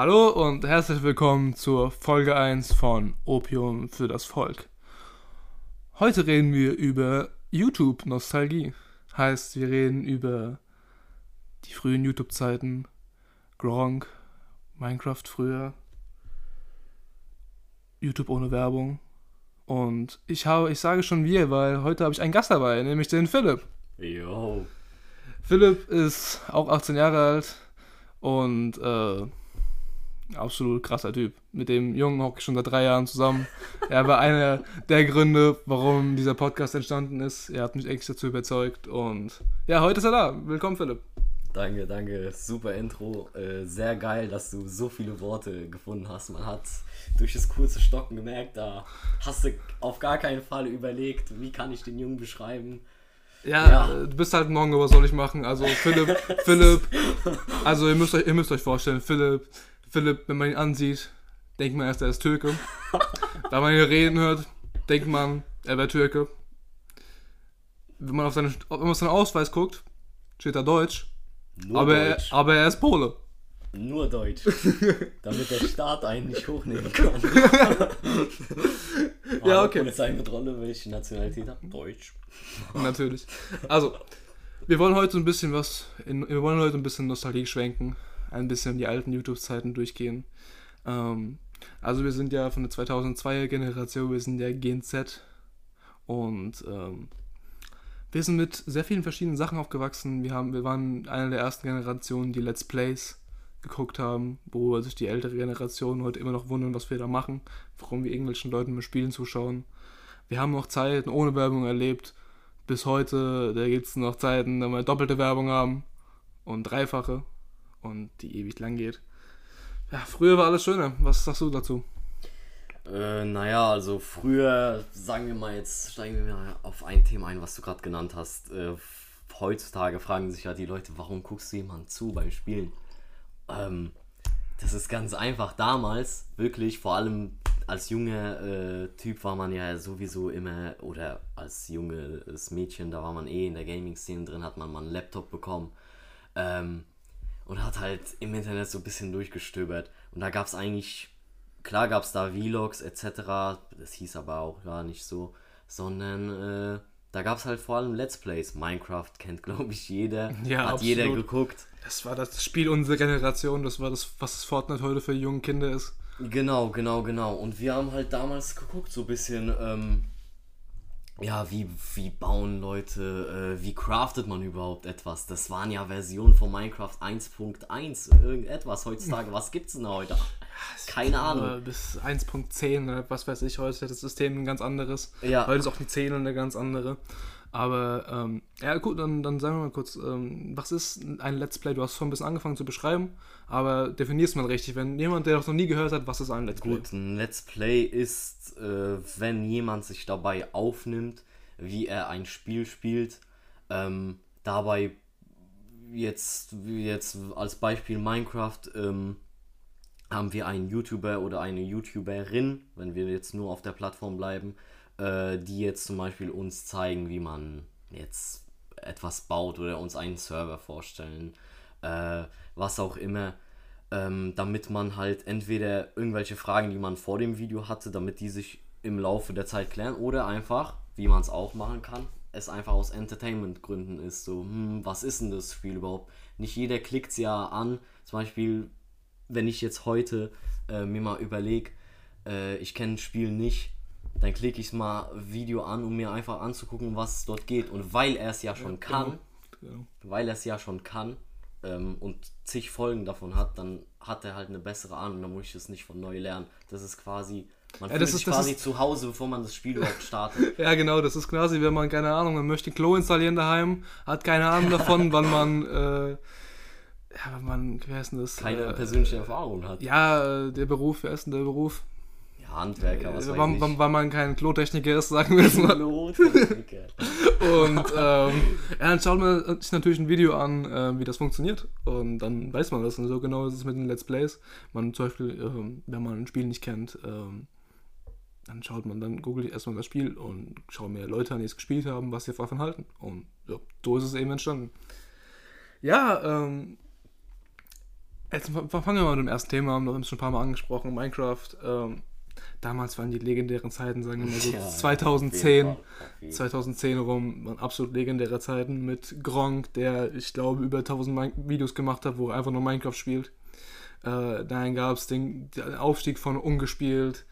Hallo und herzlich willkommen zur Folge 1 von Opium für das Volk. Heute reden wir über YouTube-Nostalgie. Heißt, wir reden über die frühen YouTube-Zeiten, Gronk, Minecraft früher, YouTube ohne Werbung. Und ich habe, ich sage schon wir, weil heute habe ich einen Gast dabei, nämlich den Philipp. Jo. Philipp ist auch 18 Jahre alt und äh, absolut krasser Typ. Mit dem Jungen hocke ich schon seit drei Jahren zusammen. Er war einer der Gründe, warum dieser Podcast entstanden ist. Er hat mich echt dazu überzeugt und ja, heute ist er da. Willkommen, Philipp. Danke, danke. Super Intro. Äh, sehr geil, dass du so viele Worte gefunden hast. Man hat durch das kurze Stocken gemerkt, da hast du auf gar keinen Fall überlegt, wie kann ich den Jungen beschreiben. Ja, ja. du bist halt Mongo, was soll ich machen? Also Philipp, Philipp, also ihr müsst euch, ihr müsst euch vorstellen, Philipp, Philipp, wenn man ihn ansieht, denkt man erst, er ist Türke. wenn man ihn reden hört, denkt man, er wäre Türke. Wenn man auf, seine, wenn man auf seinen Ausweis guckt, steht da Deutsch. Nur aber, Deutsch. Er, aber er ist Pole. Nur Deutsch. damit der Staat einen nicht hochnehmen kann. ja, okay. Polizeikontrolle, welche Nationalität hat? Deutsch. Natürlich. Also, wir wollen heute ein bisschen was, in, wir wollen heute ein bisschen Nostalgie schwenken ein bisschen die alten YouTube-Zeiten durchgehen. Ähm, also wir sind ja von der 2002er Generation, wir sind ja Gen Z und ähm, wir sind mit sehr vielen verschiedenen Sachen aufgewachsen. Wir, haben, wir waren eine der ersten Generationen, die Let's Plays geguckt haben, wo sich die ältere Generation heute immer noch wundern, was wir da machen, warum wir irgendwelchen Leuten mit Spielen zuschauen. Wir haben noch Zeiten ohne Werbung erlebt. Bis heute, da gibt es noch Zeiten, da wir doppelte Werbung haben und dreifache und die ewig lang geht. Ja, früher war alles schöner. Was sagst du dazu? Äh, naja, also früher, sagen wir mal, jetzt steigen wir mal auf ein Thema ein, was du gerade genannt hast. Äh, heutzutage fragen sich ja die Leute, warum guckst du jemand zu beim Spielen? Ähm, das ist ganz einfach. Damals, wirklich, vor allem als junger äh, Typ war man ja sowieso immer, oder als junges Mädchen, da war man eh in der Gaming-Szene drin, hat man mal einen Laptop bekommen. Ähm, und hat halt im Internet so ein bisschen durchgestöbert. Und da gab es eigentlich, klar gab es da Vlogs etc., das hieß aber auch gar nicht so, sondern äh, da gab es halt vor allem Let's Plays. Minecraft kennt, glaube ich, jeder. Ja, hat absolut. jeder geguckt. Das war das Spiel unserer Generation, das war das, was das Fortnite heute für junge Kinder ist. Genau, genau, genau. Und wir haben halt damals geguckt, so ein bisschen, ähm, ja, wie, wie bauen Leute, äh, wie craftet man überhaupt etwas? Das waren ja Versionen von Minecraft 1.1, irgendetwas heutzutage. Was gibt's denn heute? Keine Ahnung. Bis 1.10 oder was weiß ich, heute ist das System ein ganz anderes. Ja. Heute ist auch die 10 eine ganz andere. Aber ähm, ja gut, dann, dann sagen wir mal kurz, ähm, was ist ein Let's Play? Du hast schon ein bisschen angefangen zu beschreiben, aber definierst man richtig, wenn jemand, der das noch nie gehört hat, was ist ein Let's Play? Gut, ein Let's Play ist, äh, wenn jemand sich dabei aufnimmt, wie er ein Spiel spielt, ähm, dabei jetzt, jetzt als Beispiel Minecraft, ähm, haben wir einen YouTuber oder eine YouTuberin, wenn wir jetzt nur auf der Plattform bleiben, äh, die jetzt zum Beispiel uns zeigen, wie man jetzt etwas baut oder uns einen Server vorstellen, äh, was auch immer, ähm, damit man halt entweder irgendwelche Fragen, die man vor dem Video hatte, damit die sich im Laufe der Zeit klären oder einfach, wie man es auch machen kann, es einfach aus Entertainment-Gründen ist. So, hm, was ist denn das Spiel überhaupt? Nicht jeder klickt es ja an. Zum Beispiel, wenn ich jetzt heute äh, mir mal überlege, äh, ich kenne ein Spiel nicht, dann klicke ich mal Video an, um mir einfach anzugucken, was dort geht. Und weil er es ja schon ja, kann, genau. Genau. weil er es ja schon kann ähm, und zig Folgen davon hat, dann hat er halt eine bessere Ahnung, dann muss ich es nicht von neu lernen. Das ist quasi, man ja, fühlt sich ist, quasi ist, zu Hause, bevor man das Spiel überhaupt startet. ja, genau, das ist quasi, wenn man, keine Ahnung, man möchte Klo installieren daheim, hat keine Ahnung davon, wann man... Äh, ja, wenn man, wie heißt denn das? Keine äh, persönliche Erfahrung hat. Ja, äh, der Beruf, wer ist denn der Beruf? Handwerker, was äh, weiß ich. Weil man kein Klotechniker ist, sagen wir es mal. Klotechniker. Und ähm, ja, dann schaut man sich natürlich ein Video an, äh, wie das funktioniert. Und dann weiß man das. Und so genau ist es mit den Let's Plays. Man zum Beispiel, äh, wenn man ein Spiel nicht kennt, äh, dann schaut man, dann googelt ich erstmal das Spiel und schaue mir Leute an, die es gespielt haben, was sie davon halten. Und ja, so ist es eben entstanden. Ja, ähm, Jetzt fangen wir mal mit dem ersten Thema an, wir haben es schon ein paar Mal angesprochen, Minecraft. Ähm, damals waren die legendären Zeiten, sagen wir mal so, ja, 2010, 2010 rum, waren absolut legendäre Zeiten mit Gronk, der, ich glaube, über 1000 Videos gemacht hat, wo er einfach nur Minecraft spielt. Äh, dann gab es den, den, Aufstieg von Ungespielt.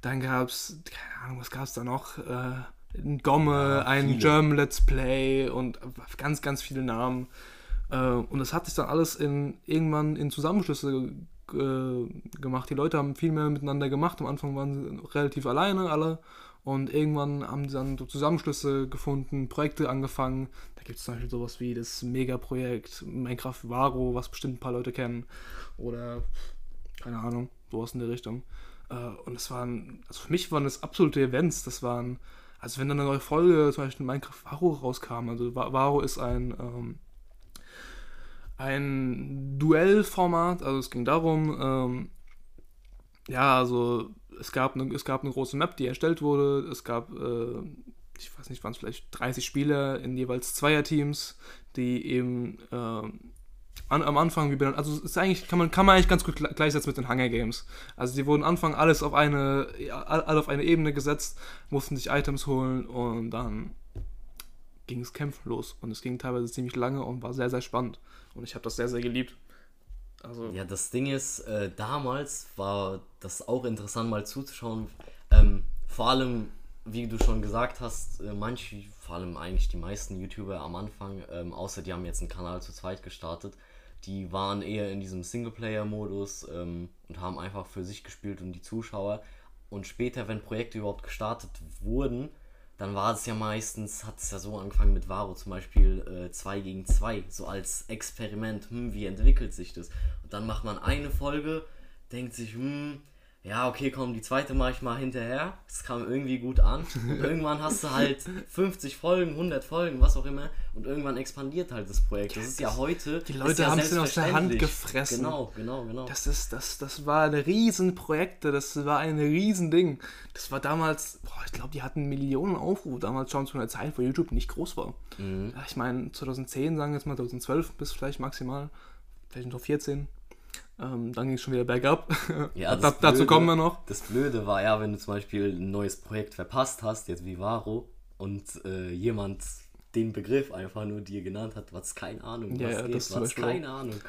Dann gab es, keine Ahnung, was gab es da noch? Äh, ein Gomme, ja, ein German Let's Play und ganz, ganz viele Namen. Äh, und das hat sich dann alles in, irgendwann in Zusammenschlüsse äh, gemacht. Die Leute haben viel mehr miteinander gemacht. Am Anfang waren sie relativ alleine alle. Und irgendwann haben sie dann so Zusammenschlüsse gefunden, Projekte angefangen. Da gibt es zum Beispiel sowas wie das Megaprojekt Minecraft Varo, was bestimmt ein paar Leute kennen. Oder, keine Ahnung, sowas in der Richtung. Äh, und es waren, also für mich waren das absolute Events. Das waren, also wenn dann eine neue Folge, zum Beispiel Minecraft Varo rauskam, also Varo ist ein, ähm, ein Duellformat, also es ging darum, ähm, ja, also es gab, eine, es gab eine große Map, die erstellt wurde, es gab, äh, ich weiß nicht, waren es vielleicht 30 Spieler in jeweils Zweierteams, die eben äh, an, am Anfang, wie bei, also ist eigentlich, kann man, kann man eigentlich ganz gut gleichsetzen mit den Hunger Games. Also die wurden am Anfang alles auf eine, alle auf eine Ebene gesetzt, mussten sich Items holen und dann ging es kämpfen los. Und es ging teilweise ziemlich lange und war sehr, sehr spannend. Und ich habe das sehr, sehr geliebt. Also ja, das Ding ist, äh, damals war das auch interessant mal zuzuschauen. Ähm, vor allem, wie du schon gesagt hast, äh, manche, vor allem eigentlich die meisten YouTuber am Anfang, ähm, außer die haben jetzt einen Kanal zu zweit gestartet, die waren eher in diesem Singleplayer-Modus ähm, und haben einfach für sich gespielt und die Zuschauer. Und später, wenn Projekte überhaupt gestartet wurden, dann war es ja meistens, hat es ja so angefangen mit Varo zum Beispiel 2 äh, gegen 2, so als Experiment, hm, wie entwickelt sich das? Und dann macht man eine Folge, denkt sich, hm, ja, okay, komm, die zweite mache ich mal hinterher. Es kam irgendwie gut an. Und irgendwann hast du halt 50 Folgen, 100 Folgen, was auch immer. Und irgendwann expandiert halt das Projekt. Das ist ja heute. Die Leute ja haben es aus der Hand gefressen. Genau, genau, genau. Das, ist, das, das war ein Riesenprojekt. Das war ein Riesending. Das war damals, boah, ich glaube, die hatten Millionen Aufrufe. Damals schon zu einer Zeit, wo YouTube nicht groß war. Mhm. Ich meine, 2010, sagen wir jetzt mal 2012 bis vielleicht maximal, vielleicht noch 14 ähm, dann ging es schon wieder bergab. Ja, da, Blöde, dazu kommen wir noch. Das Blöde war ja, wenn du zum Beispiel ein neues Projekt verpasst hast, jetzt wie Varo, und äh, jemand den Begriff einfach nur dir genannt hat, was keine Ahnung, ja, was ja, geht, das was keine auch. Ahnung.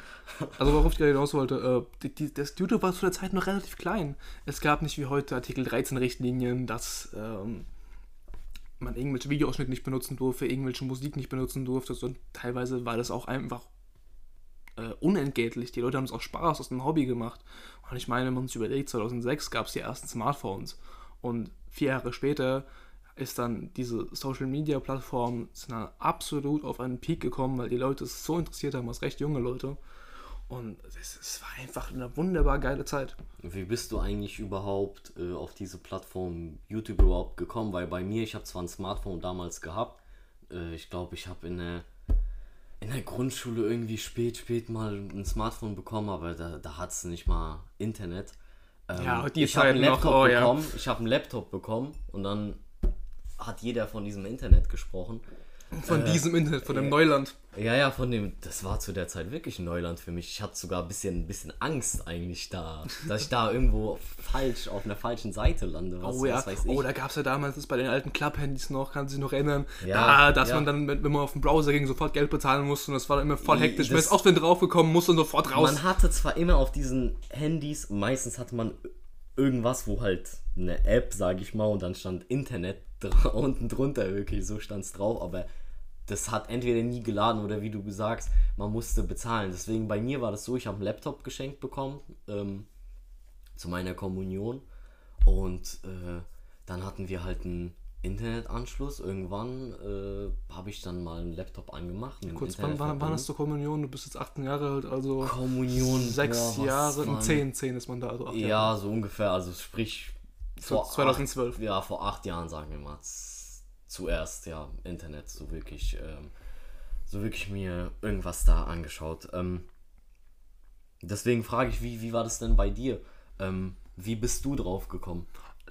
Also worauf ich gerade hinaus wollte, äh, die, die, das YouTube war zu der Zeit noch relativ klein. Es gab nicht wie heute Artikel 13 Richtlinien, dass ähm, man irgendwelche Videoausschnitte nicht benutzen durfte, irgendwelche Musik nicht benutzen durfte, und teilweise war das auch einfach äh, unentgeltlich. Die Leute haben es auch Spaß aus dem Hobby gemacht. Und ich meine, wenn man sich überlegt, 2006 gab es die ersten Smartphones. Und vier Jahre später ist dann diese Social Media Plattform absolut auf einen Peak gekommen, weil die Leute es so interessiert haben, als recht junge Leute. Und es, es, war einfach eine wunderbar geile Zeit. Wie bist du eigentlich überhaupt äh, auf diese Plattform YouTube überhaupt gekommen? Weil bei mir, ich habe zwar ein Smartphone damals gehabt, äh, ich glaube, ich habe in der in der Grundschule irgendwie spät, spät mal ein Smartphone bekommen, aber da, da hat es nicht mal Internet. Ähm, ja, die ich habe einen Laptop noch, oh, bekommen. Ja. Ich habe einen Laptop bekommen und dann hat jeder von diesem Internet gesprochen. Von äh, diesem Internet, von dem äh, Neuland. Ja, ja, von dem, das war zu der Zeit wirklich ein Neuland für mich. Ich hatte sogar ein bisschen, ein bisschen Angst eigentlich da, dass ich da irgendwo falsch, auf einer falschen Seite lande. Was, oh ja, oh, da gab es ja damals das bei den alten Club-Handys noch, kann sich noch erinnern, ja, da, dass ja. man dann, wenn man auf den Browser ging, sofort Geld bezahlen musste und das war dann immer voll hektisch. Das, man ist oft wenn draufgekommen, musste sofort raus. Man hatte zwar immer auf diesen Handys, meistens hatte man irgendwas, wo halt eine App, sage ich mal, und dann stand Internet unten drunter wirklich, so stand es drauf, aber das hat entweder nie geladen oder wie du sagst, man musste bezahlen. Deswegen bei mir war das so, ich habe einen Laptop geschenkt bekommen ähm, zu meiner Kommunion und äh, dann hatten wir halt einen Internetanschluss. Irgendwann äh, habe ich dann mal einen Laptop angemacht. Einen Kurz, wann, wann, wann hast du Kommunion? Du bist jetzt 18 Jahre alt, also Kommunion. Sechs boah, Jahre, und 10, 10 ist man da. Also ja, Jahre. so ungefähr, also sprich vor 2012. Acht, ja, vor acht Jahren, sagen wir mal zuerst ja Internet so wirklich, ähm, so wirklich mir irgendwas da angeschaut. Ähm, deswegen frage ich, wie, wie war das denn bei dir? Ähm, wie bist du drauf gekommen?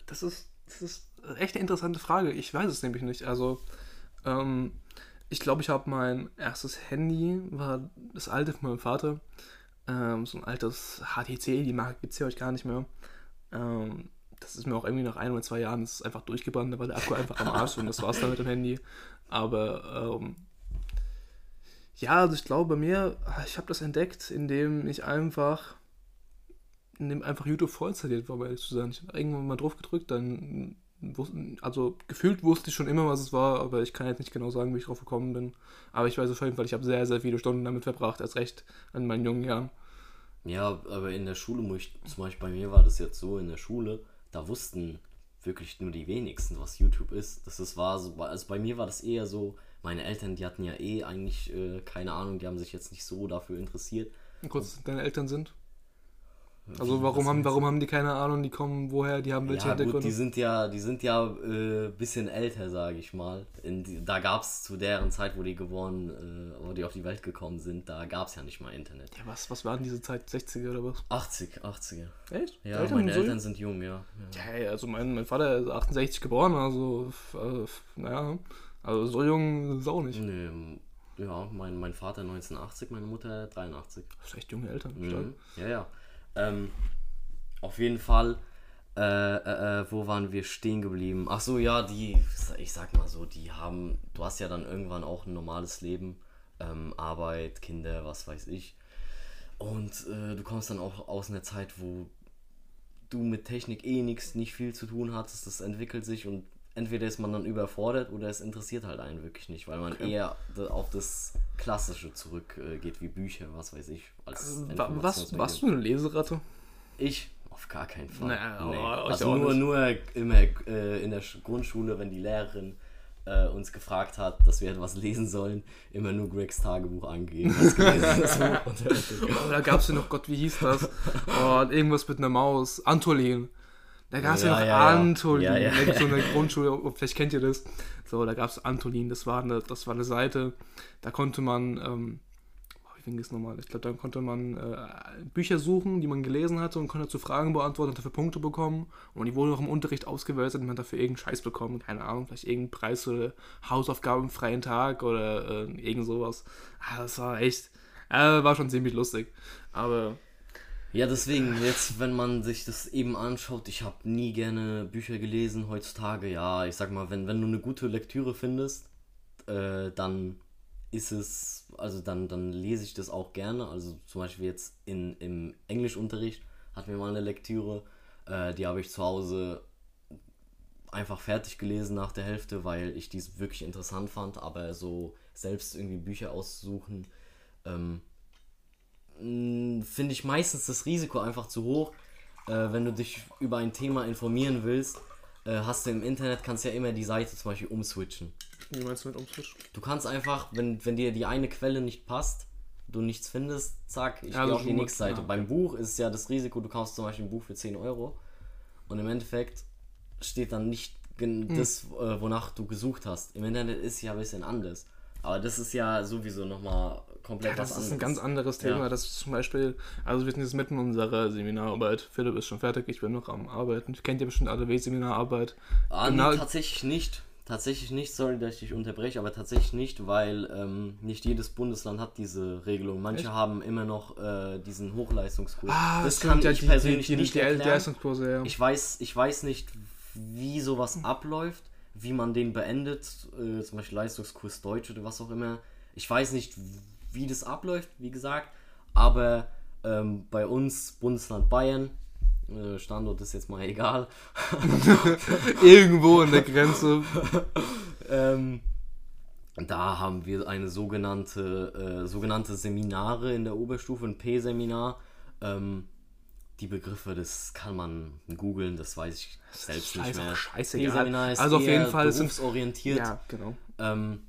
Das ist, das ist echt eine interessante Frage. Ich weiß es nämlich nicht. Also, ähm, ich glaube, ich habe mein erstes Handy, war das alte von meinem Vater. Ähm, so ein altes HTC, die Marke gibt es ja euch gar nicht mehr. Ähm, das ist mir auch irgendwie nach ein oder zwei Jahren das ist einfach durchgebrannt, da war der Akku einfach am Arsch und das war's dann mit dem Handy. Aber ähm, ja, also ich glaube bei mir, ich habe das entdeckt, indem ich einfach, indem einfach YouTube vorinstalliert war, um ehrlich zu sein. Ich habe irgendwann mal drauf gedrückt, dann also gefühlt wusste ich schon immer, was es war, aber ich kann jetzt nicht genau sagen, wie ich drauf gekommen bin. Aber ich weiß auf jeden Fall, ich habe sehr, sehr viele Stunden damit verbracht, erst recht an meinen jungen Jahren. Ja, aber in der Schule, muss ich, zum Beispiel bei mir war das jetzt so, in der Schule, da wussten wirklich nur die wenigsten, was YouTube ist. Das ist, war so, also bei mir war das eher so, meine Eltern, die hatten ja eh eigentlich äh, keine Ahnung, die haben sich jetzt nicht so dafür interessiert. Und kurz, deine Eltern sind? Also warum haben, warum haben die keine Ahnung, die kommen woher, die haben welche ja, Hintergründe? Gut, die sind ja, die sind ja äh, bisschen älter, sage ich mal. In, da gab es zu deren Zeit, wo die geboren, äh, wo die auf die Welt gekommen sind, da gab es ja nicht mal Internet. Ja, was, was waren diese Zeit? 60er oder was? 80, 80er. Echt? Ja, Eltern meine Eltern sind jung, ja. Ja, ja also mein, mein Vater ist 68 geboren, also äh, naja, also so jung ist auch nicht. Nee, ja, mein, mein Vater 1980, meine Mutter 83. Das sind echt junge Eltern. Mhm. Ja, ja. Ähm, auf jeden Fall, äh, äh, äh, wo waren wir stehen geblieben? Ach so, ja, die, ich sag mal so, die haben, du hast ja dann irgendwann auch ein normales Leben, ähm, Arbeit, Kinder, was weiß ich. Und äh, du kommst dann auch aus einer Zeit, wo du mit Technik eh nichts, nicht viel zu tun hattest. Das entwickelt sich und entweder ist man dann überfordert oder es interessiert halt einen wirklich nicht, weil man okay. eher auf das Klassische zurückgeht, äh, wie Bücher, was weiß ich. Als also, was, warst du eine Leseratte? Ich? Auf gar keinen Fall. Naja, nee. Also nur, nur immer äh, in der Grundschule, wenn die Lehrerin äh, uns gefragt hat, dass wir etwas lesen sollen, immer nur Gregs Tagebuch angegeben. oh, da gab es ja noch, Gott, wie hieß das? Oh, irgendwas mit einer Maus. Antolin. Da gab es ja, ja, noch ja, Antolin. Ja, ja. So eine Grundschule, vielleicht kennt ihr das. So, da gab es Antolin, das war, eine, das war eine Seite, da konnte man, ähm, wie ging es nochmal? Ich glaube, da konnte man äh, Bücher suchen, die man gelesen hatte und konnte zu Fragen beantworten und dafür Punkte bekommen. Und die wurden auch im Unterricht ausgewertet und man hat dafür irgendeinen Scheiß bekommen. Keine Ahnung, vielleicht irgendeinen Preis für Hausaufgaben im freien Tag oder äh, irgend sowas. Ah, das war echt, äh, war schon ziemlich lustig. Aber ja, deswegen, jetzt, wenn man sich das eben anschaut, ich habe nie gerne Bücher gelesen heutzutage. Ja, ich sag mal, wenn, wenn du eine gute Lektüre findest, äh, dann ist es, also dann, dann lese ich das auch gerne. Also zum Beispiel jetzt in, im Englischunterricht hatten wir mal eine Lektüre, äh, die habe ich zu Hause einfach fertig gelesen nach der Hälfte, weil ich dies wirklich interessant fand, aber so selbst irgendwie Bücher auszusuchen, ähm, finde ich meistens das Risiko einfach zu hoch. Äh, wenn du dich über ein Thema informieren willst, äh, hast du im Internet, kannst ja immer die Seite zum Beispiel umswitchen. Wie meinst du mit umswitchen? Du kannst einfach, wenn, wenn dir die eine Quelle nicht passt, du nichts findest, zack, ich ja, gehe auf die nächste Seite. Ja. Beim Buch ist ja das Risiko, du kaufst zum Beispiel ein Buch für 10 Euro und im Endeffekt steht dann nicht hm. das, äh, wonach du gesucht hast. Im Internet ist ja ein bisschen anders. Aber das ist ja sowieso nochmal komplett ja, das ist ein ganz anderes Thema. Ja. Das ist zum Beispiel, also wir sind jetzt mitten in unserer Seminararbeit. Philipp ist schon fertig, ich bin noch am Arbeiten. Kennt ihr bestimmt alle W-Seminararbeit? Ah, genau. nee, tatsächlich nicht. Tatsächlich nicht, sorry, dass ich dich unterbreche, aber tatsächlich nicht, weil ähm, nicht jedes Bundesland hat diese Regelung. Manche Echt? haben immer noch äh, diesen Hochleistungskurs. Ah, das, kann ja ich die, persönlich die, die, nicht die erklären. Leistungskurse, ja. Ich weiß, ich weiß nicht, wie sowas abläuft, wie man den beendet, äh, zum Beispiel Leistungskurs Deutsch oder was auch immer. Ich weiß nicht, wie das abläuft, wie gesagt. Aber ähm, bei uns, Bundesland Bayern, äh, Standort ist jetzt mal egal. Irgendwo in der Grenze. ähm, da haben wir eine sogenannte, äh, sogenannte Seminare in der Oberstufe, ein P-Seminar. Ähm, die Begriffe, das kann man googeln, das weiß ich selbst nicht mehr. Scheißegal. also auf jeden Fall berufsorientiert. Ja, genau. Ähm,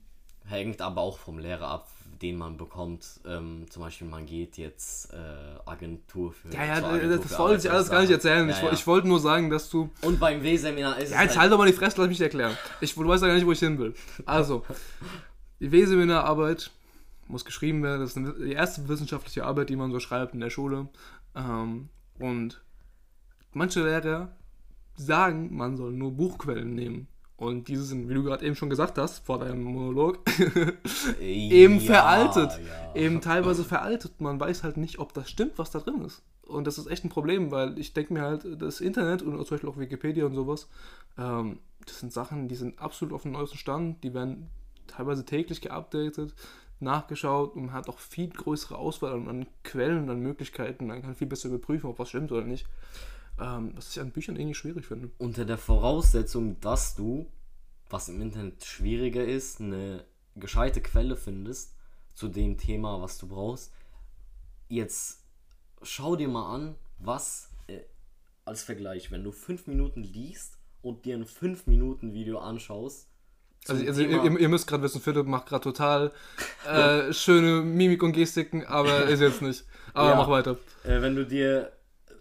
hängt aber auch vom Lehrer ab, den man bekommt. Ähm, zum Beispiel, man geht jetzt äh, Agentur für. Ja, ja, Agentur das wollte ich alles gar nicht erzählen. Ja, ich, ja. ich wollte nur sagen, dass du. Und beim W-Seminar ist ja, jetzt halt doch mal die Fresse, lass mich erklären. Ich, du weißt ja gar nicht, wo ich hin will. Also, die W-Seminararbeit muss geschrieben werden. Das ist eine, die erste wissenschaftliche Arbeit, die man so schreibt in der Schule. Ähm, und manche Lehrer sagen, man soll nur Buchquellen nehmen Und diese sind, wie du gerade eben schon gesagt hast, vor deinem Monolog, eben Ja, veraltet. ja. Eben teilweise veraltet. Man weiß halt nicht, ob das stimmt, was da drin ist. Und das ist echt ein Problem, weil ich denke mir halt, das Internet und zum Beispiel auch Wikipedia und sowas, ähm, das sind Sachen, die sind absolut auf dem neuesten Stand. Die werden teilweise täglich geupdatet, nachgeschaut und man hat auch viel größere Auswahl an, an Quellen und an Möglichkeiten. Man kann viel besser überprüfen, ob was stimmt oder nicht. Ähm, was ich an Büchern irgendwie schwierig finde. Unter der Voraussetzung, dass du, was im Internet schwieriger ist, eine gescheite Quelle findest zu dem Thema, was du brauchst. Jetzt schau dir mal an, was äh, als Vergleich, wenn du fünf Minuten liest und dir ein fünf Minuten Video anschaust. Also, also ihr, ihr müsst gerade wissen, Philipp macht gerade total äh, schöne Mimik und Gestiken, aber ist jetzt nicht. Aber Ja. mach weiter. Äh, wenn du dir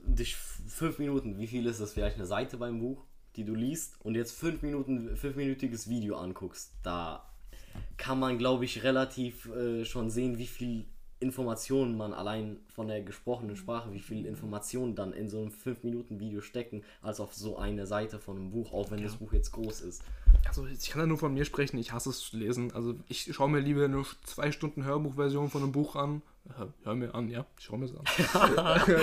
dich fünf Minuten, wie viel ist das vielleicht eine Seite beim Buch, die du liest und jetzt fünf Minuten, fünfminütiges Video anguckst, da kann man, glaube ich, relativ äh, schon sehen, wie viel Informationen man allein von der gesprochenen Sprache, wie viel Informationen dann in so einem 5 Minuten Video stecken, als auf so eine Seite von einem Buch, auch wenn das Buch jetzt groß ist. Also ich kann ja nur von mir sprechen, ich hasse es zu lesen. Also ich schaue mir lieber eine zwei Stunden Hörbuchversion von einem Buch an. Äh, Hör mir an, ja, ich schaue mir es an.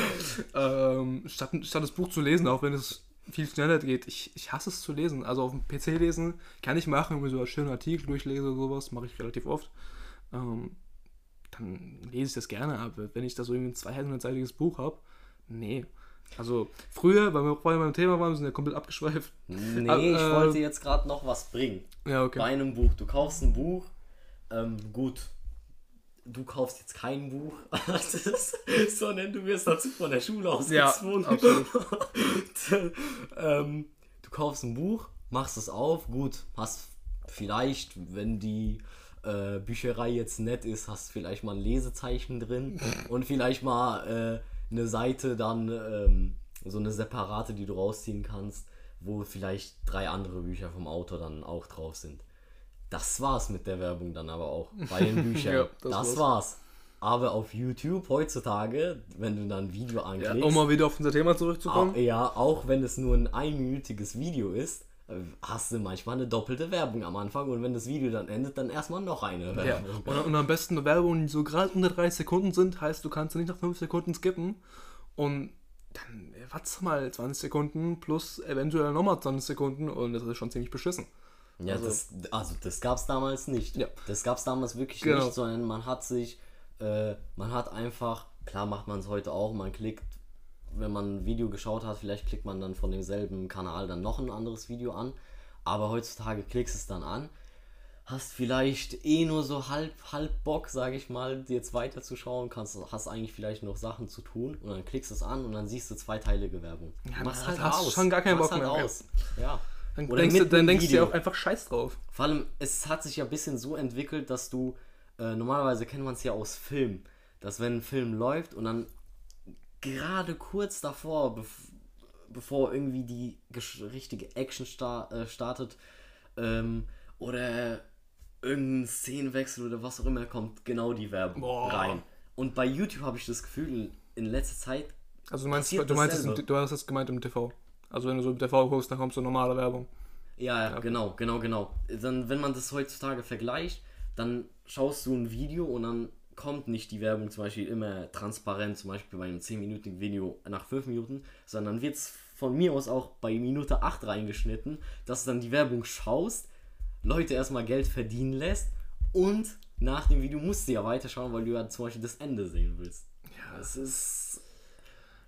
ähm, statt, statt das Buch zu lesen, auch wenn es viel schneller geht. Ich, ich hasse es zu lesen. Also auf dem PC lesen kann ich machen, wenn ich so einen schönen Artikel durchlese oder sowas, mache ich relativ oft. Ähm, dann lese ich das gerne, aber wenn ich da so irgendwie ein 200-seitiges Buch habe, nee. Also früher, weil wir vorhin beim Thema waren, wir sind ja komplett abgeschweift. Nee, ich äh, wollte jetzt gerade noch was bringen. Ja, okay. Bei einem Buch. Du kaufst ein Buch, ähm, gut. Du kaufst jetzt kein Buch, sondern du wirst dazu von der Schule aus Ja, gezwungen. absolut. ähm, du kaufst ein Buch, machst es auf, gut, hast vielleicht, wenn die äh, Bücherei jetzt nett ist, hast vielleicht mal ein Lesezeichen drin und vielleicht mal äh, eine Seite dann, ähm, so eine separate, die du rausziehen kannst, wo vielleicht drei andere Bücher vom Autor dann auch drauf sind. Das war's mit der Werbung dann aber auch bei den Büchern. Ja, das das war's. war's. Aber auf YouTube heutzutage, wenn du dann ein Video Ja, anklickst, um mal wieder auf unser Thema zurückzukommen. Ja, auch wenn es nur ein einminütiges Video ist, hast du manchmal eine doppelte Werbung am Anfang und wenn das Video dann endet, dann erstmal noch eine Ja. Werbung. Und, und am besten Werbungen, die so gerade unter 30 Sekunden sind, heißt, du kannst nicht nach 5 Sekunden skippen. Und dann äh, warte mal 20 Sekunden plus eventuell nochmal 20 Sekunden und das ist schon ziemlich beschissen. Ja, Also- das, also das gab es damals nicht. Ja. Das gab es damals wirklich Genau. nicht, sondern man hat sich, äh, man hat einfach, klar macht man es heute auch, man klickt, wenn man ein Video geschaut hat, vielleicht klickt man dann von demselben Kanal dann noch ein anderes Video an, aber heutzutage klickst es dann an, hast vielleicht eh nur so halb, halb Bock, sage ich mal, jetzt weiterzuschauen, kannst, hast eigentlich vielleicht noch Sachen zu tun und dann klickst es an und dann siehst du zweiteilige Werbung. Ja, Machst halt hast du aus. schon gar keinen Machst Bock halt mehr. aus. Ja. Dann Oder denkst, du, dann denkst du dir auch einfach Scheiß drauf. Vor allem, es hat sich ja ein bisschen so entwickelt, dass du, äh, normalerweise kennt man es ja aus Film, dass wenn ein Film läuft und dann gerade kurz davor, bev bevor irgendwie die richtige Action sta äh, startet, ähm, oder irgendein Szenenwechsel oder was auch immer, kommt genau die Werbung Boah. rein. Und bei YouTube habe ich das Gefühl, in, letzter Zeit, Also du meinst, du meinst, es du hast es gemeint im TV. Also wenn du so im TV guckst, dann kommt so normale Werbung. Ja, ja, genau, genau, genau. Dann, wenn man das heutzutage vergleicht, dann schaust du ein Video und dann kommt nicht die Werbung zum Beispiel immer transparent, zum Beispiel bei einem 10-minütigen Video nach 5 Minuten, sondern wird es von mir aus auch bei Minute 8 reingeschnitten, dass du dann die Werbung schaust, Leute erstmal Geld verdienen lässt und nach dem Video musst du ja weiterschauen, weil du ja zum Beispiel das Ende sehen willst. Ja, es ist.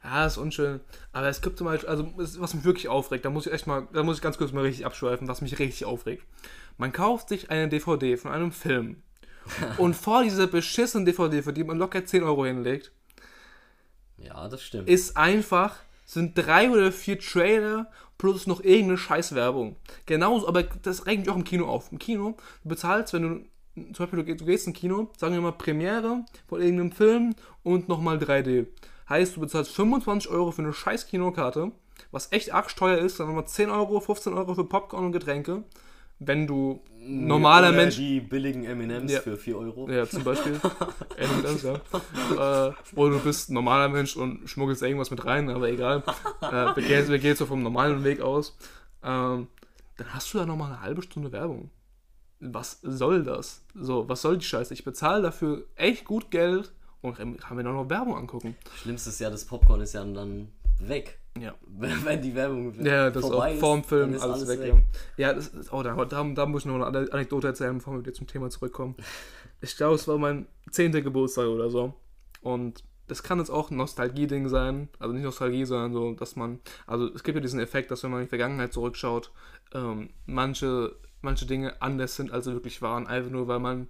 Ja, ist unschön. Aber es gibt zum Beispiel, also was mich wirklich aufregt, da muss ich echt mal, da muss ich ganz kurz mal richtig abschweifen, was mich richtig aufregt. Man kauft sich eine DVD von einem Film und vor dieser beschissenen DVD, für die man locker 10 Euro hinlegt, Ja, das stimmt. ist einfach, sind drei oder vier Trailer plus noch irgendeine Scheißwerbung. Genauso, aber das regt mich auch im Kino auf. Im Kino, du bezahlst, wenn du, zum Beispiel, du gehst, ins Kino, sagen wir mal Premiere von irgendeinem Film und nochmal 3D. Heißt, du bezahlst 25 Euro für eine scheiß Kinokarte, was echt arg teuer ist, dann nochmal 10 Euro, 15 Euro für Popcorn und Getränke. Wenn du normaler Oder Mensch Die billigen M&M's Ja. für 4 Euro. ja, zum Beispiel. M&M's, ja. Äh, oder du bist ein normaler Mensch und schmuggelst irgendwas mit rein, aber egal. Äh, wir, gehen, wir gehen so vom normalen Weg aus. Ähm, dann hast du da nochmal eine halbe Stunde Werbung. Was soll das? So, was soll die Scheiße? Ich bezahle dafür echt gut Geld und kann mir noch Werbung angucken. Schlimmstes ist ja, das Popcorn ist ja dann weg. Ja. Wenn die Werbung Ja, das vorbei auch vorm ist, Film dann ist alles, weg. weg. Ja, ja das ist, oh, da, da, da muss ich noch eine Anekdote erzählen, bevor wir wieder zum Thema zurückkommen. Ich glaube, es war mein 10. Geburtstag oder so. Und das kann jetzt auch ein Nostalgie-Ding sein. Also nicht Nostalgie, sondern so, dass man. Also es gibt ja diesen Effekt, dass wenn man in die Vergangenheit zurückschaut, ähm, manche, manche Dinge anders sind, als sie wirklich waren. Einfach nur, weil man.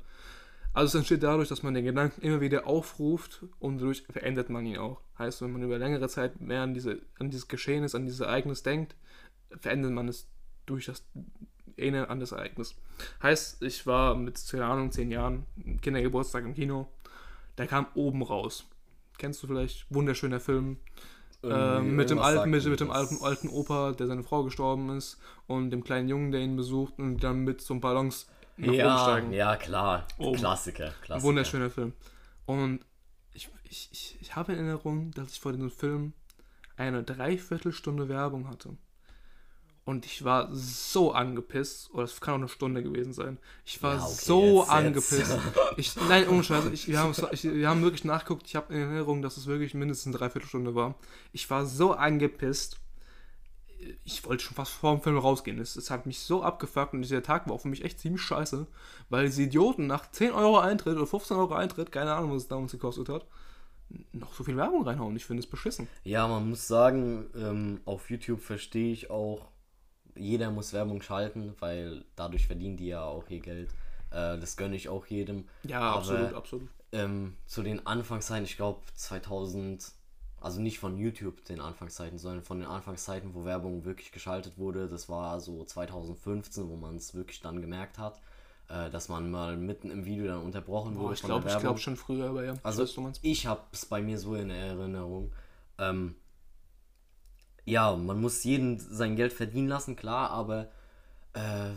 Also es entsteht dadurch, dass man den Gedanken immer wieder aufruft und dadurch verändert man ihn auch. Heißt, wenn man über längere Zeit mehr an, diese, an dieses Geschehnis, an dieses Ereignis denkt, verändert man es durch das Erinnern an das Ereignis. Heißt, ich war mit, keine Ahnung, zehn Jahren, Kindergeburtstag im Kino, der kam oben raus. Kennst du vielleicht? Wunderschöner Film. Ähm, mit dem alten, mit, mit dem alten, alten Opa, der seine Frau gestorben ist, und dem kleinen Jungen, der ihn besucht, und dann mit so Ballons nach oben Ja, steigen. ja, klar. Oben. Klassiker, Klassiker. Wunderschöner Film. Und ich, ich, ich, habe in Erinnerung, dass ich vor diesem Film eine Dreiviertelstunde Werbung hatte. Und ich war so angepisst, oder es kann auch eine Stunde gewesen sein. Ich war Ja, okay, so jetzt- jetzt. angepisst. Ich, nein, ohne Scheiße, ich, wir, haben, ich, wir haben wirklich nachgeguckt. Ich habe in Erinnerung, dass es wirklich mindestens eine Dreiviertelstunde war. Ich war so angepisst. Ich wollte schon fast vor dem Film rausgehen. Es, es hat mich so abgefuckt und dieser Tag war auch für mich echt ziemlich scheiße, weil diese Idioten nach 10 Euro Eintritt oder 15 Euro Eintritt, keine Ahnung, was es damals gekostet hat, noch so viel Werbung reinhauen. Ich finde es beschissen. Ja, man muss sagen, ähm, auf YouTube verstehe ich auch, jeder muss Werbung schalten, weil dadurch verdienen die ja auch ihr Geld. Äh, das gönne ich auch jedem. Ja, Aber, absolut, absolut. Ähm, zu den Anfangszeiten, ich glaube 2000, also nicht von YouTube den Anfangszeiten, sondern von den Anfangszeiten, wo Werbung wirklich geschaltet wurde. Das war so 2015, wo man es wirklich dann gemerkt hat, äh, dass man mal mitten im Video dann unterbrochen Boah, wurde ich glaube ich Werbung. glaub schon früher, aber ja. ich Also weiß, meinst. ich habe es bei mir so in Erinnerung. Ähm, ja, man muss jeden sein Geld verdienen lassen, klar, aber äh,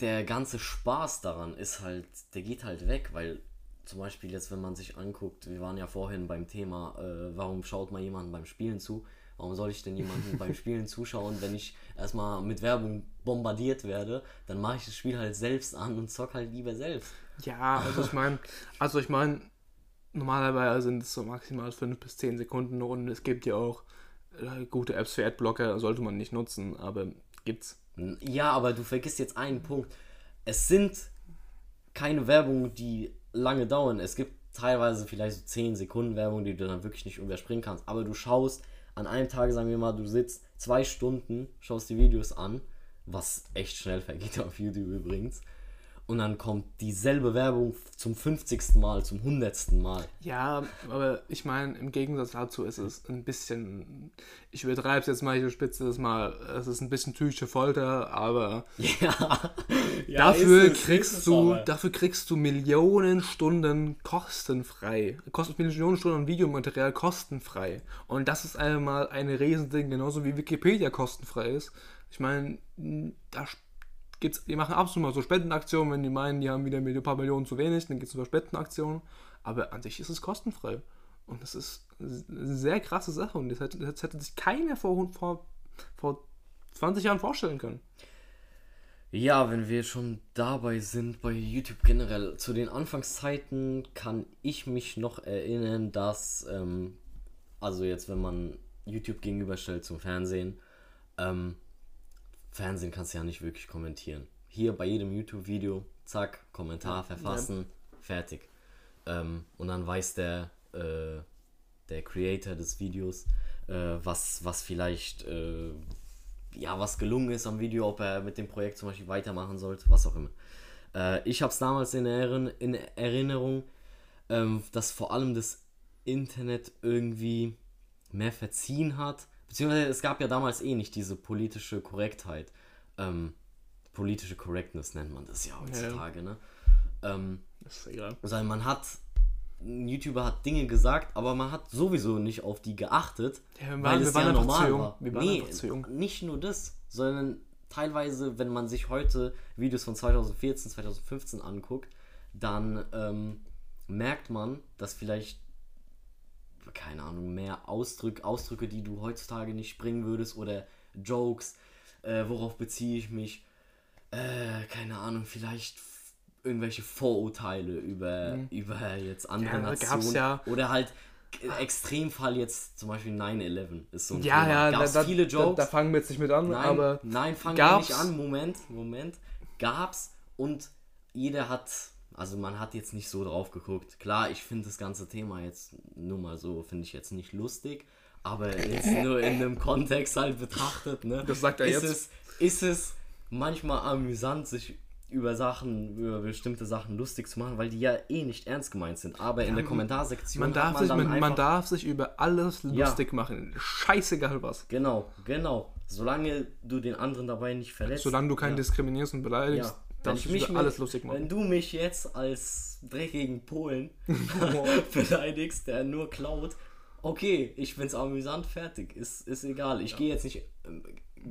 der ganze Spaß daran ist halt, der geht halt weg, weil zum Beispiel jetzt, wenn man sich anguckt, wir waren ja vorhin beim Thema, äh, warum schaut man jemanden beim Spielen zu? Warum soll ich denn jemanden beim Spielen zuschauen, wenn ich erstmal mit Werbung bombardiert werde? Dann mache ich das Spiel halt selbst an und zock halt lieber selbst. Ja, also ich meine, also ich meine, normalerweise sind es so maximal 5 bis 10 Sekunden und es gibt ja auch äh, gute Apps für Adblocker, sollte man nicht nutzen, aber gibt's. Ja, aber du vergisst jetzt einen Punkt. Es sind keine Werbungen, die lange dauern. Es gibt teilweise vielleicht so 10 Sekunden Werbung, die du dann wirklich nicht überspringen kannst. Aber du schaust an einem Tag, sagen wir mal, du sitzt zwei Stunden, schaust die Videos an, was echt schnell vergeht auf YouTube übrigens. Und dann kommt dieselbe Werbung zum 50. Mal, zum 100. Mal. Ja, aber ich meine, im Gegensatz dazu ist es ein bisschen, ich übertreibe es jetzt mal, ich überspitze das mal, es ist ein bisschen typische Folter, aber Ja. dafür ist es, kriegst du, aber. dafür kriegst du Millionen Stunden kostenfrei. Kostet Millionen Stunden Videomaterial kostenfrei. Und das ist einmal ein Riesending, genauso wie Wikipedia kostenfrei ist. Ich meine, da gibt's, die machen absolut mal so Spendenaktionen, wenn die meinen, die haben wieder ein paar Millionen zu wenig, dann gibt es über Spendenaktionen. Aber an sich ist es kostenfrei. Und das ist eine sehr krasse Sache. Und das hätte, das hätte sich keiner vor, vor, vor 20 Jahren vorstellen können. Ja, wenn wir schon dabei sind bei YouTube generell, zu den Anfangszeiten kann ich mich noch erinnern, dass, ähm, also jetzt, wenn man YouTube gegenüberstellt zum Fernsehen, ähm, Fernsehen kannst du ja nicht wirklich kommentieren. Hier bei jedem YouTube-Video, zack, Kommentar verfassen, fertig. Ähm, und dann weiß der, äh, der Creator des Videos, äh, was, was vielleicht, äh, ja, was gelungen ist am Video, ob er mit dem Projekt zum Beispiel weitermachen sollte, was auch immer. Äh, ich habe es damals in, Erinner in Erinnerung, ähm, dass vor allem das Internet irgendwie mehr verziehen hat. Beziehungsweise es gab ja damals eh nicht diese politische Korrektheit. Ähm, politische Correctness nennt man das ja heutzutage, ne? Ähm, Das ist egal. sondern man hat, ein YouTuber hat Dinge gesagt, aber man hat sowieso nicht auf die geachtet, Ja, waren- weil wir es waren ja normal war. Wir waren nee, zu jung. nicht nur das, sondern teilweise, wenn man sich heute Videos von 2014, 2015 anguckt, dann ähm, merkt man, dass vielleicht keine Ahnung, mehr Ausdrück, Ausdrücke, die du heutzutage nicht bringen würdest oder Jokes, Äh, worauf beziehe ich mich? Äh, keine Ahnung, vielleicht irgendwelche Vorurteile über, über jetzt andere Mhm. Ja, Nationen. ja- Oder halt Extremfall jetzt zum Beispiel 9-11 ist so ein Ja, Thema. ja, Gab's da, viele Jokes. Da, da fangen wir jetzt nicht mit an, Nein, aber nein, fangen wir nicht an. Moment, Moment. Gab's und jeder hat, also man hat jetzt nicht so drauf geguckt. Klar, ich finde das ganze Thema jetzt nur mal so, finde ich jetzt nicht lustig, aber jetzt nur in einem Kontext halt betrachtet, ne? Das sagt er ist jetzt. Es, ist es manchmal amüsant, sich über Sachen, über bestimmte Sachen lustig zu machen, weil die ja eh nicht ernst gemeint sind. Aber in der Kommentarsektion man hat darf, man sich, dann man, man darf sich über alles Ja. lustig machen. Scheißegal was. Genau, genau. Solange du den anderen dabei nicht verletzt. Solange du keinen ja. diskriminierst und beleidigst, Ja. Wenn ich mich alles lustig machen. Wenn du mich jetzt als dreckigen Polen beleidigst, der nur klaut, okay, ich find's amüsant, fertig, ist, ist egal. Ich gehe jetzt nicht ähm,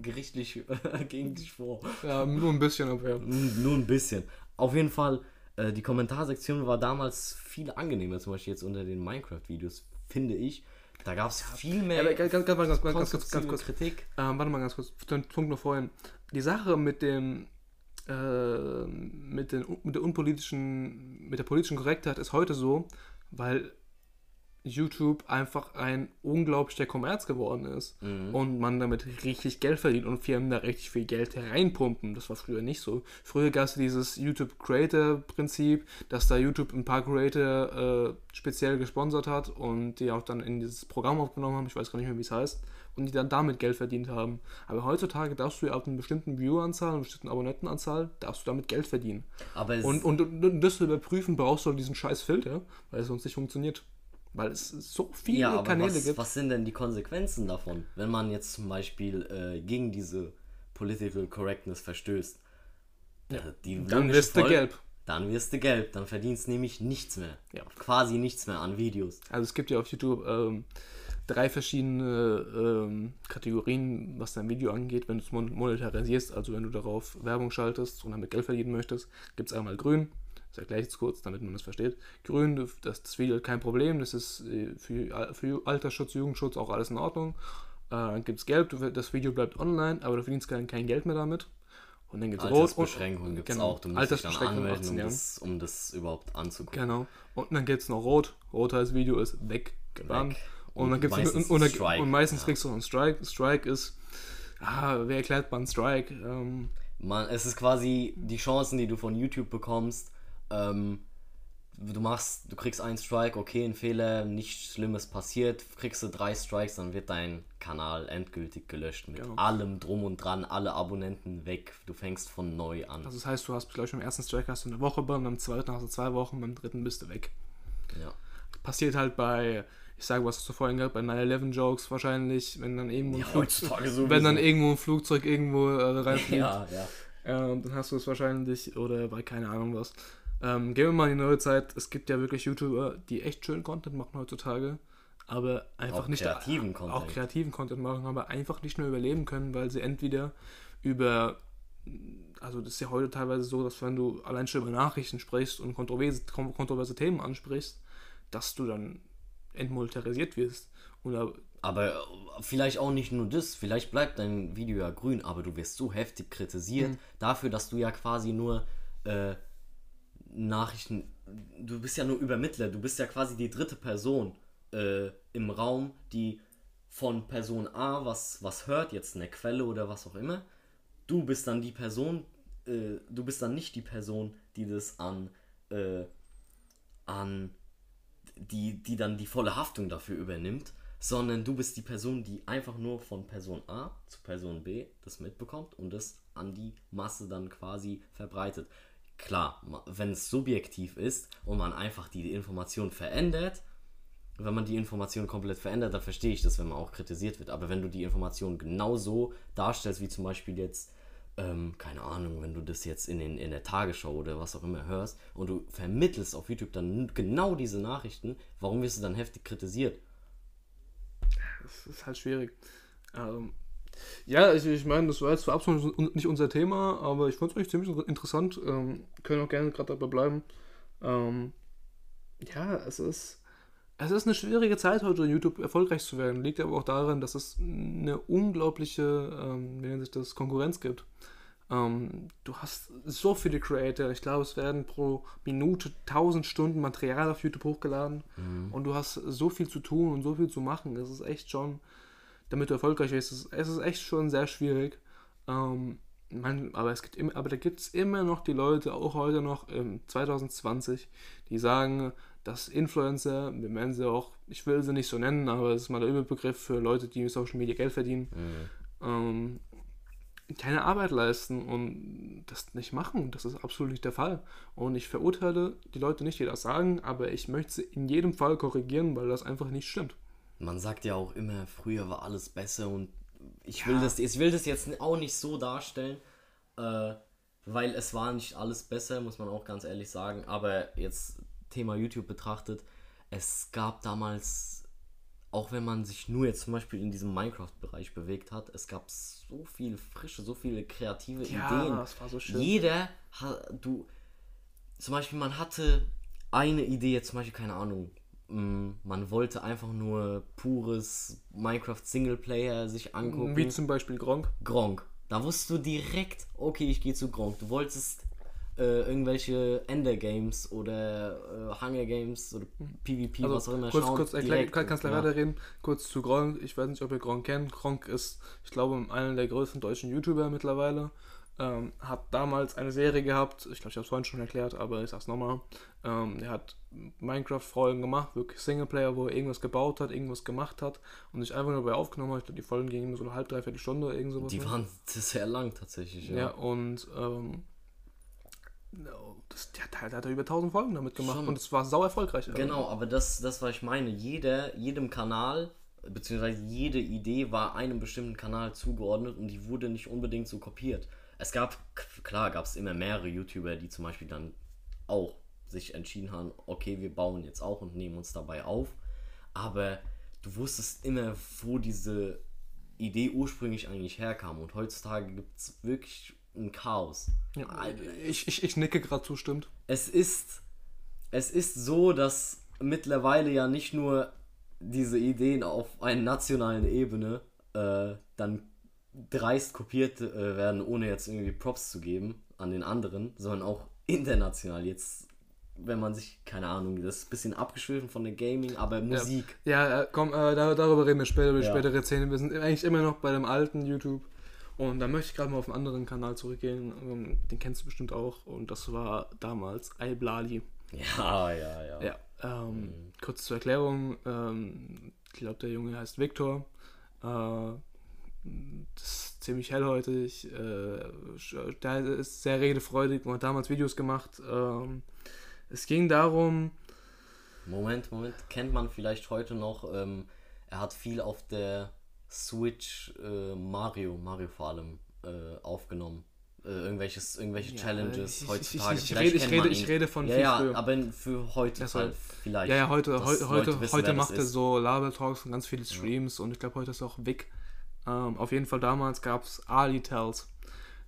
gerichtlich gegen dich vor. Ja, nur ein bisschen, aber ja. Nur ein bisschen. Auf jeden Fall, äh, die Kommentarsektion war damals viel angenehmer, zum Beispiel jetzt unter den Minecraft-Videos, finde ich. Da gab es viel mehr aber ganz, ganz, ganz, ganz, ganz, ganz, ganz, kurz. Kritik. Ähm, warte mal ganz kurz, den Punkt noch vorhin. Die Sache mit dem, äh, mit, den, mit der unpolitischen, mit der politischen Korrektheit ist heute so, weil YouTube einfach ein unglaublicher Kommerz geworden ist und man damit richtig Geld verdient und Firmen da richtig viel Geld hereinpumpen. Das war früher nicht so. Früher gab es dieses YouTube Creator Prinzip, dass da YouTube ein paar Creator äh, speziell gesponsert hat und die auch dann in dieses Programm aufgenommen haben, ich weiß gar nicht mehr, wie es heißt, und die dann damit Geld verdient haben. Aber heutzutage darfst du ja ab einer bestimmten Vieweranzahl, einer bestimmten Abonnentenanzahl, darfst du damit Geld verdienen. Aber Und, und, und das zu überprüfen, brauchst du diesen scheiß Filter, weil es sonst nicht funktioniert. Weil es so viele Ja, aber Kanäle was, gibt. was sind denn die Konsequenzen davon, wenn man jetzt zum Beispiel äh, gegen diese Political Correctness verstößt? Ja, die Dann wirst du gelb. Dann wirst du gelb, dann verdienst nämlich nichts mehr. Ja. Quasi nichts mehr an Videos. Also es gibt ja auf YouTube ähm, drei verschiedene ähm, Kategorien, was dein Video angeht, wenn du es mon monetarisierst, also wenn du darauf Werbung schaltest und damit Geld verdienen möchtest, gibt es einmal grün, das erkläre ich jetzt kurz, damit man das versteht. Grün, das, das Video hat kein Problem, das ist äh, für, für Altersschutz, Jugendschutz auch alles in Ordnung. Äh, dann gibt es gelb, das Video bleibt online, aber du verdienst kein, kein Geld mehr damit. Und dann gibt es rot. Altersbeschränkungen gibt es genau, auch. Du musst dich dann anmelden, 18 um das, um das überhaupt anzugucken. Genau. Und dann gibt es noch Rot. Rot heißt Video ist weggebannt. Weg. Und, dann gibt's meistens und, und, Strike, und meistens ja. kriegst du einen Strike. Strike ist, ah, wer erklärt man Strike? Ähm, Man, es ist quasi die Chancen, die du von YouTube bekommst. Ähm, du machst, du kriegst einen Strike, okay, ein Fehler, nichts Schlimmes passiert, kriegst du drei Strikes, dann wird dein Kanal endgültig gelöscht mit Genau. allem drum und dran, alle Abonnenten weg. Du fängst von neu an. also das heißt, du hast, glaube ich, beim ersten Strike hast du eine Woche, beim zweiten hast du zwei Wochen, beim dritten bist du weg. Ja. Passiert halt bei, ich sage, was hast du vorhin gehabt, bei 9-11-Jokes wahrscheinlich, wenn dann irgendwo ein, Ja, Flugzeug, wenn dann irgendwo ein Flugzeug irgendwo äh, reinfliegt. ja, ja. Ähm, dann hast du es wahrscheinlich oder bei keine Ahnung was. Ähm, gehen wir mal in die neue Zeit. Es gibt ja wirklich YouTuber, die echt schön Content machen heutzutage, aber einfach Auch nicht kreativen auch Content. kreativen Content machen, aber einfach nicht mehr überleben können, weil sie entweder über also das ist ja heute teilweise so, dass wenn du allein schon über Nachrichten sprichst und kontroverse, kon- kontroverse Themen ansprichst, dass du dann entmonetarisiert wirst. Oder Aber vielleicht auch nicht nur das, vielleicht bleibt dein Video ja grün, aber du wirst so heftig kritisiert Mhm. dafür, dass du ja quasi nur äh, Nachrichten, du bist ja nur Übermittler, du bist ja quasi die dritte Person äh, im Raum, die von Person A was, was hört, jetzt eine Quelle oder was auch immer. Du bist dann die Person, äh, du bist dann nicht die Person, die das an, äh, an die, die dann die volle Haftung dafür übernimmt, sondern du bist die Person, die einfach nur von Person A zu Person B das mitbekommt und das an die Masse dann quasi verbreitet. Klar, wenn es subjektiv ist und man einfach die Information verändert, wenn man die Information komplett verändert, dann verstehe ich das, wenn man auch kritisiert wird. Aber wenn du die Information genau so darstellst, wie zum Beispiel jetzt, ähm, keine Ahnung, wenn du das jetzt in, den, in der Tagesschau oder was auch immer hörst und du vermittelst auf YouTube dann genau diese Nachrichten, warum wirst du dann heftig kritisiert? Das ist halt schwierig. Ähm, ja, ich, ich meine, das war jetzt zwar absolut nicht unser Thema, aber ich fand es eigentlich ziemlich interessant. Ähm, können auch gerne gerade dabei bleiben. Ähm, ja, es ist. Es ist eine schwierige Zeit heute, in YouTube erfolgreich zu werden. Liegt aber auch daran, dass es eine unglaubliche, ähm, wie nennt sich das, Konkurrenz gibt. Ähm, du hast so viele Creator. Ich glaube, es werden pro Minute 1000 Stunden Material auf YouTube hochgeladen. Mhm. Und du hast so viel zu tun und so viel zu machen. Es ist echt schon, damit du erfolgreich wirst, es ist, echt schon sehr schwierig. Ähm, man, aber, es gibt immer, aber da gibt es immer noch die Leute, auch heute noch im 2020, die sagen, dass Influencer, wir nennen sie auch, ich will sie nicht so nennen, aber es ist mal der Überbegriff für Leute, die mit Social Media Geld verdienen, mhm. ähm, keine Arbeit leisten und das nicht machen. Das ist absolut nicht der Fall. Und ich verurteile die Leute nicht, die das sagen, aber ich möchte sie in jedem Fall korrigieren, weil das einfach nicht stimmt. Man sagt ja auch immer, früher war alles besser und ich will, das, ich will das jetzt auch nicht so darstellen, äh, weil es war nicht alles besser, muss man auch ganz ehrlich sagen. Aber jetzt Thema YouTube betrachtet, es gab damals, auch wenn man sich nur jetzt zum Beispiel in diesem Minecraft-Bereich bewegt hat, es gab so viel frische, so viele kreative ja, Ideen. Das war so schön. Jeder, du, zum Beispiel, man hatte eine Idee, jetzt zum Beispiel, keine Ahnung, mm, man wollte einfach nur pures Minecraft Singleplayer sich angucken. Wie zum Beispiel Gronk. Gronk. Da wusstest du direkt, okay, ich gehe zu Gronk. Du wolltest äh, irgendwelche Ender-Games oder äh, Hunger-Games oder PvP, also, was auch immer kurz. Kurz erklären, kann, kannst du weiterreden? Kurz zu Gronk. Ich weiß nicht, ob ihr Gronk kennt. Gronk ist, ich glaube, einer der größten deutschen YouTuber mittlerweile. Ähm, hat damals eine Serie gehabt, ich glaube, ich habe es vorhin schon erklärt, aber ich sag's nochmal. Ähm, er hat Minecraft-Folgen gemacht, wirklich Singleplayer, wo er irgendwas gebaut hat, irgendwas gemacht hat und sich einfach nur dabei aufgenommen hat. Ich glaube, die Folgen gingen so eine halbe, dreiviertel Stunde oder irgend sowas. Die waren sehr lang tatsächlich, ja. Ja, und ähm, das, der, der, der, hat über 1000 Folgen damit gemacht Schon. und es war sau erfolgreich. Genau, aber das, das, was ich meine, jeder, jedem Kanal, beziehungsweise jede Idee war einem bestimmten Kanal zugeordnet und die wurde nicht unbedingt so kopiert. Es gab, klar, gab es immer mehrere YouTuber, die zum Beispiel dann auch sich entschieden haben, okay, wir bauen jetzt auch und nehmen uns dabei auf. Aber du wusstest immer, wo diese Idee ursprünglich eigentlich herkam. Und heutzutage gibt es wirklich ein Chaos. Ja, ich, ich, ich nicke gerade zustimmt. Es ist, es ist so, dass mittlerweile ja nicht nur diese Ideen auf einer nationalen Ebene äh, dann dreist kopiert äh, werden, ohne jetzt irgendwie Props zu geben an den anderen, sondern auch international. Jetzt, wenn man sich, keine Ahnung, das ist ein bisschen abgeschwiffen von der Gaming, aber Musik. Ja, ja äh, komm, äh, darüber reden wir später, über ja. spätere Szenen. Wir sind eigentlich immer noch bei dem alten YouTube. Und da möchte ich gerade mal auf einen anderen Kanal zurückgehen. Ähm, den kennst du bestimmt auch. Und das war damals Iblali. Ja, ja, ja. ja ähm, mhm. Kurz zur Erklärung. Ähm, ich glaube, der Junge heißt Victor. Äh, das ist ziemlich hellhäutig. Äh, der ist sehr redefreudig und hat damals Videos gemacht. Ähm, es ging darum. Moment, Moment. Kennt man vielleicht heute noch? Ähm, er hat viel auf der Switch äh, Mario, Mario vor allem, äh, aufgenommen. Äh, irgendwelches, irgendwelche ja, Challenges ich, heutzutage. Ich, ich, rede, ich, rede, ich rede von ja, ja, früher. aber für heute ja, halt vielleicht. Ja, ja, heute, heute, heute, wissen, heute macht er so Label Talks und ganz viele Streams und ich glaube, heute ist auch Vic. Ähm, auf jeden Fall damals gab es Ali Tells.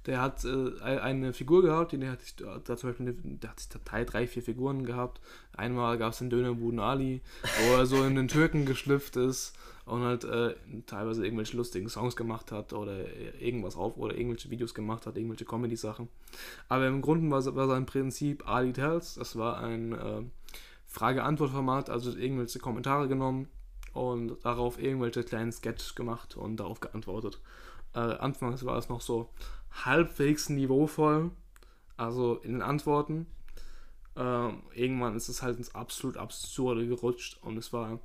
Der hat äh, eine Figur gehabt, die hat, da zum Beispiel, der hat drei, drei, vier Figuren gehabt. Einmal gab es den Dönerbuden Ali, wo er so in den Türken geschlüpft ist und halt äh, teilweise irgendwelche lustigen Songs gemacht hat oder irgendwas auf oder irgendwelche Videos gemacht hat, irgendwelche Comedy-Sachen. Aber im Grunde war, war sein Prinzip Ali Tells. Das war ein äh, Frage-Antwort-Format, also irgendwelche Kommentare genommen und darauf irgendwelche kleinen Sketches gemacht und darauf geantwortet. Äh, anfangs war es noch so halbwegs niveauvoll, also in den Antworten. Äh, irgendwann ist es halt ins absolut Absurde gerutscht und es war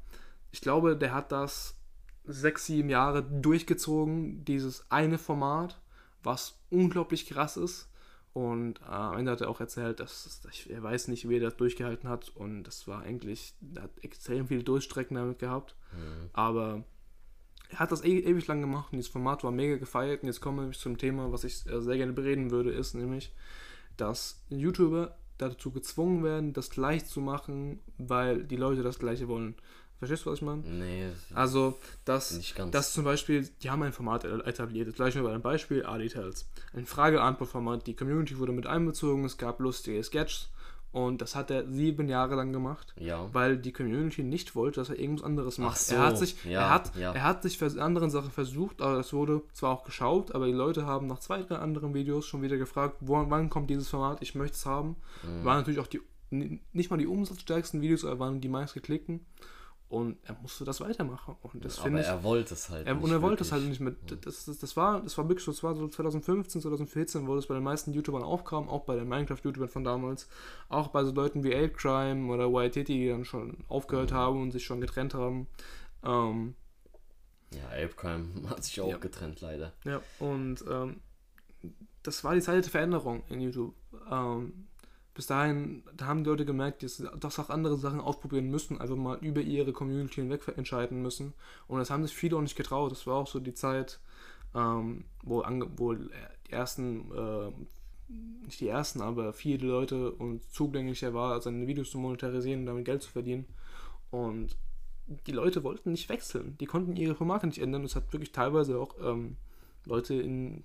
ich glaube, der hat das sechs, sieben Jahre durchgezogen, dieses eine Format, was unglaublich krass ist. Und äh, am Ende hat er auch erzählt, dass er weiß nicht, wie er das durchgehalten hat. Und das war eigentlich, er hat extrem viele Durchstrecken damit gehabt. Mhm. Aber er hat das e ewig lang gemacht und dieses Format war mega gefeiert. Und jetzt kommen wir zum Thema, was ich äh, sehr gerne bereden würde, ist nämlich, dass YouTuber dazu gezwungen werden, das gleich zu machen, weil die Leute das gleiche wollen. Verstehst du, was ich meine? Nee. Also, dass, dass zum Beispiel, die haben ein Format etabliert. Gleich mal ein Beispiel, Ali Tells. Ein Frage-Antwort-Format. Die Community wurde mit einbezogen, es gab lustige Sketches Und das hat er sieben Jahre lang gemacht, Ja. weil die Community nicht wollte, dass er irgendwas anderes macht. so, er hat sich, ja, er hat, ja. er hat sich für anderen Sachen versucht, aber das wurde zwar auch geschaut, aber die Leute haben nach zwei, drei anderen Videos schon wieder gefragt, wo, wann kommt dieses Format, ich möchte es haben. Mhm. Waren natürlich auch die, nicht mal die umsatzstärksten Videos, aber waren die meistgeklickten. Und er musste das weitermachen. Und das Aber finde ich. er wollte es halt. Er, nicht und er wollte es halt wirklich. nicht mehr. Das, das, das, war, das war wirklich so, das war so 2015, 2014, wo das bei den meisten YouTubern aufkam, auch bei den Minecraft-YouTubern von damals, auch bei so Leuten wie Apecrime oder YTT, die dann schon aufgehört Mhm. haben und sich schon getrennt haben. Ähm, Ja, Apecrime hat sich auch Ja. getrennt, leider. ja, und ähm, das war die Zeit der Veränderung in YouTube. Ähm, bis dahin, da haben die Leute gemerkt, dass sie dass auch andere Sachen ausprobieren müssen, einfach mal über ihre Community hinweg entscheiden müssen. Und das haben sich viele auch nicht getraut. Das war auch so die Zeit, ähm, wo, wo die ersten, äh, nicht die ersten, aber viele Leute und zugänglicher war, seine Videos zu monetarisieren und damit Geld zu verdienen. Und die Leute wollten nicht wechseln. Die konnten ihre Formate nicht ändern. Das hat wirklich teilweise auch ähm, Leute in,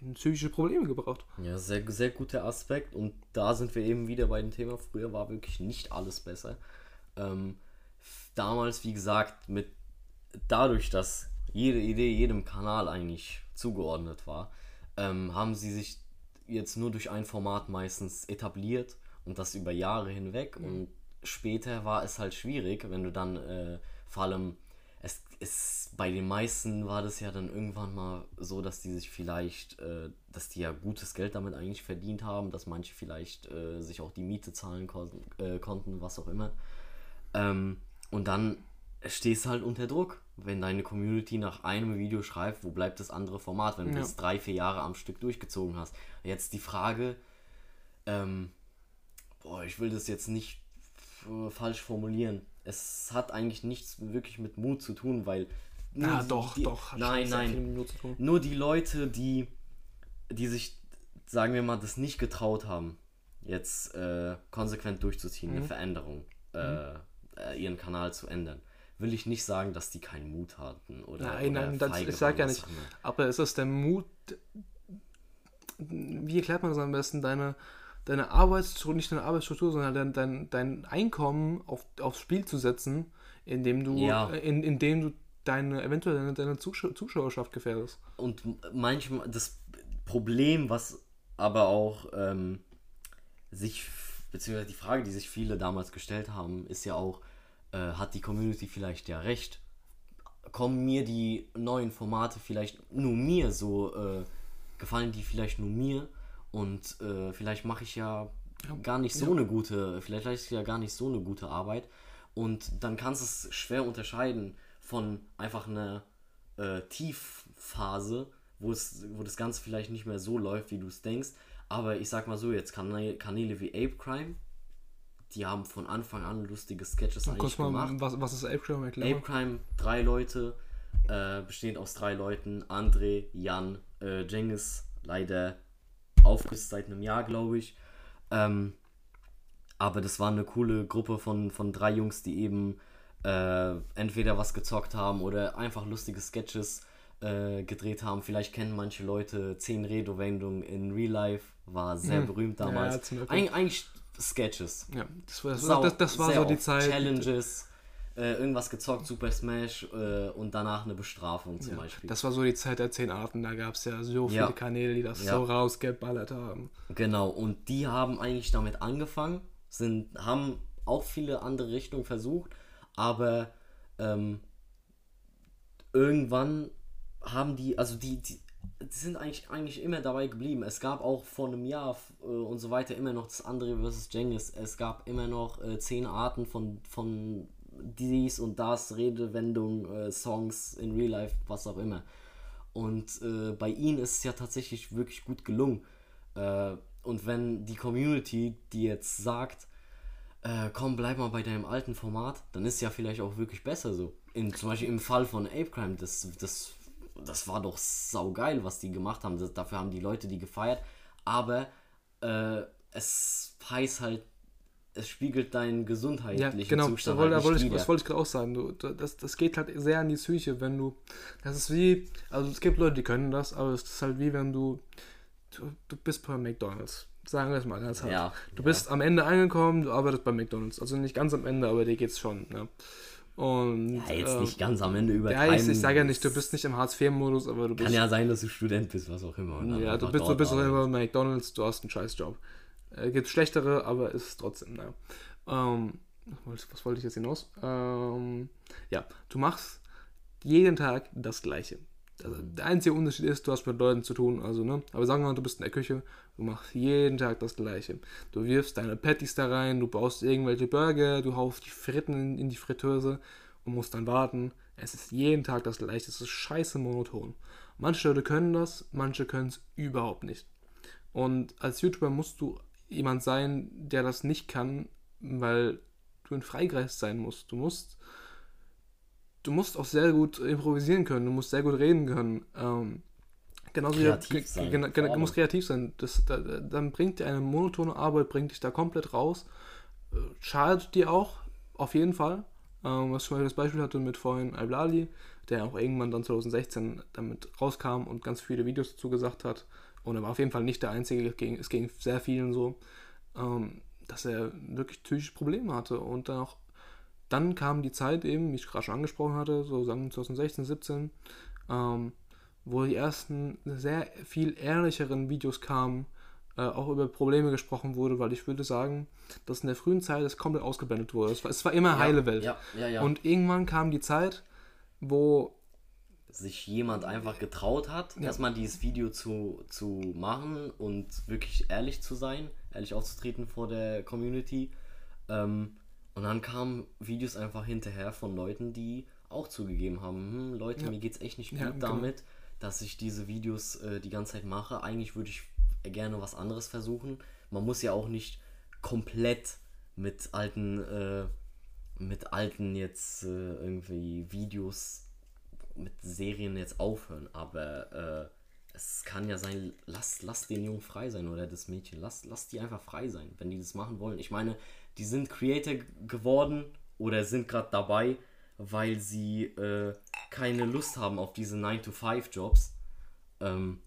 in psychische Probleme gebracht. Ja, sehr, sehr guter Aspekt. Und da sind wir eben wieder bei dem Thema. Früher war wirklich nicht alles besser. Ähm, damals, wie gesagt, mit dadurch, dass jede Idee jedem Kanal eigentlich zugeordnet war, ähm, haben sie sich jetzt nur durch ein Format meistens etabliert und das über Jahre hinweg. Und später war es halt schwierig, wenn du dann äh, vor allem es ist bei den meisten war das ja dann irgendwann mal so, dass die sich vielleicht, äh, dass die ja gutes Geld damit eigentlich verdient haben, dass manche vielleicht äh, sich auch die Miete zahlen konnten, äh, konnten was auch immer. Ähm, und dann stehst du halt unter Druck, wenn deine Community nach einem Video schreibt, wo bleibt das andere Format, wenn du Ja. das drei, vier Jahre am Stück durchgezogen hast. Jetzt die Frage, ähm, boah, ich will das jetzt nicht äh, falsch formulieren. Es hat eigentlich nichts wirklich mit Mut zu tun, weil. Na nur doch, die, doch. hat Nein, nein. Nur die Leute, die, die sich, sagen wir mal, das nicht getraut haben, jetzt äh, konsequent durchzuziehen, Mhm. eine Veränderung, äh, äh, ihren Kanal zu ändern, will ich nicht sagen, dass die keinen Mut hatten oder. Nein, oder nein, das, ich sag waren, ja nicht. immer. Aber ist das der Mut? Wie erklärt man das am besten? Deine, deine Arbeitsstruktur, nicht deine Arbeitsstruktur, sondern dein, dein, dein Einkommen auf, aufs Spiel zu setzen, indem du, Ja. äh, in, indem du deine, eventuell deine, deine Zuschau Zuschauerschaft gefährdest. Und manchmal das Problem, was aber auch ähm, sich, beziehungsweise die Frage, die sich viele damals gestellt haben, ist ja auch, äh, hat die Community vielleicht ja recht? Kommen mir die neuen Formate vielleicht nur mir so, äh, gefallen die vielleicht nur mir? Und äh, vielleicht mache ich ja gar nicht so eine gute, vielleicht leiste ich ja gar nicht so eine gute Arbeit. Und dann kannst du es schwer unterscheiden von einfach einer äh, Tiefphase, wo es, wo das Ganze vielleicht nicht mehr so läuft, wie du es denkst. Aber ich sag mal so, jetzt Kanäle, Kanäle wie Ape Crime, die haben von Anfang an lustige Sketches eigentlich Kurz mal, gemacht. was, was ist Apecrime? Erklär Ape. Crime, drei Leute, äh, bestehend aus drei Leuten. André, Jan, äh, Cengiz, leider aufgelöst seit einem Jahr, glaube ich. Ähm, aber das war eine coole Gruppe von, von drei Jungs, die eben äh, entweder was gezockt haben oder einfach lustige Sketches äh, gedreht haben. Vielleicht kennen manche Leute 10 Redewendungen in Real Life, war sehr berühmt Ja, damals. Glück. Eig eigentlich Sketches. Ja, das war, das, das, das war so die Zeit. Challenges, äh, irgendwas gezockt, Super Smash äh, und danach eine Bestrafung zum Ja, Beispiel. das war so die Zeit der zehn Arten. Da gab es ja so viele Ja. Kanäle, die das Ja. so rausgeballert haben. Genau, und die haben eigentlich damit angefangen, sind, haben auch viele andere Richtungen versucht, aber ähm, irgendwann haben die, also die, die, die sind eigentlich, eigentlich immer dabei geblieben. Es gab auch vor einem Jahr äh, und so weiter immer noch das andere versus Jengis. Es gab immer noch äh, zehn Arten von, von dies und das, Redewendung, äh, Songs in Real Life, was auch immer. Und äh, bei ihnen ist es ja tatsächlich wirklich gut gelungen. Äh, und wenn die Community, die jetzt sagt, äh, komm, bleib mal bei deinem alten Format, dann ist ja vielleicht auch wirklich besser so. In, zum Beispiel im Fall von Ape Crime, das, das, das war doch saugeil, was die gemacht haben. Das, dafür haben die Leute die gefeiert. Aber äh, es heißt halt, es spiegelt deinen Ja, gesundheitlichen genau, Zustand wollte, halt wollte ich, das wollte ich gerade auch sagen. Du, da- das, das geht halt sehr an die Psyche, wenn du. Das ist wie. Also es gibt Leute, die können das, aber es ist halt wie wenn du. Du, du bist bei McDonalds. Sagen wir es mal ganz hart. Ja, du ja. bist am Ende angekommen, du arbeitest bei McDonalds. Also nicht ganz am Ende, aber dir geht's schon. Ne? Und, Ja, jetzt ähm, nicht ganz am Ende Ja, übertreiben. ich, ich sage ja nicht, du bist nicht im Hartz-IV-Modus, aber du bist. Kann ja sein, dass du Student bist, was auch immer. ja, du bist, du bist auch immer bei McDonalds, du hast einen Scheißjob. Äh, gibt schlechtere, aber ist trotzdem, ne? Ähm, was wollte- was wollte ich jetzt hinaus? Ähm, ja, du machst jeden Tag das Gleiche. Also, der einzige Unterschied ist, du hast mit Leuten zu tun, also, ne? Aber sagen wir mal, du bist in der Küche, du machst jeden Tag das Gleiche. Du wirfst deine Patties da rein, du baust irgendwelche Burger, du haust die Fritten in, in die Fritteuse und musst dann warten. Es ist jeden Tag das Gleiche, es ist scheiße monoton. Manche Leute können das, manche können es überhaupt nicht. Und als YouTuber musst du jemand sein, der das nicht kann, weil du ein Freigeist sein musst. Du musst, du musst auch sehr gut improvisieren können, du musst sehr gut reden können. Ähm, genauso Kreativ wie, sein, du musst kreativ sein. Das, da, da- dann bringt dir eine monotone Arbeit, bringt dich da komplett raus. Äh, Schadet dir auch, auf jeden Fall. Ähm, was ich zum Beispiel das Beispiel hatte mit vorhin Al-Blali, der auch irgendwann dann 2016 damit rauskam und ganz viele Videos dazu gesagt hat. Und er war auf jeden Fall nicht der Einzige, es ging, es ging sehr vielen so, ähm, dass er wirklich psychische Probleme hatte. Und dann auch, dann kam die Zeit eben, wie ich gerade schon angesprochen hatte, so sagen wir 2016, 17, ähm, wo die ersten sehr viel ehrlicheren Videos kamen, äh, auch über Probleme gesprochen wurde, weil ich würde sagen, dass in der frühen Zeit es komplett ausgeblendet wurde. Es war, es war immer heile Welt. Ja, ja, ja. Und irgendwann kam die Zeit, wo sich jemand einfach getraut hat, erstmal dieses Video zu, zu machen und wirklich ehrlich zu sein, ehrlich aufzutreten vor der Community. Ähm, und dann kamen Videos einfach hinterher von Leuten, die auch zugegeben haben, hm, Leute, Ja. mir geht's echt nicht gut Ja, genau. damit, dass ich diese Videos äh, die ganze Zeit mache. Eigentlich würde ich gerne was anderes versuchen. Man muss ja auch nicht komplett mit alten, äh, mit alten jetzt äh, irgendwie Videos mit Serien jetzt aufhören, aber äh, es kann ja sein, lass, lass den Jungen frei sein oder das Mädchen, lass, lass die einfach frei sein, wenn die das machen wollen. Ich meine, die sind Creator geworden oder sind gerade dabei, weil sie äh, keine Lust haben auf diese 9-to-5-Jobs. Ähm,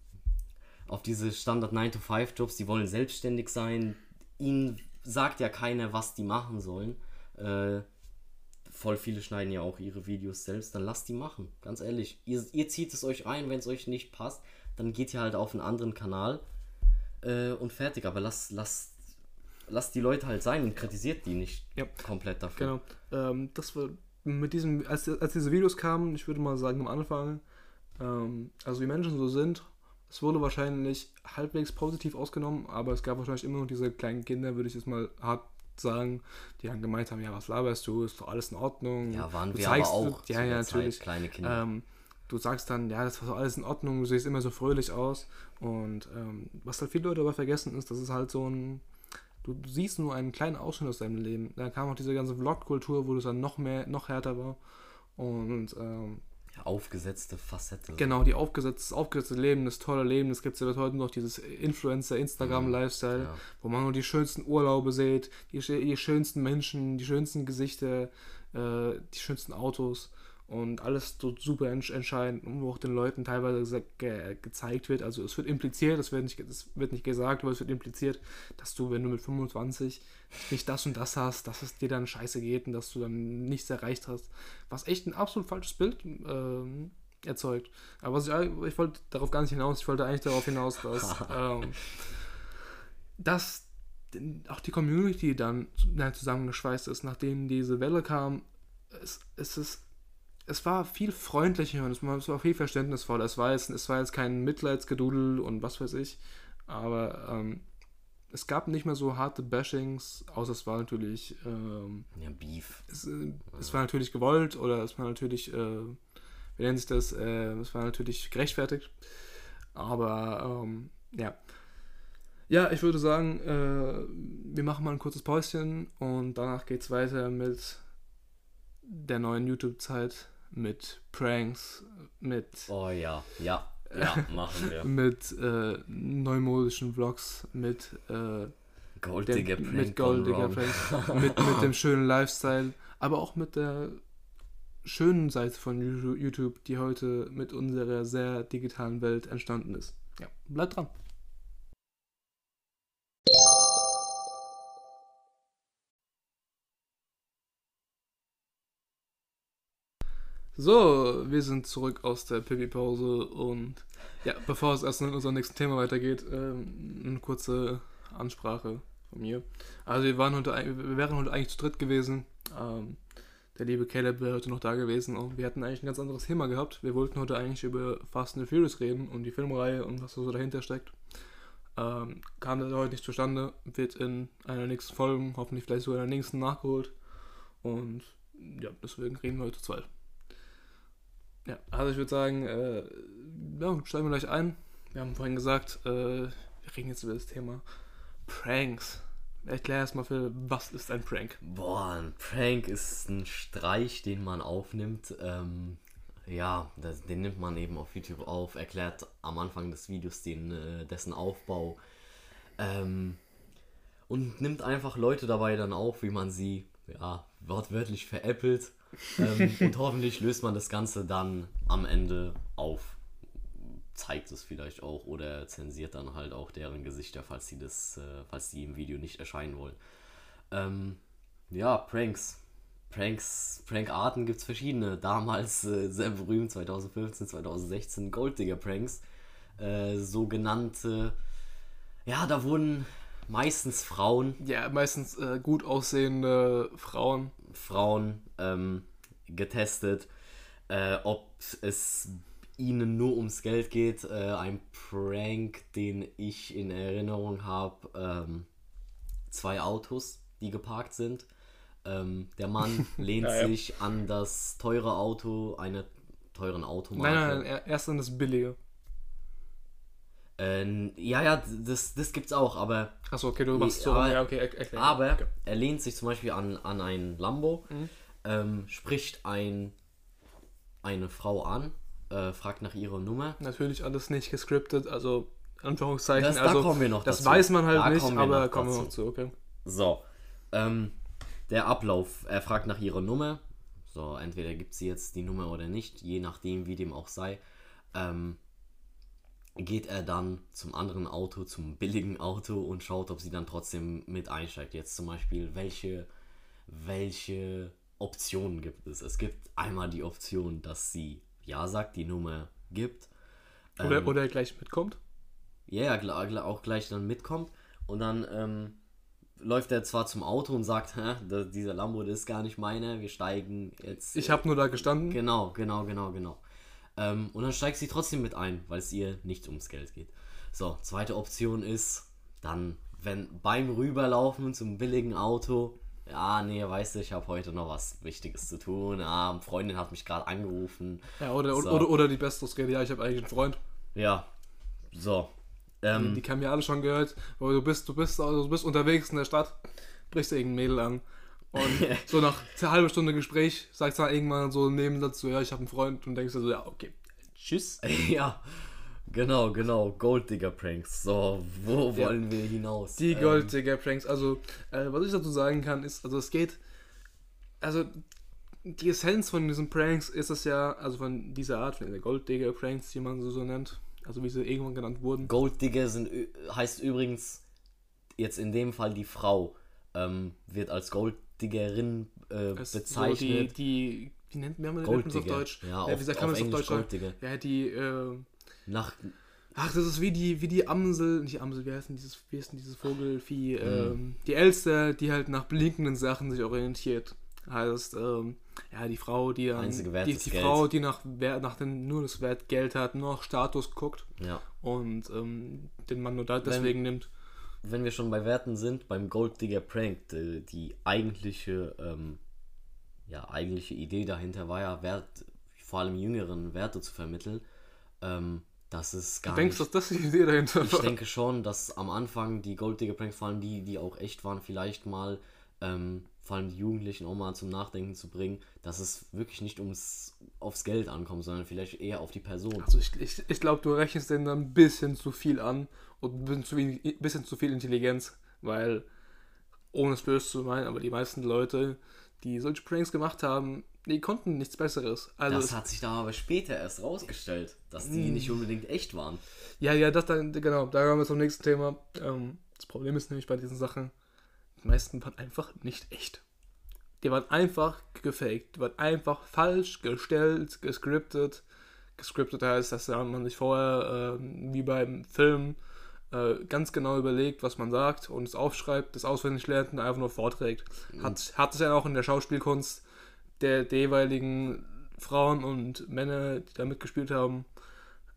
auf diese Standard 9-to-5-Jobs, die wollen selbstständig sein. Ihnen sagt ja keiner, was die machen sollen. Äh, voll viele schneiden ja auch ihre Videos selbst, dann lasst die machen. Ganz ehrlich. Ihr, ihr zieht es euch ein, wenn es euch nicht passt, dann geht ihr halt auf einen anderen Kanal äh, und fertig. Aber lasst, lasst, lasst die Leute halt sein und kritisiert die nicht Ja. komplett dafür. Genau. Ähm, das war mit diesem, als, als diese Videos kamen, ich würde mal sagen am Anfang, ähm, also wie Menschen so sind, es wurde wahrscheinlich halbwegs positiv ausgenommen, aber es gab wahrscheinlich immer noch diese kleinen Kinder, würde ich jetzt mal hart sagen, die dann gemeint haben, ja, was laberst du, ist doch alles in Ordnung. Ja, waren du wir zeigst, aber auch Ja, zu ja, der Zeit, natürlich. kleine Kinder. Ähm, du sagst dann, ja, das war alles in Ordnung, du siehst immer so fröhlich aus. Und ähm, was halt viele Leute dabei vergessen ist, das ist halt so ein, du, du siehst nur einen kleinen Ausschnitt aus deinem Leben. Dann kam auch diese ganze Vlog-Kultur, wo das dann noch mehr, noch härter war. Und ähm, Ja, aufgesetzte Facette. genau, die aufgesetzte, das aufgesetzte Leben, das tolle Leben, das gibt es ja bis heute noch, dieses Influencer-Instagram-Lifestyle, ja. wo man nur die schönsten Urlaube sieht, die, die schönsten Menschen, die schönsten Gesichter, äh, die schönsten Autos und alles so super entsch- entscheidend, und wo auch den Leuten teilweise ge ge gezeigt wird. Also es wird impliziert, es wird nicht, es wird nicht gesagt, aber es wird impliziert, dass du, wenn du mit 25 nicht das und das hast, dass es dir dann scheiße geht und dass du dann nichts erreicht hast. Was echt ein absolut falsches Bild ähm, erzeugt. Aber ich, ich wollte darauf gar nicht hinaus, ich wollte eigentlich darauf hinaus, dass, ähm, dass auch die Community dann ja, zusammengeschweißt ist, nachdem diese Welle kam. Es, es, ist, es war viel freundlicher und es war, viel verständnisvoller. Es war, jetzt, es war jetzt kein Mitleidsgedudel und was weiß ich, aber ähm, es gab nicht mehr so harte Bashings, außer es war natürlich ähm, Ja, Beef. es, äh, es war natürlich gewollt oder es war natürlich, äh, wie nennt sich das, äh, es war natürlich gerechtfertigt. Aber ähm, ja. Ja, ich würde sagen, äh, wir machen mal ein kurzes Päuschen und danach geht es weiter mit der neuen YouTube-Zeit, mit Pranks, mit, Oh ja, ja, ja, machen wir. mit äh, neumodischen Vlogs, mit äh, Gold Digger Prank. mit Gold Digger Prank, mit, mit dem schönen Lifestyle, aber auch mit der schönen Seite vonYu- YouTube, die heute mit unserer sehr digitalen Welt entstanden ist. Ja, bleibt dran. So, wir sind zurück aus der Pipi-Pause und ja, bevor es erst in unser nächsten Thema weitergeht, ähm, eine kurze Ansprache von mir. Also wir waren heute, wir wären heute eigentlich zu dritt gewesen. Ähm, der liebe Caleb wäre heute noch da gewesen und wir hatten eigentlich ein ganz anderes Thema gehabt. Wir wollten heute eigentlich über Fast and Furious reden und die Filmreihe und was so dahinter steckt. Ähm, kam leider heute nicht zustande, wird in einer nächsten Folge, hoffentlich vielleicht sogar in der nächsten nachgeholt. Und ja, deswegen reden wir heute zu zweit. Ja, also ich würde sagen, äh, ja, steigen wir gleich ein. Wir haben vorhin gesagt, äh, wir reden jetzt über das Thema Pranks. Erklär erstmal für, was ist ein Prank? Boah, ein Prank ist ein Streich, den man aufnimmt. Ähm, ja, das, den nimmt man eben auf YouTube auf, erklärt am Anfang des Videos den, äh, dessen Aufbau ähm, und nimmt einfach Leute dabei dann auf, wie man sie ja, wortwörtlich veräppelt. Ähm, und hoffentlich löst man das Ganze dann am Ende auf. Zeigt es vielleicht auch oder zensiert dann halt auch deren Gesichter, falls sie das, äh, falls die im Video nicht erscheinen wollen. Ähm, ja, Pranks. Pranks, Prankarten gibt es verschiedene. Damals äh, sehr berühmt, 2015, 2016, Golddigger Pranks. Äh, sogenannte, ja, da wurden meistens Frauen. Ja, meistens äh, gut aussehende Frauen. Frauen ähm, getestet, äh, ob es ihnen nur ums Geld geht. Äh, ein Prank, den ich in Erinnerung habe, ähm, zwei Autos, die geparkt sind. Ähm, der Mann lehnt ja, ja. sich an das teure Auto, einer teuren Automarke. Nein, nein, nein, erst an das billige. Äh, ja, ja, das, das gibt's auch, aber. Achso, okay, du machst so. Aber, ja, okay, erklär. aber okay. er lehnt sich zum Beispiel an, an ein Lambo, mhm. ähm, spricht ein, eine Frau an, äh, fragt nach ihrer Nummer. Natürlich alles nicht gescriptet, also Anführungszeichen. Das, also, da kommen wir noch Das dazu. weiß man halt da nicht, kommen aber kommen wir noch zu, okay. So, ähm, der Ablauf. Er fragt nach ihrer Nummer. So, entweder gibt sie jetzt die Nummer oder nicht, je nachdem, wie dem auch sei. Ähm, geht er dann zum anderen Auto, zum billigen Auto und schaut, ob sie dann trotzdem mit einsteigt. Jetzt zum Beispiel, welche, welche Optionen gibt es? Es gibt einmal die Option, dass sie Ja sagt, die Nummer gibt. Oder, ähm, oder gleich mitkommt. Ja, yeah, auch gleich dann mitkommt. Und dann ähm, läuft er zwar zum Auto und sagt, dieser Lambo, das ist gar nicht meine, wir steigen jetzt. Ich habe nur da gestanden. Genau, genau, genau, genau. Ähm, und dann steigt sie trotzdem mit ein, weil es ihr nicht ums Geld geht. So, zweite Option ist, dann, wenn beim Rüberlaufen zum billigen Auto, ja, nee, weißt du, ich habe heute noch was Wichtiges zu tun. Eine Freundin hat mich gerade angerufen. Ja, oder, so. oder, oder die beste Ausrede, ja, ich habe eigentlich einen Freund. Ja, so. Ähm, die, die haben ja alle schon gehört, aber du bist, du bist, also du bist unterwegs in der Stadt, brichst irgendein Mädel an. Und so nach einer halben Stunde Gespräch sagst du dann irgendwann so neben dazu, ja, ich habe einen Freund und denkst du so, ja, okay, tschüss. ja, genau, genau, Golddigger-Pranks. So, wo ja. wollen wir hinaus? Die ähm, Golddigger-Pranks, also, äh, was ich dazu sagen kann, ist, also es geht, also die Essenz von diesen Pranks ist es ja, also von dieser Art, von der Golddigger-Pranks, die man so, so nennt, also wie sie irgendwann genannt wurden. Golddigger sind, heißt übrigens jetzt in dem Fall die Frau ähm, wird als Golddiggerin äh, bezeichnet. So die, die, wie nennt man das auf Deutsch? Ja, auf, wie sagt man das auf Deutsch? Golddigger. Ja, die, äh, Nach, Ach, das ist wie die, wie die Amsel, nicht Amsel, wie heißt denn dieses, wie heißt denn dieses Vogelvieh? Mhm. Ähm, die Elster, die halt nach blinkenden Sachen sich orientiert. Heißt, ähm, ja, die Frau, die dann, die, die Frau, die nach, nach dem, nur das Wert Geld hat, nur nach Status guckt ja. und ähm, den Mann nur da deswegen wenn, nimmt. Wenn wir schon bei Werten sind, beim Gold Digger Prank, die, die eigentliche, ähm, ja, eigentliche Idee dahinter war ja, Wert, vor allem jüngeren Werte zu vermitteln. Ähm, das ist gar du denkst, nicht, dass das die Idee dahinter war? Ich denke schon, dass am Anfang die Gold Digger Pranks, vor allem die, die auch echt waren, vielleicht mal ähm, vor allem die Jugendlichen auch mal zum Nachdenken zu bringen, dass es wirklich nicht ums aufs Geld ankommt, sondern vielleicht eher auf die Person. Also ich, ich, ich glaube, du rechnest denen ein bisschen zu viel an und ein bisschen zu, wenig, bisschen zu viel Intelligenz, weil, ohne es böse zu meinen, aber die meisten Leute, die solche Pranks gemacht haben, die konnten nichts Besseres. Also das hat sich da aber später erst rausgestellt, dass die hm. nicht unbedingt echt waren. Ja, ja, das dann, genau, da kommen wir zum nächsten Thema. Ähm, das Problem ist nämlich bei diesen Sachen, die meisten waren einfach nicht echt. die waren einfach gefaked, die waren einfach falsch gestellt, gescriptet. Gescriptet heißt, dass man sich vorher, äh, wie beim Film, äh, ganz genau überlegt, was man sagt und es aufschreibt, das auswendig lernt und einfach nur vorträgt. Hat, hat es ja auch in der Schauspielkunst der, der jeweiligen Frauen und Männer, die da mitgespielt haben,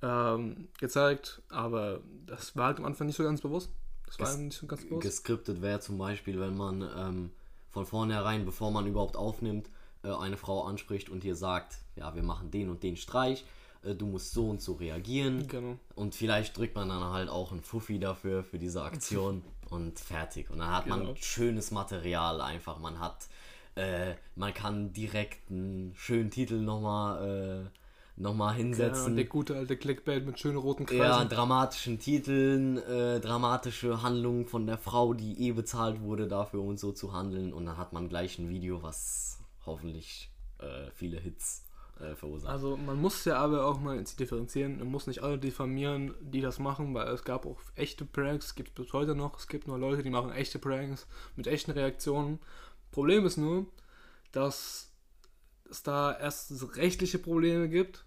ähm, gezeigt, aber das war halt am Anfang nicht so ganz bewusst. Das war Ges- nicht so ganz bewusst. Geskriptet wäre zum Beispiel, wenn man ähm, von vornherein, bevor man überhaupt aufnimmt, äh, eine Frau anspricht und ihr sagt, ja, wir machen den und den Streich, du musst so und so reagieren. Genau. Und vielleicht drückt man dann halt auch einen Fuffi dafür, für diese Aktion und fertig. Und dann hat Genau. man schönes Material einfach. Man hat, äh, man kann direkt einen schönen Titel nochmal äh, noch mal Ja, hinsetzen. und der gute alte Clickbait mit schönen roten Kreisen. Ja, dramatischen Titeln, äh, dramatische Handlungen von der Frau, die eh bezahlt wurde dafür und so zu handeln. Und dann hat man gleich ein Video, was hoffentlich äh, viele Hits äh, verursacht. Also man muss ja aber auch mal differenzieren. Man muss nicht alle diffamieren, die das machen, weil es gab auch echte Pranks, gibt es bis heute noch. Es gibt nur Leute, die machen echte Pranks mit echten Reaktionen. Problem ist nur, dass es da erst rechtliche Probleme gibt.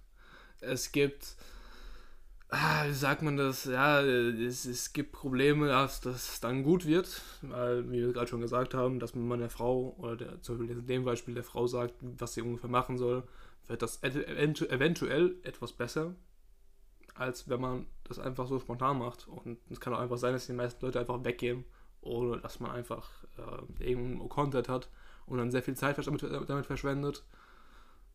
Es gibt, ah, wie sagt man das, ja, es, es gibt Probleme, dass das dann gut wird, weil, wie wir gerade schon gesagt haben, dass man der Frau, oder der, zum Beispiel in dem Beispiel der Frau sagt, was sie ungefähr machen soll, wird das eventu- eventuell etwas besser, als wenn man das einfach so spontan macht. Und es kann auch einfach sein, dass die meisten Leute einfach weggehen oder dass man einfach äh, irgendeinen Content hat und dann sehr viel Zeit damit, damit verschwendet.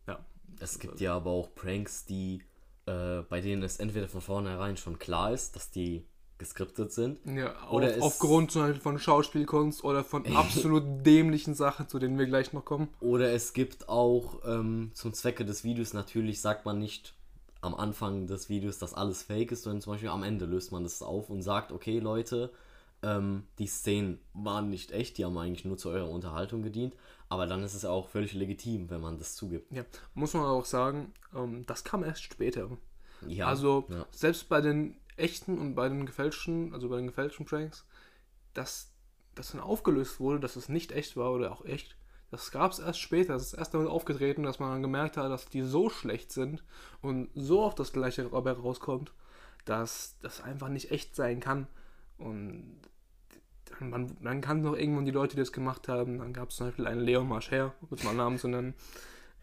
Ja. Es gibt ja aber auch Pranks, die äh, bei denen es entweder von vornherein schon klar ist, dass die geskriptet sind. Ja, Oder auf, aufgrund zum Beispiel von Schauspielkunst oder von absolut dämlichen Sachen, zu denen wir gleich noch kommen. Oder es gibt auch ähm, zum Zwecke des Videos natürlich, sagt man nicht am Anfang des Videos, dass alles fake ist, sondern zum Beispiel am Ende löst man das auf und sagt, okay Leute, ähm, die Szenen waren nicht echt, die haben eigentlich nur zu eurer Unterhaltung gedient, aber dann ist es auch völlig legitim, wenn man das zugibt. Ja, muss man auch sagen, ähm, das kam erst später. Ja, also ja. selbst bei den echten und bei den gefälschten, also bei den gefälschten Pranks, dass das dann aufgelöst wurde, dass es nicht echt war oder auch echt, das gab es erst später. Das ist erst damit aufgetreten, dass man dann gemerkt hat, dass die so schlecht sind und so auf das gleiche dabei rauskommt, dass das einfach nicht echt sein kann. Und man, man kann noch irgendwann die Leute, die das gemacht haben, dann gab es zum Beispiel einen Leon Marcher, um es mal einen Namen zu nennen.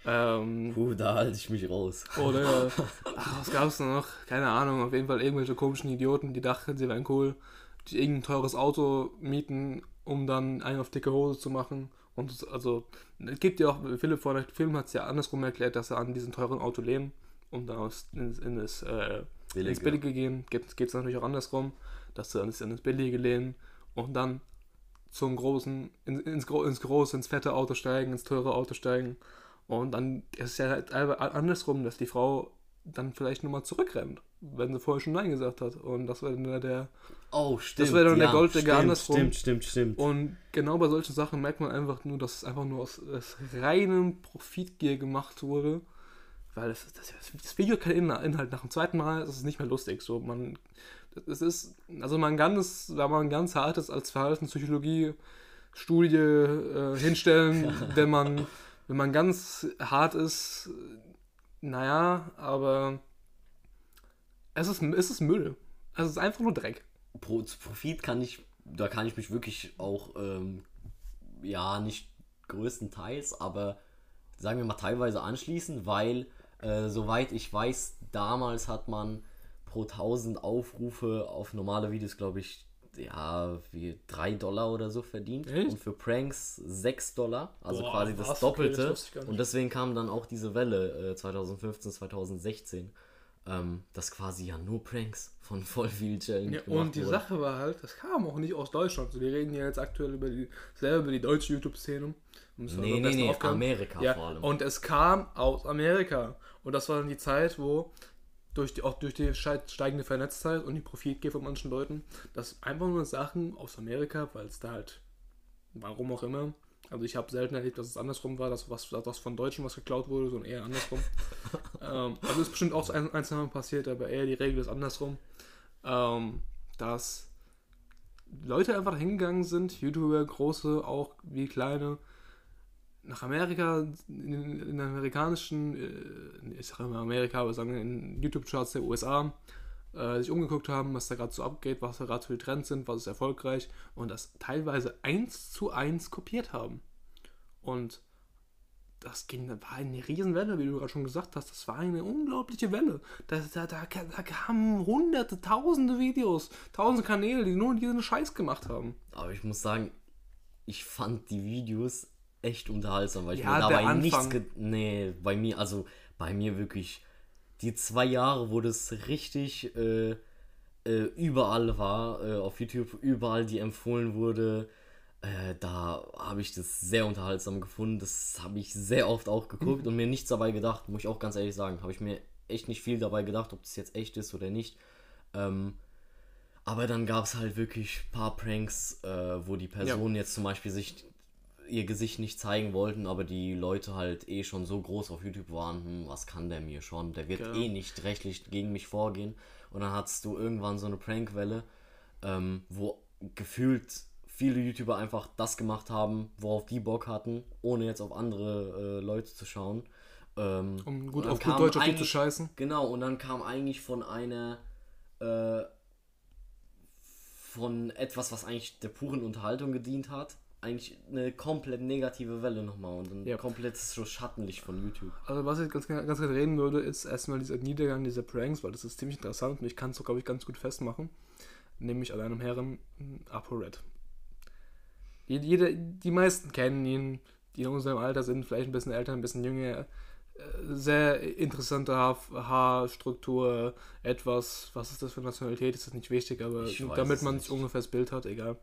Ähm, Puh, da halte ich mich raus. oder ach, was gab es noch? Keine Ahnung, auf jeden Fall irgendwelche komischen Idioten, die dachten, sie wären cool, die irgendein teures Auto mieten, um dann einen auf dicke Hose zu machen. Und es- also, es gibt ja auch, Philipp vor dem Film hat es ja andersrum erklärt, dass sie an diesem teuren Auto leben und dann aus, in, in das, äh, Billige. ins Billige gehen. Geht es natürlich auch andersrum, dass sie ins, in das Billige lehnen und dann zum großen, in, ins, ins große, ins fette Auto steigen, ins teure Auto steigen. Und dann ist es ja halt andersrum, dass die Frau dann vielleicht nochmal zurückrennt, wenn sie vorher schon Nein gesagt hat. Und das wäre dann der- der. Oh, stimmt. wäre dann der ja, Golddigger stimmt, andersrum. Stimmt, stimmt, stimmt. Und genau bei solchen Sachen merkt man einfach nur, dass es einfach nur aus, aus reinem Profitgier gemacht wurde. Weil das, das, das Video keinen In- Inhalt. Nach dem zweiten Mal ist es nicht mehr lustig. So, man, es ist, also man kann es, wenn man ganz hart ist, als Verhaltenspsychologie-Studie äh, hinstellen, wenn man, wenn man ganz hart ist, naja, aber es ist, es ist Müll. Es ist einfach nur Dreck. Pro, Profit kann ich, da kann ich mich wirklich auch, ähm, ja, nicht größtenteils, aber sagen wir mal teilweise anschließen, weil, äh, soweit ich weiß, damals hat man pro 1000 Aufrufe auf normale Videos, glaube ich, ja, wie 3 Dollar oder so verdient. Echt? Und für Pranks 6 Dollar, also Boah, quasi das was? Okay, Doppelte. das und deswegen kam dann auch diese Welle äh, 2015, 2016, ähm, dass quasi ja nur Pranks von voll vielen Challenge Ja, und die wurden. Sache war halt, das kam auch nicht aus Deutschland. Also wir reden ja jetzt aktuell über die, selber über die deutsche YouTube-Szene. Nee, nee, nee. Amerika ja, vor allem. Und es kam aus Amerika. Und das war dann die Zeit, wo durch die, auch durch die steigende Vernetztheit und die Profitgier von manchen Leuten, dass einfach nur Sachen aus Amerika, weil es da halt, warum auch immer, also ich habe selten erlebt, dass es andersrum war, dass was dass von Deutschen was geklaut wurde, sondern eher andersrum. ähm, also ist bestimmt auch ein, ein, zwei Mal passiert, aber eher die Regel ist andersrum. Ähm, dass Leute einfach hingegangen sind, YouTuber, große, auch wie kleine, nach Amerika, in, in amerikanischen, äh, ich sage immer Amerika, aber sagen wir in YouTube-Charts der USA, äh, sich umgeguckt haben, was da gerade so abgeht, was da gerade für die Trends sind, was ist erfolgreich und das teilweise eins zu eins kopiert haben. Und das ging, war eine Riesenwelle, wie du gerade schon gesagt hast. Das war eine unglaubliche Welle. Da, da, da, da kamen hunderte, tausende Videos, tausende Kanäle, die nur diesen Scheiß gemacht haben. Aber ich muss sagen, ich fand die Videos echt unterhaltsam, weil ich Ja, mir dabei Anfang. nichts. Ge nee, bei mir, also bei mir wirklich die zwei Jahre, wo das richtig äh, äh, überall war, äh, auf YouTube, überall die empfohlen wurde, äh, da habe ich das sehr unterhaltsam gefunden. Das habe ich sehr oft auch geguckt Mhm. und mir nichts dabei gedacht, muss ich auch ganz ehrlich sagen. Habe ich mir echt nicht viel dabei gedacht, ob das jetzt echt ist oder nicht. Ähm, aber dann gab es halt wirklich ein paar Pranks, äh, wo die Personen jetzt zum Beispiel sich ihr Gesicht nicht zeigen wollten, aber die Leute halt eh schon so groß auf YouTube waren, hm, was kann der mir schon? Der wird Genau. eh nicht rechtlich gegen mich vorgehen. Und dann hattest du irgendwann so eine Prankwelle, ähm, wo gefühlt viele YouTuber einfach das gemacht haben, worauf die Bock hatten, ohne jetzt auf andere äh, Leute zu schauen. Ähm, Um gut auf gut Deutsch auf die zu scheißen. Genau, und dann kam eigentlich von einer, äh, von etwas, was eigentlich der puren Unterhaltung gedient hat, eigentlich eine komplett negative Welle nochmal und ein Ja. komplettes so Schattenlicht von YouTube. Also was ich ganz, ganz gerne reden würde, ist erstmal dieser Niedergang dieser Pranks, weil das ist ziemlich interessant und ich kann es glaube ich, ganz gut festmachen. Nämlich an einem Herren ApoRed. Jede, die meisten kennen ihn, die in unserem Alter sind, vielleicht ein bisschen älter, ein bisschen jünger. Äh, Sehr interessante Haar, Haarstruktur, etwas, was ist das für Nationalität, ist das nicht wichtig, aber damit man sich ungefähr das Bild hat, egal.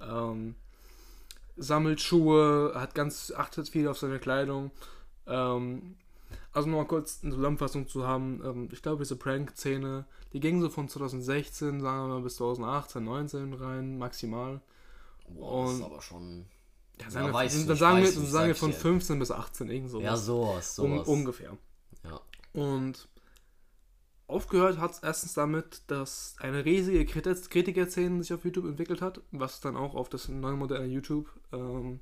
Ähm, sammelt Schuhe, hat ganz, achtet viel auf seine Kleidung. Ähm, also noch mal kurz eine Zusammenfassung zu haben. Ähm, ich glaube, diese Prank-Szene, die ging so von 2016, sagen wir mal, bis 2018, 19 rein, maximal. Boah, das ist aber schon. Ja, sagen Ja, wir, dann nicht, sagen wir, dann sagen sag wir von dir. 15 bis 18, irgend sowas. Ja, sowas, sowas. ungefähr. ja. Und aufgehört hat es erstens damit, dass eine riesige Kriti- Kritikerszene sich auf YouTube entwickelt hat, was dann auch auf das neue moderne YouTube ähm,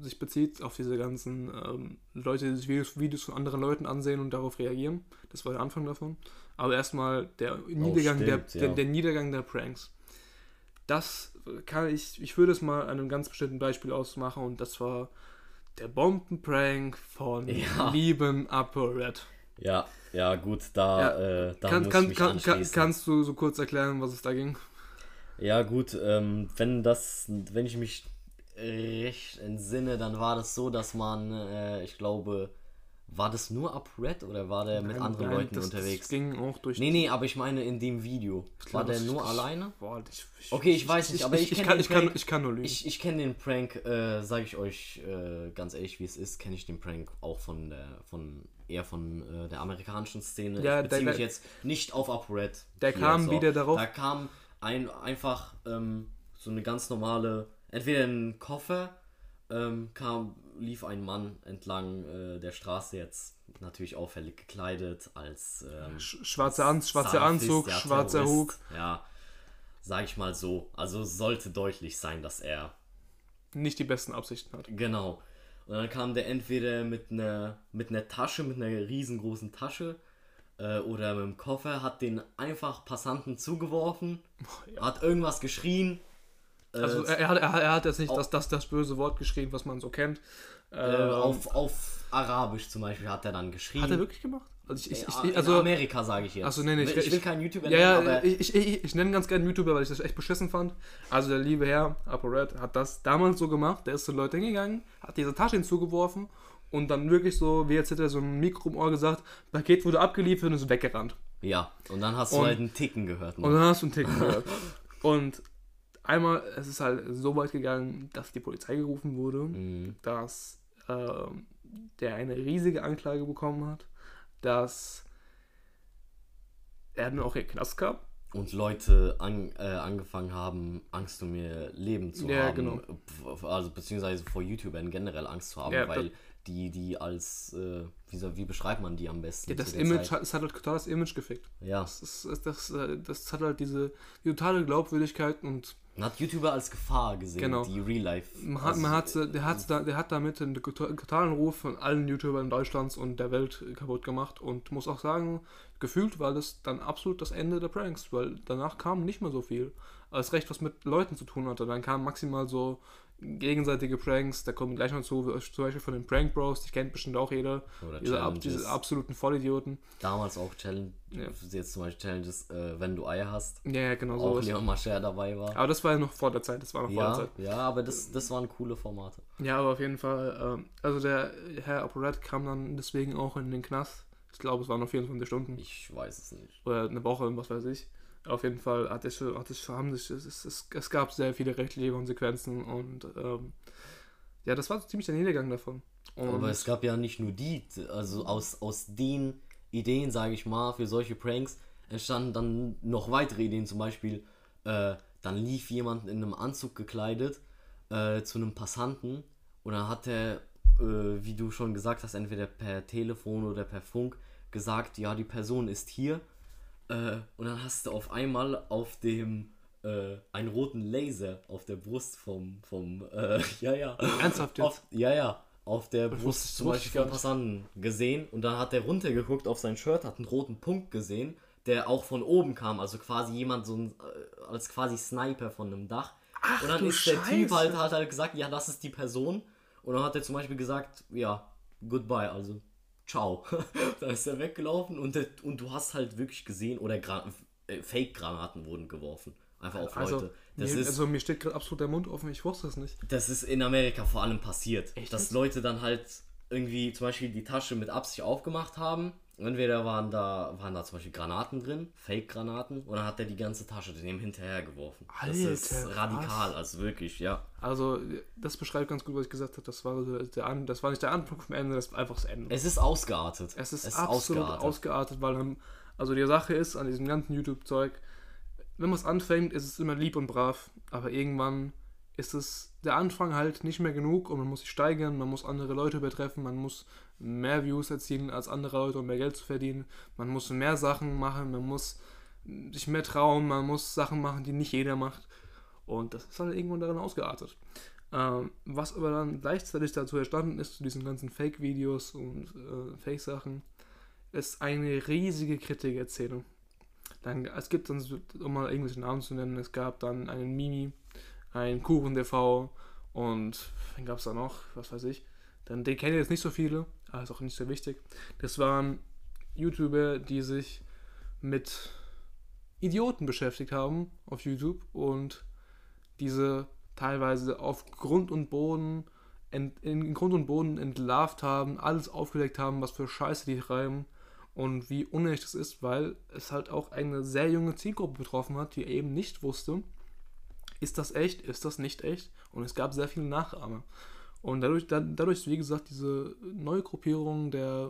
sich bezieht, auf diese ganzen ähm, Leute, die sich Videos, Videos von anderen Leuten ansehen und darauf reagieren. Das war der Anfang davon. Aber erstmal der Niedergang, der, stimmt, der, ja. der Niedergang der Pranks. Das kann ich, ich würde es mal an einem ganz bestimmten Beispiel ausmachen und das war der Bombenprank von Ja. lieben ApoRed. Ja, ja, gut, da, Ja, äh, da Kann, muss kann, ich mich kann, anschließen. kannst du so kurz erklären, was es da ging? Ja, gut, ähm, wenn das, wenn ich mich recht entsinne, dann war das so, dass man, äh, ich glaube, war das nur UpRed oder war der mit Nein, anderen nein, Leuten das, unterwegs? Das ging auch durch. Nee, nee, aber ich meine in dem Video. War glaube, der nur das- alleine? Boah, ich, ich, Okay, ich weiß nicht, aber ich ich, kann, ich, kann, ich kann nur lügen. Ich, ich kenne den Prank, äh, sage ich euch äh, ganz ehrlich, wie es ist, kenne ich den Prank auch von der, von eher von äh, der amerikanischen Szene. Ja, ich beziehe mich jetzt nicht auf UpRed. Der hier, kam wieder darauf- Da kam ein einfach ähm, so eine ganz normale, entweder ein Koffer, ähm, kam, lief ein Mann entlang äh, der Straße jetzt natürlich auffällig gekleidet als ähm, Sch- schwarzer An- schwarzer Salafist, Anzug, ja, schwarzer Terrorist, Hut. Ja, sag ich mal so. Also sollte deutlich sein, dass er Nicht die besten Absichten hat. Genau. Und dann kam der entweder mit einer mit einer Tasche, mit einer riesengroßen Tasche äh, oder mit einem Koffer, hat den einfach Passanten zugeworfen, hat irgendwas geschrien. Äh, Also er, er, hat, er, hat- jetzt nicht das, das, das böse Wort geschrien, was man so kennt. äh, Ähm, auf, auf Arabisch zum Beispiel hat er dann geschrien. hat er wirklich gemacht? Also ich, ich, Ja, ich, also, Amerika sage ich jetzt. Achso, nee, nee, ich, will keinen YouTuber Ja, ja, nennen, aber ich, ich, nenne ganz gerne YouTuber, weil ich das echt beschissen fand. Also der liebe Herr, ApoRed, hat das damals so gemacht. Der ist zu Leuten hingegangen, hat diese Tasche hinzugeworfen und dann wirklich so, wie jetzt hätte er so ein Mikro im Ohr gesagt, Paket wurde abgeliefert und ist weggerannt. ja, und dann hast Und- du halt einen Ticken gehört. ne? Und dann hast du einen Tick gehört. Und einmal, es ist halt so weit gegangen, dass die Polizei gerufen wurde, Mhm. dass ähm, der eine riesige Anklage bekommen hat, dass er dann auch in den Knast kam. Und Leute an, äh, angefangen haben, Angst um ihr Leben zu Ja, haben. genau. Also beziehungsweise vor YouTubern generell Angst zu haben, Ja, weil die, die als, äh, wie, wie beschreibt man die am besten? Ja, das Image hat, es hat halt total das Image gefickt. Ja, Das, ist, ist, das, äh, das hat halt diese die totale Glaubwürdigkeit und Man hat YouTuber als Gefahr gesehen, Genau. die Real Life. Man hat, man hat, der, hat, da- der hat damit den totalen Ruf von allen YouTubern Deutschlands und der Welt kaputt gemacht und muss auch sagen, gefühlt war das dann absolut das Ende der Pranks, weil danach kam nicht mehr so viel. Als recht was mit Leuten zu tun hatte. Dann kamen maximal so gegenseitige Pranks, da kommen gleich noch zu, zum Beispiel von den Prank Bros, die kennt bestimmt auch jeder. Oder Diese, ab, diese absoluten Vollidioten. Damals auch Challenge, Ja. jetzt zum Beispiel Challenges, äh, wenn du Eier hast. Ja, ja, genau auch sowas. Leon Mascher dabei war. Aber das war ja noch vor der Zeit, das war noch vor der Ja, Zeit. ja, aber das, das waren coole Formate. Ja, aber auf jeden Fall, ähm, also der Herr Operette kam dann deswegen auch in den Knast. Ich glaube, es waren noch 24 Stunden Ich weiß es nicht. oder eine Woche, was weiß ich. Auf jeden Fall hat es, hat es, haben es, es, es, gab sehr viele rechtliche Konsequenzen und ähm, ja, das war ziemlich der Niedergang davon. Und Aber es gab ja nicht nur die, also aus, aus den Ideen, sage ich mal, für solche Pranks entstanden dann noch weitere Ideen. Zum Beispiel, äh, dann lief jemand in einem Anzug gekleidet äh, zu einem Passanten und dann hat er, äh, wie du schon gesagt hast, entweder per Telefon oder per Funk gesagt, ja, die Person ist hier. Äh, und dann hast du auf einmal auf dem äh, einen roten Laser auf der Brust vom, vom äh, ja, ja. Ernsthaft jetzt? Auf, ja, ja. Auf der wusste- Brust zum Beispiel ich von. Passanten gesehen und dann hat er runtergeguckt auf sein Shirt, hat einen roten Punkt gesehen, der auch von oben kam, also quasi jemand so ein, äh, als quasi Sniper von einem Dach. Ach, und dann ist der Typ Scheiße. halt, hat halt gesagt, ja, das ist die Person. Und dann hat er zum Beispiel gesagt, ja, goodbye, also ciao. dann ist er weggelaufen und, und du hast halt wirklich gesehen, oder Gra äh, Fake-Granaten wurden geworfen. Einfach auf also, Leute. Das mir, ist, also mir steht gerade absolut der Mund offen, ich wusste es nicht. das ist in Amerika vor allem passiert. Echt dass? Leute dann halt irgendwie zum Beispiel die Tasche mit Absicht aufgemacht haben. Entweder waren da, waren da zum Beispiel Granaten drin, Fake-Granaten, dann hat er die ganze Tasche dem hinterher geworfen. das ist Alter, radikal, was? also wirklich, ja. Also, das beschreibt ganz gut, was ich gesagt habe. Das war, der, An- das war nicht der Anfang vom Ende, das war einfach das Ende. Es ist ausgeartet. Es ist absolut ausgeartet. weil dann, also die Sache ist an diesem ganzen YouTube-Zeug, wenn man es anfängt, ist es immer lieb und brav, aber irgendwann ist es der Anfang halt nicht mehr genug und man muss sich steigern, man muss andere Leute übertreffen, man muss mehr Views erzielen als andere Leute, um mehr Geld zu verdienen, man muss mehr Sachen machen, man muss sich mehr trauen, man muss Sachen machen, die nicht jeder macht und das ist halt irgendwann darin ausgeartet. Ähm, was aber dann gleichzeitig dazu entstanden ist, zu diesen ganzen Fake-Videos und äh, Fake-Sachen, ist eine riesige Kritikerzählung. Dann, es gibt dann, um mal irgendwelche Namen zu nennen, es gab dann einen Mimi, einen Kuchen TV und wen gab es da noch, was weiß ich. Dann, den kennen jetzt nicht so viele, aber ist auch nicht so wichtig. Das waren YouTuber, die sich mit Idioten beschäftigt haben auf YouTube und diese teilweise auf Grund und Boden ent, in Grund und Boden entlarvt haben, alles aufgedeckt haben, was für Scheiße die treiben und wie unecht es ist, weil es halt auch eine sehr junge Zielgruppe betroffen hat, die eben nicht wusste, ist das echt, ist das nicht echt und es gab sehr viele Nachahmer. Und dadurch, da, dadurch ist, wie gesagt, diese neue Gruppierung der,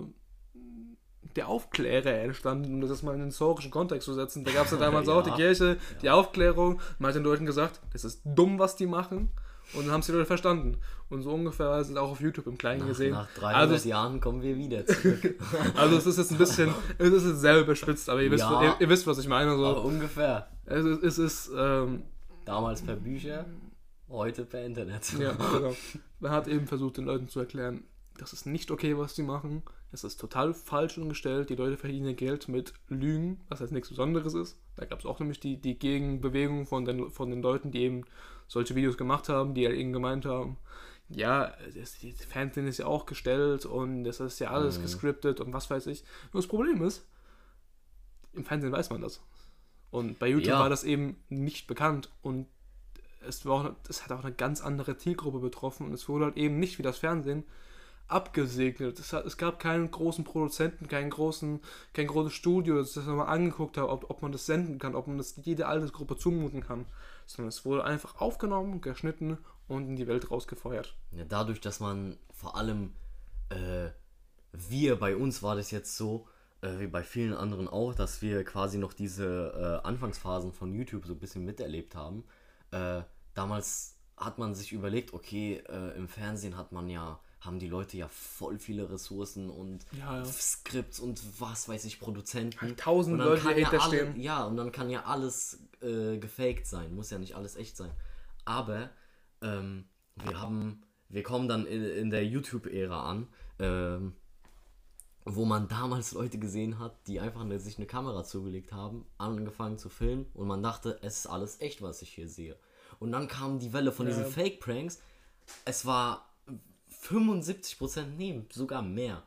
der Aufklärer entstanden, um das mal in den historischen Kontext zu setzen. Da gab es ja damals Ja. auch die Kirche, die Aufklärung. Man hat den Leuten gesagt, das ist dumm, was die machen. Und dann haben es die Leute verstanden. Und so ungefähr es auch auf YouTube im Kleinen Nach, gesehen. nach 300 Also Jahren kommen wir wieder zurück. Also es ist jetzt ein bisschen, es ist jetzt sehr überspitzt, aber ihr wisst, Ja. ihr, ihr wisst was ich meine. So. Aber ungefähr. Es ist, es ist ähm, Damals per Bücher, heute per Internet. ja, genau. Man hat eben versucht, den Leuten zu erklären, das ist nicht okay, was die machen. Es ist total falsch und gestellt. Die Leute verdienen ihr Geld mit Lügen, was jetzt nichts Besonderes ist. Da gab es auch nämlich die, die Gegenbewegung von den, von den Leuten, die eben solche Videos gemacht haben, die halt eben gemeint haben, ja, das, die Fernsehen ist ja auch gestellt und das ist ja alles Mhm. gescriptet und was weiß ich. Nur das Problem ist, im Fernsehen weiß man das. Und bei YouTube Ja. war das eben nicht bekannt und es, war auch, es hat auch eine ganz andere Zielgruppe betroffen und es wurde halt eben nicht wie das Fernsehen abgesegnet. Es, es gab keinen großen Produzenten, keinen großen, kein großes Studio, das das nochmal angeguckt hat, ob, ob man das senden kann, ob man das jede Altersgruppe zumuten kann. Sondern es wurde einfach aufgenommen, geschnitten und in die Welt rausgefeuert. Ja, dadurch, dass man vor allem, äh, wir, bei uns war das jetzt so, äh, wie bei vielen anderen auch, dass wir quasi noch diese äh, Anfangsphasen von YouTube so ein bisschen miterlebt haben. Äh, damals hat man sich überlegt, okay, äh, im Fernsehen hat man ja, haben die Leute ja voll viele Ressourcen und Ja, ja. Skripts und was weiß ich, Produzenten. Halt tausend Und dann Leute, kann ja alle. Ja, und dann kann ja alles äh, gefaked sein, muss ja nicht alles echt sein. Aber ähm, wir haben, wir kommen dann in, in der YouTube-Ära an, ähm, wo man damals Leute gesehen hat, die einfach eine, sich eine Kamera zugelegt haben, angefangen zu filmen und man dachte, es ist alles echt, was ich hier sehe. Und dann kam die Welle von Ja. diesen Fake-Pranks. Es war 75%, nee, sogar mehr.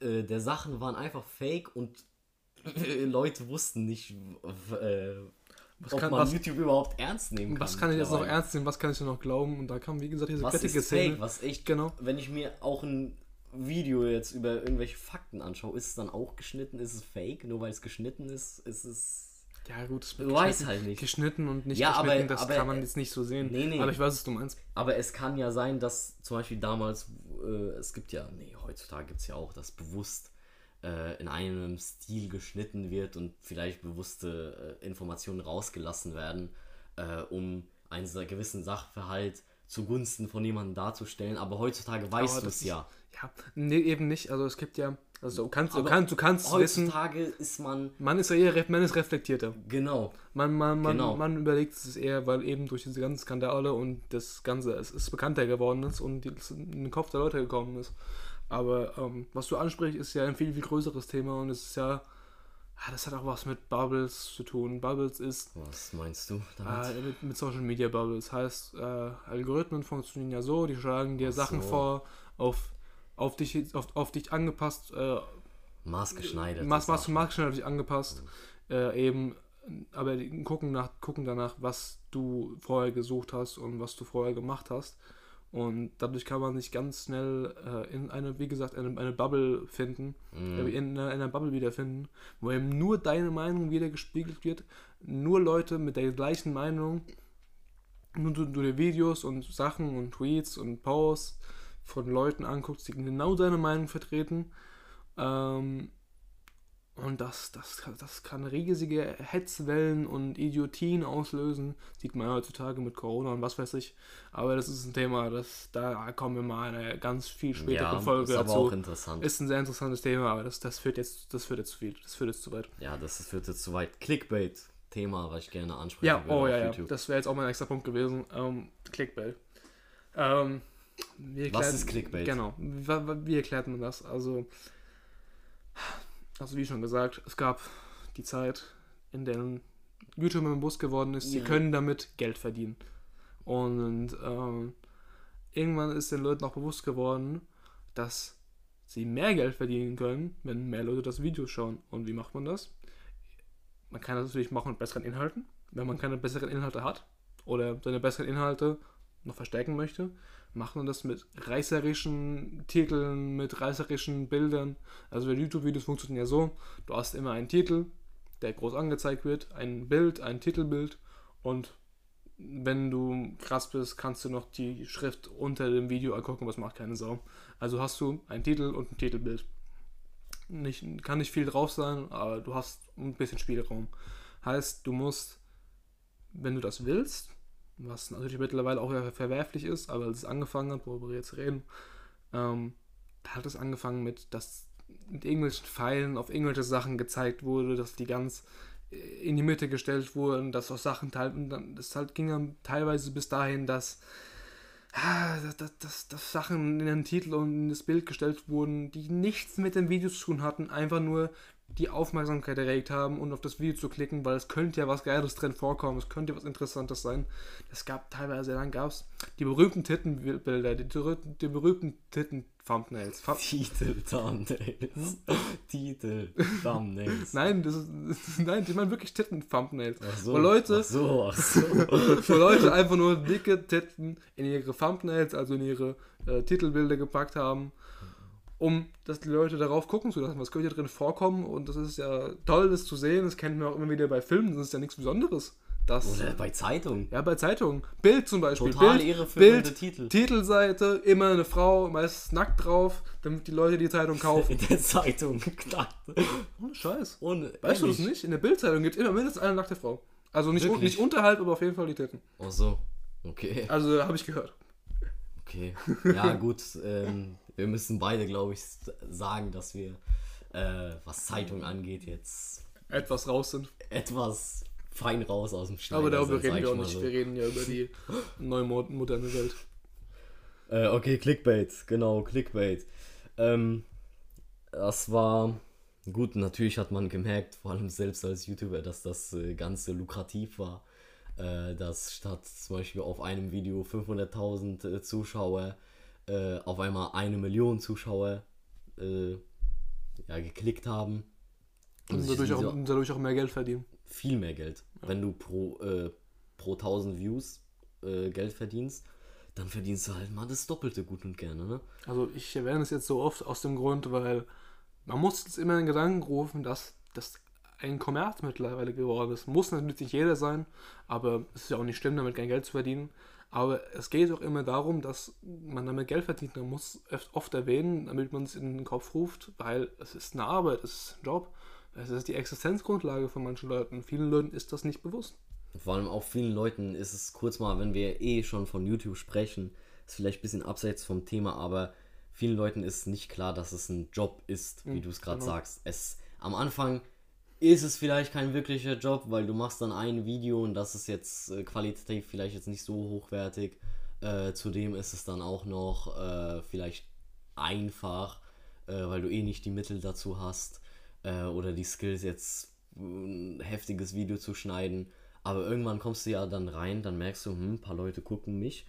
Äh, der Sachen waren einfach fake und Leute wussten nicht, äh, Was ob kann, man was, YouTube überhaupt ernst nehmen kann. was kann ich jetzt noch ernst nehmen, was kann ich noch glauben? Und da kam, wie gesagt, diese Was grittige ist fake, Szene. was echt. Genau. Wenn ich mir auch ein Video jetzt über irgendwelche Fakten anschaue, ist es dann auch geschnitten? Ist es fake? Nur weil es geschnitten ist, ist es. Ja, gut, es Du weißt halt nicht. Geschnitten und nicht Ja, aber- geschnitten, das aber- kann man jetzt nicht so sehen. Nee, nee. Aber ich weiß, was du meinst. Aber es kann ja sein, dass zum Beispiel damals, äh, es gibt ja, nee, heutzutage gibt es ja auch, dass bewusst äh, in einem Stil geschnitten wird und vielleicht bewusste äh, Informationen rausgelassen werden, äh, um einen gewissen Sachverhalt zugunsten von jemandem darzustellen. Aber heutzutage weißt Aber du das es ja. Ja, nee, eben nicht. Also es gibt ja, also du kannst, du kannst, du kannst wissen, Heutzutage ist man, man ist ja eher, man ist reflektierter. genau, Man, man, man, Genau. man überlegt es eher, weil eben durch diese ganzen Skandale und das Ganze es ist bekannter geworden ist und in den Kopf der Leute gekommen ist. Aber ähm, was du ansprichst, ist ja ein viel, viel größeres Thema und es ist ja, ah, das hat auch was mit Bubbles zu tun. Bubbles ist was meinst du damit? äh, mit, mit Social Media Bubbles. Heißt, äh, Algorithmen funktionieren ja so, die schlagen dir Ach Sachen so. vor, auf, auf, dich, auf, auf dich angepasst, äh, Maßgeschneidert. Maß, Maß, Maßgeschneidert dich angepasst. Äh, eben, aber gucken, nach, gucken danach, was du vorher gesucht hast und was du vorher gemacht hast. Und dadurch kann man sich ganz schnell äh, in eine, wie gesagt, eine, eine Bubble finden, Mhm. äh, in, einer- in einer Bubble wiederfinden, wo eben nur deine Meinung wieder gespiegelt wird, nur Leute mit der gleichen Meinung, nur du, du dir Videos und Sachen und Tweets und Posts von Leuten anguckst, die genau deine Meinung vertreten. Ähm, und das, das, kann- das kann riesige Hetzwellen und Idiotien auslösen. Sieht man heutzutage mit Corona und was weiß ich. Aber das ist ein Thema, das, da kommen wir mal in einer ganz viel späteren ja, Folge ist aber dazu. auch interessant. Ist ein sehr interessantes Thema, aber das, das führt jetzt, das führt jetzt zu viel. Das führt jetzt zu weit. Ja, das führt jetzt zu weit. Clickbait-Thema, was ich gerne ansprechen Ja, würde oh ja, ja. Das wäre jetzt auch mein nächster Punkt gewesen. Ähm, Clickbait. Ähm, wie Was erklärt- ist Clickbait? Genau. Wie, wie erklärt man das? Also, also wie schon gesagt, es gab die Zeit, in der YouTube im Bus geworden ist. Sie Ja. können damit Geld verdienen. Und ähm, irgendwann ist den Leuten auch bewusst geworden, dass sie mehr Geld verdienen können, wenn mehr Leute das Video schauen. Und wie macht man das? Man kann das natürlich machen mit besseren Inhalten. Wenn man keine besseren Inhalte hat oder seine besseren Inhalte noch verstärken möchte, macht man das mit reißerischen Titeln, mit reißerischen Bildern. Also die YouTube-Videos funktionieren ja so, du hast immer einen Titel, der groß angezeigt wird, ein Bild, ein Titelbild und wenn du krass bist, kannst du noch die Schrift unter dem Video angucken, es macht keine Sau. Also hast du einen Titel und ein Titelbild. Nicht, kann nicht viel drauf sein, aber du hast ein bisschen Spielraum. Heißt, du musst, wenn du das willst, was natürlich mittlerweile auch ver- verwerflich ist, aber als es angefangen hat, worüber wir jetzt reden, ähm, hat es angefangen mit, dass mit irgendwelchen Pfeilen auf irgendwelche Sachen gezeigt wurde, dass die ganz äh, in die Mitte gestellt wurden, dass auch Sachen teil, das halt ging dann teilweise bis dahin, dass, ah, dass, dass, dass Sachen in den Titel und in das Bild gestellt wurden, die nichts mit dem Video zu tun hatten, einfach nur die Aufmerksamkeit erregt haben und auf das Video zu klicken, weil es könnte ja was Geiles drin vorkommen, es könnte was Interessantes sein. Es gab teilweise, dann gab es die berühmten Tittenbilder, die, berühmten- die berühmten Titten-Thumbnails. Fu- Titel, Thumbnails. Titel, Thumbnails. Nein, das ist, nein, ich meine wirklich Titten-Thumbnails. So, Wo Leute, Ach so, ach so. wo Leute einfach nur dicke Titten in ihre Thumbnails, also in ihre äh, Titelbilder gepackt haben, um dass die Leute darauf gucken zu lassen, was könnte drin vorkommen. Und das ist ja toll, das zu sehen. Das kennt man auch immer wieder bei Filmen. Das ist ja nichts Besonderes. Das, Oder bei Zeitungen. ja, bei Zeitungen. Bild zum Beispiel. Total Bild, irreführende Bild, Titel. Titelseite, immer eine Frau, meist nackt drauf, damit die Leute die Zeitung kaufen. In der Zeitung knackt. Ohne Scheiß. Ohne, Weißt du das ehrlich? nicht? In der Bildzeitung gibt es immer mindestens eine nackte Frau. Also nicht, un nicht unterhalb, aber auf jeden Fall die Titten. Ach so. Okay. Also habe ich gehört. Okay. Ja, gut. Ähm, wir müssen beide, glaube ich, sagen, dass wir, äh, was Zeitung angeht, jetzt Etwas raus sind. etwas fein raus aus dem Schneider. Aber darüber reden wir auch nicht. so. Wir reden ja über die neue mo- moderne Welt. Äh, okay, Clickbait, genau, Clickbait. Ähm, das war gut, natürlich hat man gemerkt, vor allem selbst als YouTuber, dass das äh, Ganze lukrativ war. Äh, dass statt zum Beispiel auf einem Video 500.000 äh, Zuschauer äh, auf einmal eine Million Zuschauer äh, ja, geklickt haben. Und sich dadurch auch, und dadurch auch mehr Geld verdienen. viel mehr Geld. Wenn du pro, äh, pro 1000 Views äh, Geld verdienst, dann verdienst du halt mal das Doppelte gut und gerne, ne? Also ich erwähne es jetzt so oft aus dem Grund, weil man muss jetzt immer in den Gedanken rufen, dass das ein Kommerz mittlerweile geworden ist. Muss natürlich nicht jeder sein, aber es ist ja auch nicht schlimm, damit kein Geld zu verdienen. Aber es geht auch immer darum, dass man damit Geld verdient. Man muss oft, oft erwähnen, damit man es in den Kopf ruft, weil es ist eine Arbeit, es ist ein Job. Es ist die Existenzgrundlage von manchen Leuten. Vielen Leuten ist das nicht bewusst. Vor allem auch vielen Leuten ist es kurz mal, wenn wir eh schon von YouTube sprechen, ist vielleicht ein bisschen abseits vom Thema, aber vielen Leuten ist nicht klar, dass es ein Job ist, wie du es gerade genau. sagst. Es am Anfang ist es vielleicht kein wirklicher Job, weil du machst dann ein Video und das ist jetzt äh, qualitativ vielleicht jetzt nicht so hochwertig. Äh, zudem ist es dann auch noch äh, vielleicht einfach, äh, weil du eh nicht die Mittel dazu hast äh, oder die Skills jetzt ein heftiges Video zu schneiden. Aber irgendwann kommst du ja dann rein, dann merkst du, hm, ein paar Leute gucken mich,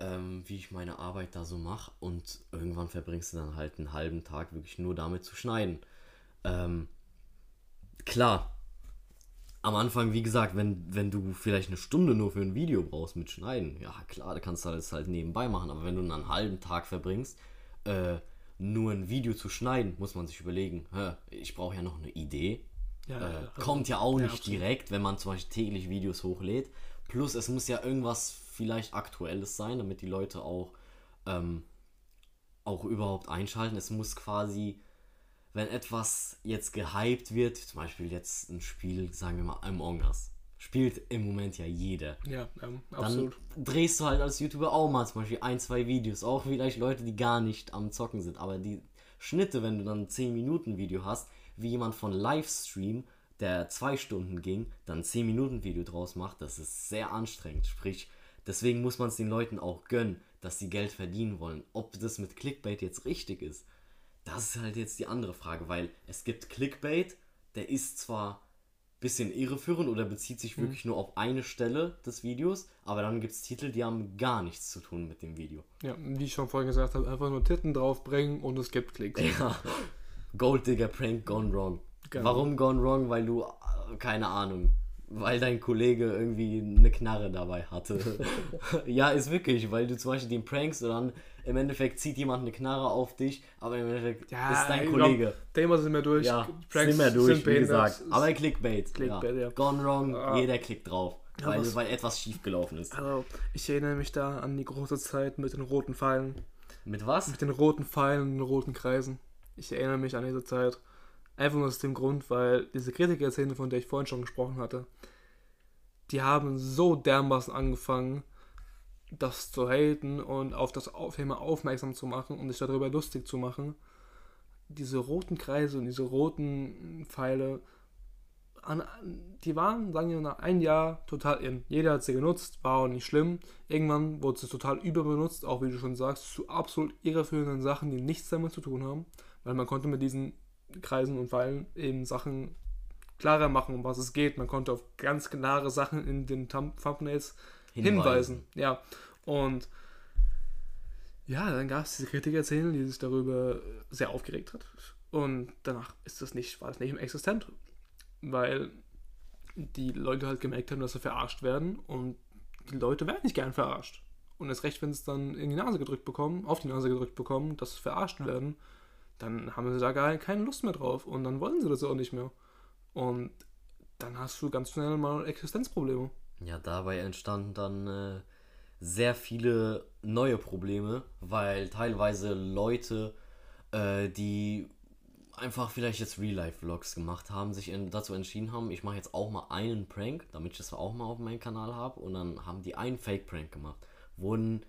ähm, wie ich meine Arbeit da so mache und irgendwann verbringst du dann halt einen halben Tag wirklich nur damit zu schneiden. Ähm, klar, am Anfang, wie gesagt, wenn, wenn du vielleicht eine Stunde nur für ein Video brauchst mit Schneiden, ja klar, da kannst du das halt nebenbei machen, aber wenn du einen halben Tag verbringst, äh, nur ein Video zu schneiden, muss man sich überlegen, ich brauche ja noch eine Idee. Ja, äh, also- kommt ja auch ja, nicht absolut. direkt, wenn man zum Beispiel täglich Videos hochlädt. Plus, es muss ja irgendwas vielleicht Aktuelles sein, damit die Leute auch, ähm, auch überhaupt einschalten. Es muss quasi, wenn etwas jetzt gehypt wird, zum Beispiel jetzt ein Spiel, sagen wir mal Among Us, spielt im Moment ja jeder. Ja, ähm, Dann absolut. drehst du halt als YouTuber auch mal zum Beispiel ein, zwei Videos. Auch vielleicht Leute, die gar nicht am Zocken sind. Aber die Schnitte, wenn du dann ein 10 Minuten Video hast, wie jemand von Livestream, der zwei Stunden ging, dann ein 10 Minuten Video draus macht, das ist sehr anstrengend. Sprich, deswegen muss man es den Leuten auch gönnen, dass sie Geld verdienen wollen. Ob das mit Clickbait jetzt richtig ist, das ist halt jetzt die andere Frage, weil es gibt Clickbait, der ist zwar bisschen irreführend oder bezieht sich wirklich nur auf eine Stelle des Videos, aber dann gibt es Titel, die haben gar nichts zu tun mit dem Video. Ja, wie ich schon vorhin gesagt habe, einfach nur Titten draufbringen und es gibt Klicks. Ja. Gold Digger Prank gone wrong. Genau. Warum gone wrong? Weil du, äh, keine Ahnung, weil dein Kollege irgendwie eine Knarre dabei hatte. ja, ist wirklich, weil du zum Beispiel den prankst und dann im Endeffekt zieht jemand eine Knarre auf dich, aber im Endeffekt ist dein Kollege. Glaub, Thema sind wir durch. Ja, Pranks sind wir durch, sind wie gesagt. Aber Clickbait. Clickbait, ja. Gone wrong, Ah. jeder klickt drauf. Ja, weil, was- weil etwas schiefgelaufen ist. Also, ich erinnere mich da an die große Zeit mit den roten Pfeilen. Mit was? Mit den roten Pfeilen und den roten Kreisen. Ich erinnere mich an diese Zeit. Einfach nur aus dem Grund, weil diese Kritikerszene, von der ich vorhin schon gesprochen hatte, die haben so dermaßen angefangen, das zu haten und auf das Thema aufmerksam zu machen und sich darüber lustig zu machen. Diese roten Kreise und diese roten Pfeile, die waren, sagen wir, nach ein Jahr total in. Jeder hat sie genutzt, war auch nicht schlimm. Irgendwann wurde sie total überbenutzt, auch wie du schon sagst, zu absolut irreführenden Sachen, die nichts damit zu tun haben. Weil man konnte mit diesen Kreisen und Pfeilen eben Sachen klarer machen, um was es geht. Man konnte auf ganz klare Sachen in den Thumb Thumbnails hinweisen. Hinweisen. Ja. Und ja, dann gab es diese Kritikerszene, die sich darüber sehr aufgeregt hat. Und danach ist das nicht, war das nicht existent. Weil die Leute halt gemerkt haben, dass sie verarscht werden und die Leute werden nicht gern verarscht. Und erst recht, wenn sie es dann in die Nase gedrückt bekommen, auf die Nase gedrückt bekommen, dass sie verarscht werden, dann haben sie da gar keine Lust mehr drauf und dann wollen sie das auch nicht mehr. Und dann hast du ganz schnell mal Existenzprobleme. Ja, dabei entstanden dann äh, sehr viele neue Probleme, weil teilweise Leute, äh, die einfach vielleicht jetzt Real-Life-Vlogs gemacht haben, sich dazu entschieden haben, ich mache jetzt auch mal einen Prank, damit ich das auch mal auf meinem Kanal habe. Und dann haben die einen Fake-Prank gemacht. Wurden,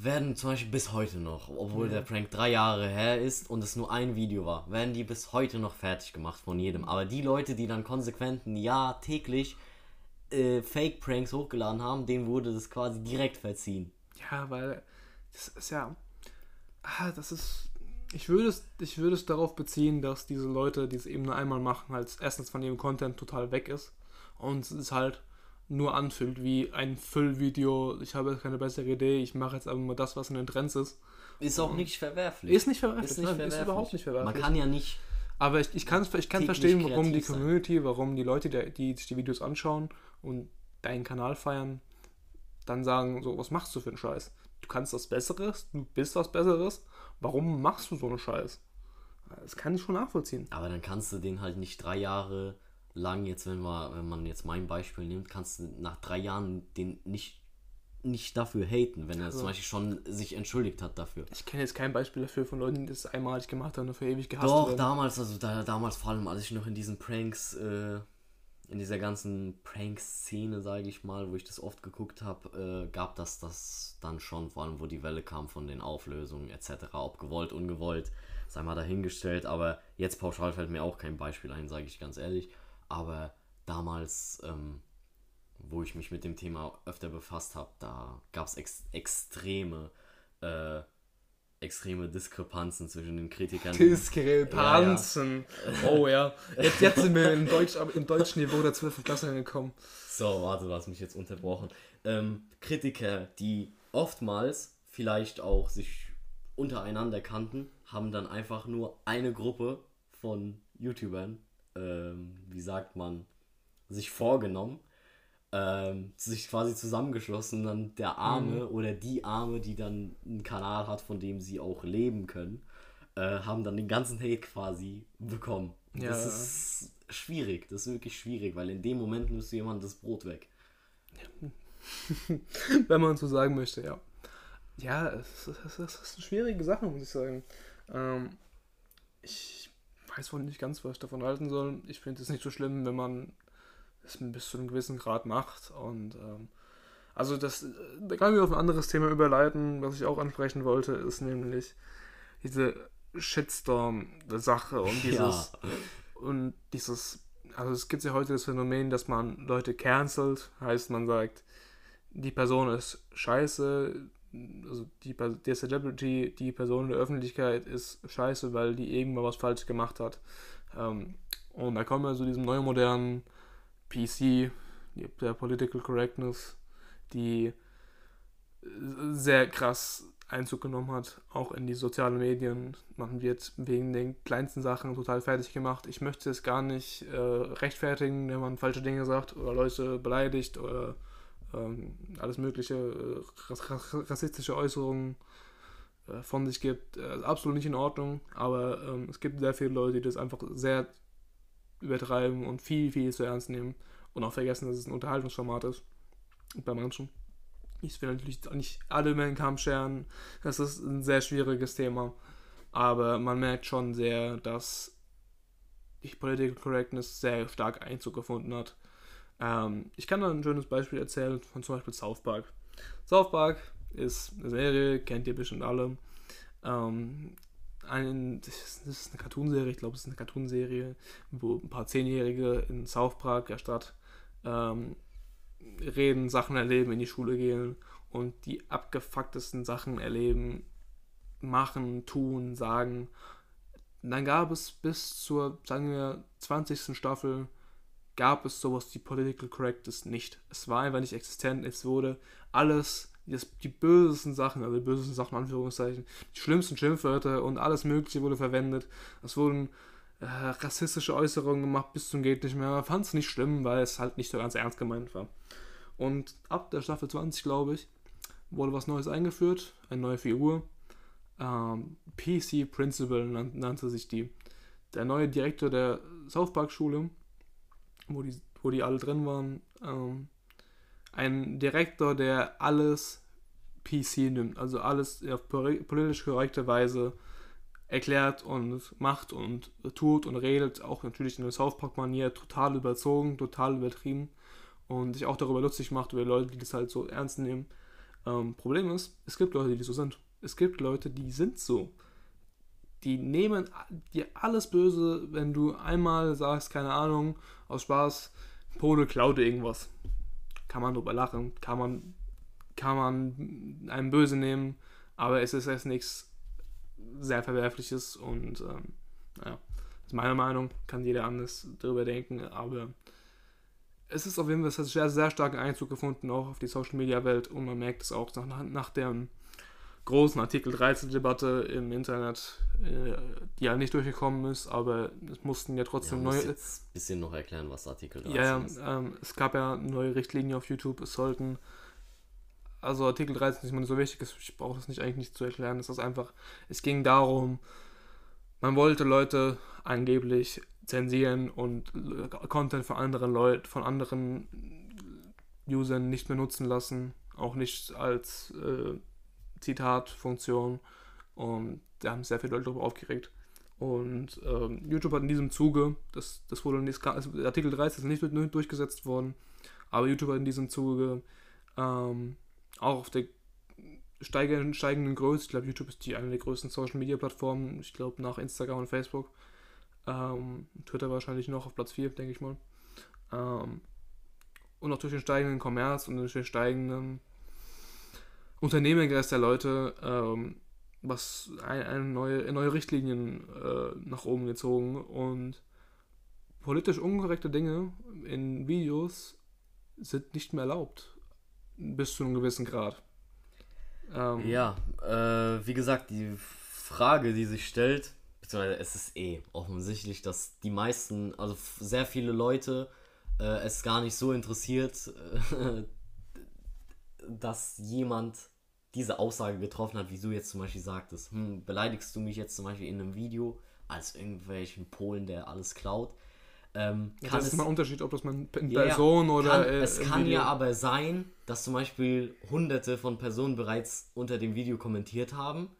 werden zum Beispiel bis heute noch, obwohl der Prank drei Jahre her ist und es nur ein Video war, werden die bis heute noch fertig gemacht von jedem. Aber die Leute, die dann konsequent ein Jahr täglich äh, Fake-Pranks hochgeladen haben, denen wurde das quasi direkt verziehen. Ja, weil das ist ja. Ah, das ist. Ich würde es, ich würde es darauf beziehen, dass diese Leute, die es eben nur einmal machen, halt erstens von ihrem Content total weg ist und es halt nur anfühlt wie ein Füllvideo. Ich habe keine bessere Idee, ich mache jetzt einfach mal das, was in den Trends ist. Ist auch nicht verwerflich. Ist nicht verwerflich. Ist, nicht verwerflich. ist überhaupt nicht verwerflich. Man kann ja nicht. Aber ich, ich, kann, ich kann verstehen, warum die kreativ sein. Community, warum die Leute, die, die sich die Videos anschauen und deinen Kanal feiern, dann sagen, so, was machst du für einen Scheiß? Du kannst was Besseres, du bist was Besseres, warum machst du so einen Scheiß? Das kann ich schon nachvollziehen. Aber dann kannst du den halt nicht drei Jahre lang, jetzt wenn, wir, wenn man jetzt mein Beispiel nimmt, kannst du nach drei Jahren den nicht, nicht dafür haten, wenn er Also- zum Beispiel schon sich entschuldigt hat dafür. Ich kenne jetzt kein Beispiel dafür von Leuten, die das einmalig gemacht haben und für ewig gehasst Doch, werden. damals, also da, damals vor allem, als ich noch in diesen Pranks, äh, in dieser ganzen Prank-Szene, sage ich mal, wo ich das oft geguckt habe, äh, gab das das dann schon, vor allem wo die Welle kam von den Auflösungen etc., ob gewollt, ungewollt, sei mal dahingestellt, aber jetzt pauschal fällt mir auch kein Beispiel ein, sage ich ganz ehrlich, aber damals, ähm, wo ich mich mit dem Thema öfter befasst habe, da gab es ex extreme, äh, extreme Diskrepanzen zwischen den Kritikern. Diskrepanzen. Oh ja. Jetzt, jetzt sind wir im, Deutsch, im deutschen Niveau der 12. Klasse angekommen. So, warte, du hast mich jetzt unterbrochen. Ähm, Kritiker, die oftmals vielleicht auch sich untereinander kannten, haben dann einfach nur eine Gruppe von YouTubern, ähm, wie sagt man, sich vorgenommen, ähm, sich quasi zusammengeschlossen, dann der Arme oder die Arme, die dann einen Kanal hat, von dem sie auch leben können, äh, haben dann den ganzen Hate quasi bekommen. Ja. Das ist schwierig, das ist wirklich schwierig, weil in dem Moment müsste jemand das Brot weg. Wenn man so sagen möchte, ja. Ja, es ist, es ist eine schwierige Sache, muss ich sagen. Ähm, ich weiß wohl nicht ganz, was ich davon halten soll. Ich finde es nicht so schlimm, wenn man es bis zu einem gewissen Grad macht. Und ähm, also das, da kann ich auf ein anderes Thema überleiten, was ich auch ansprechen wollte, ist nämlich diese Shitstorm-Sache und dieses und dieses, also es gibt ja heute das Phänomen, dass man Leute cancelt, heißt man sagt, die Person ist scheiße, also die, der Celebrity, die Person in der Öffentlichkeit ist scheiße, weil die irgendwann was falsch gemacht hat. Ähm, und da kommen wir zu diesem neuen modernen PC, der Political Correctness, die äh, sehr krass Einzug genommen hat, auch in die sozialen Medien. Man wird wegen den kleinsten Sachen total fertig gemacht. Ich möchte es gar nicht äh, rechtfertigen, wenn man falsche Dinge sagt oder Leute beleidigt oder ähm, alles mögliche äh, rass- rass- rassistische Äußerungen äh, von sich gibt. Äh, absolut nicht in Ordnung, aber ähm, es gibt sehr viele Leute, die das einfach sehr übertreiben und viel, viel zu ernst nehmen und auch vergessen, dass es ein Unterhaltungsformat ist. Bei manchen. Ich will natürlich nicht alle über den Kamm scheren. Das ist ein sehr schwieriges Thema. Aber man merkt schon sehr, dass die Political Correctness sehr stark Einzug gefunden hat. Ähm, ich kann da ein schönes Beispiel erzählen von zum Beispiel South Park. South Park ist eine Serie, kennt ihr bestimmt alle. Ähm, ein, das ist- eine Cartoonserie, ich glaube, es ist eine Cartoonserie, wo ein paar Zehnjährige in South Park, der Stadt, ähm, reden, Sachen erleben, in die Schule gehen und die abgefucktesten Sachen erleben, machen, tun, sagen. Dann gab es bis zur, sagen wir, 20. Staffel, gab es sowas wie Political Correctness nicht. Es war einfach nicht existent. Es wurde alles, das, die bösesten Sachen, also die bösesten Sachen, Anführungszeichen, die schlimmsten Schimpfwörter und alles Mögliche wurde verwendet. Es wurden äh, rassistische Äußerungen gemacht bis zum geht nicht mehr. Man fand es nicht schlimm, weil es halt nicht so ganz ernst gemeint war. Und ab der Staffel 20, glaube ich, wurde was Neues eingeführt, eine neue Figur. Ähm, PC Principal nan nannte sich die. Der neue Direktor der South Park Schule, wo die, wo die alle drin waren. Ähm, ein Direktor, der alles PC nimmt, also alles auf poli- politisch korrekte Weise erklärt und macht und tut und redet, auch natürlich in der South Park-Manier, total überzogen, total übertrieben und sich auch darüber lustig macht, über Leute, die das halt so ernst nehmen. Ähm, Problem ist, es gibt Leute, die so sind. Es gibt Leute, die sind so. Die nehmen dir alles böse, wenn du einmal sagst, keine Ahnung, aus Spaß, Pole klaut irgendwas. kann man drüber lachen, kann man, kann man einem böse nehmen, aber es ist jetzt nichts sehr Verwerfliches und ähm, naja, das ist meine Meinung, kann jeder anders darüber denken, aber es ist auf jeden Fall, es hat sehr, sehr starken Einzug gefunden, auch auf die Social Media Welt und man merkt es auch nach, nach der großen Artikel 13-Debatte im Internet, äh, die ja nicht durchgekommen ist, aber es mussten ja trotzdem ja, neue. jetzt ein bisschen noch erklären, was Artikel 13 ja, ist. Ja, ähm, es gab ja neue Richtlinien auf YouTube, es sollten. Also Artikel 13 ist nicht mehr so wichtig, ich brauche das nicht eigentlich nicht zu erklären. Es ist einfach, es ging darum, man wollte Leute angeblich zensieren und Content von anderen Leuten, von anderen Usern nicht mehr nutzen lassen, auch nicht als äh, Zitatfunktion. Und da haben sehr viele Leute darüber aufgeregt. Und ähm, YouTube hat in diesem Zuge, das, das wurde nicht, also Artikel 13 ist nicht durchgesetzt worden, aber YouTube hat in diesem Zuge ähm, auch auf der steigenden, steigenden Größe, ich glaube, YouTube ist die eine der größten Social Media Plattformen, ich glaube, nach Instagram und Facebook. Ähm, Twitter wahrscheinlich noch auf Platz 4, denke ich mal. Ähm, und auch durch den steigenden Kommerz und durch den steigenden Unternehmergeist der Leute ähm, was eine, eine neue, neue Richtlinien äh, nach oben gezogen und politisch unkorrekte Dinge in Videos sind nicht mehr erlaubt. Bis zu einem gewissen Grad. Ähm, ja, äh, wie gesagt, die Frage, die sich stellt, beziehungsweise es ist eh offensichtlich, dass die meisten, also sehr viele Leute äh, es gar nicht so interessiert, äh, dass jemand diese Aussage getroffen hat, wie du jetzt zum Beispiel sagtest, hm, beleidigst du mich jetzt zum Beispiel in einem Video als irgendwelchen Polen, der alles klaut. Ähm, ja, das ist mal ein Unterschied, ob das man in ja, Person oder. Kann, äh, es kann Video. ja aber sein, dass zum Beispiel hunderte von Personen bereits unter dem Video kommentiert haben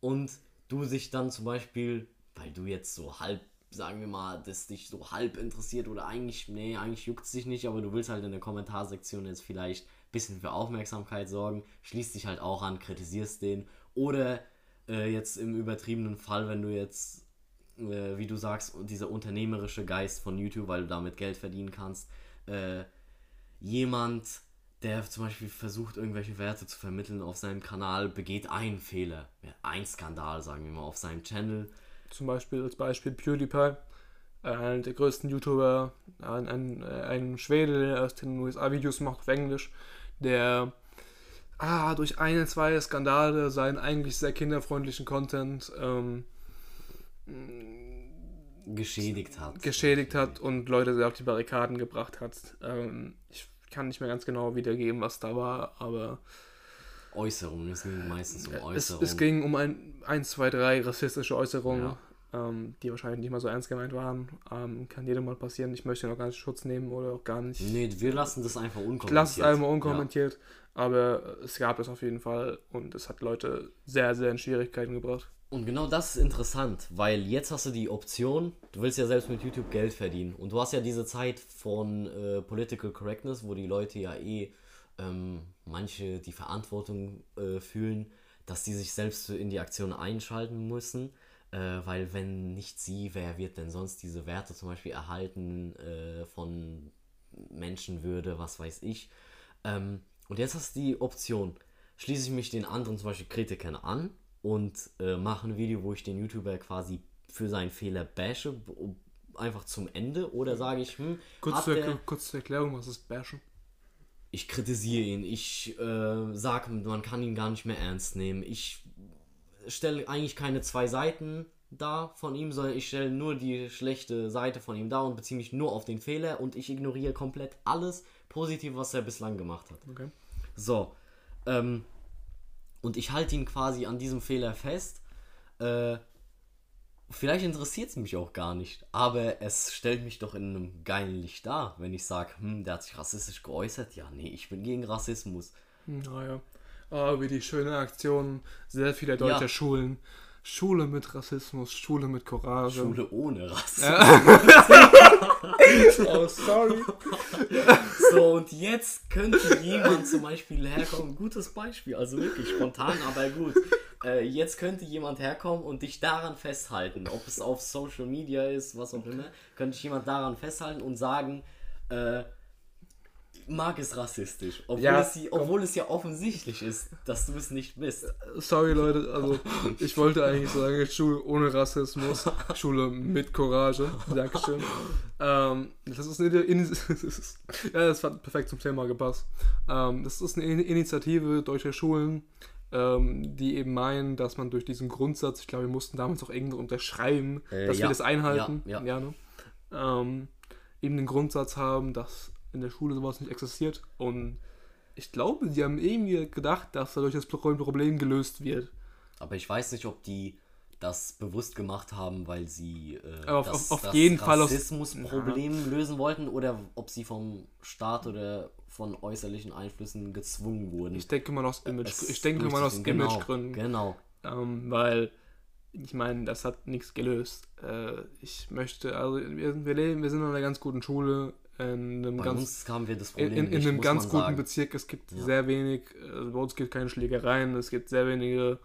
und du sich dann zum Beispiel, weil du jetzt so halb, sagen wir mal, das dich so halb interessiert oder eigentlich, nee, eigentlich juckt es dich nicht, aber du willst halt in der Kommentarsektion jetzt vielleicht bisschen für Aufmerksamkeit sorgen, schließt dich halt auch an, kritisierst den. Oder äh, jetzt im übertriebenen Fall, wenn du jetzt, äh, wie du sagst, dieser unternehmerische Geist von YouTube, weil du damit Geld verdienen kannst, äh, jemand, der zum Beispiel versucht, irgendwelche Werte zu vermitteln auf seinem Kanal, begeht einen Fehler, ein Skandal, sagen wir mal, auf seinem Channel. Zum Beispiel als Beispiel PewDiePie, einer der größten YouTuber, ein, ein, ein Schwede, der aus den USA Videos macht auf Englisch, der ah, durch eine, zwei Skandale seinen eigentlich sehr kinderfreundlichen Content ähm, geschädigt hat. Geschädigt hat und Leute sehr auf die Barrikaden gebracht hat. Ähm, ich kann nicht mehr ganz genau wiedergeben, was da war, aber. Äußerungen, es ging meistens um Äußerungen. Es, es ging um ein, ein, zwei, drei rassistische Äußerungen. Ja ähm, die wahrscheinlich nicht mal so ernst gemeint waren. Ähm, kann jedem mal passieren. Ich möchte noch gar nicht Schutz nehmen oder auch gar nicht. Nee, wir lassen das einfach unkommentiert. Ich lasse es einmal unkommentiert, ja. aber es gab es auf jeden Fall und es hat Leute sehr, sehr in Schwierigkeiten gebracht. Und genau das ist interessant, weil jetzt hast du die Option, du willst ja selbst mit YouTube Geld verdienen. Und du hast ja diese Zeit von äh, Political Correctness, wo die Leute ja eh ähm, manche die Verantwortung äh, fühlen, dass die sich selbst in die Aktion einschalten müssen weil wenn nicht sie, wer wird denn sonst diese Werte zum Beispiel erhalten äh, von Menschenwürde, was weiß ich. Ähm, und jetzt hast du die Option, schließe ich mich den anderen zum Beispiel Kritikern an und äh, mache ein Video, wo ich den YouTuber quasi für seinen Fehler bashe, einfach zum Ende, oder sage ich, hm, kurz, zur, der, kurz zur Erklärung, was ist bashen? Ich kritisiere ihn, ich äh, sage, man kann ihn gar nicht mehr ernst nehmen, ich stelle eigentlich keine zwei Seiten da von ihm, sondern ich stelle nur die schlechte Seite von ihm da und beziehe mich nur auf den Fehler und ich ignoriere komplett alles Positive, was er bislang gemacht hat. Okay. So. Ähm, und ich halte ihn quasi an diesem Fehler fest. Äh, vielleicht interessiert es mich auch gar nicht, aber es stellt mich doch in einem geilen Licht dar, wenn ich sage, hm, der hat sich rassistisch geäußert. Ja, nee, ich bin gegen Rassismus. Naja oh, wie die schöne Aktion sehr vieler deutscher ja. Schulen. Schule mit Rassismus, Schule mit Courage. Schule ohne Rassismus. Oh, sorry. So, und jetzt könnte jemand zum Beispiel herkommen, gutes Beispiel, also wirklich spontan, aber gut. Äh, jetzt könnte jemand herkommen und dich daran festhalten, ob es auf Social Media ist, was auch immer, könnte ich jemand daran festhalten und sagen, äh, Marc ist rassistisch. Obwohl, Ja, es, obwohl es ja offensichtlich ist, dass du es nicht bist. Sorry Leute, also ich wollte eigentlich sagen, Schule ohne Rassismus, Schule mit Courage. Dankeschön. Ähm, das ist eine In das ist, ja, das hat perfekt zum Thema gepasst. Ähm, das ist eine In- Initiative deutscher Schulen, ähm, die eben meinen, dass man durch diesen Grundsatz, ich glaube, wir mussten damals auch irgendwie unterschreiben, Äh, dass ja, wir das einhalten, ja, ja. ne? ähm, eben den Grundsatz haben, dass in der Schule sowas nicht existiert. Und ich glaube, die haben irgendwie gedacht, dass dadurch das Problem gelöst wird. Aber ich weiß nicht, ob die das bewusst gemacht haben, weil sie äh, auf- das, auf das jeden Rassismusproblem lösen wollten oder ob sie vom Staat oder von äußerlichen Einflüssen gezwungen wurden. Ich denke mal aus Image, es ich denke mal aus. Genau, Imagegründen, Genau. ähm, weil ich meine, das hat nichts gelöst. Äh, ich möchte, also wir, wir leben, wir sind in einer ganz guten Schule, in einem Bei ganz uns haben wir das in, Problem in, in nicht, einem ganz guten sagen. Bezirk. Es gibt Ja. sehr wenig, also bei uns gibt keine Schlägereien, es gibt sehr wenige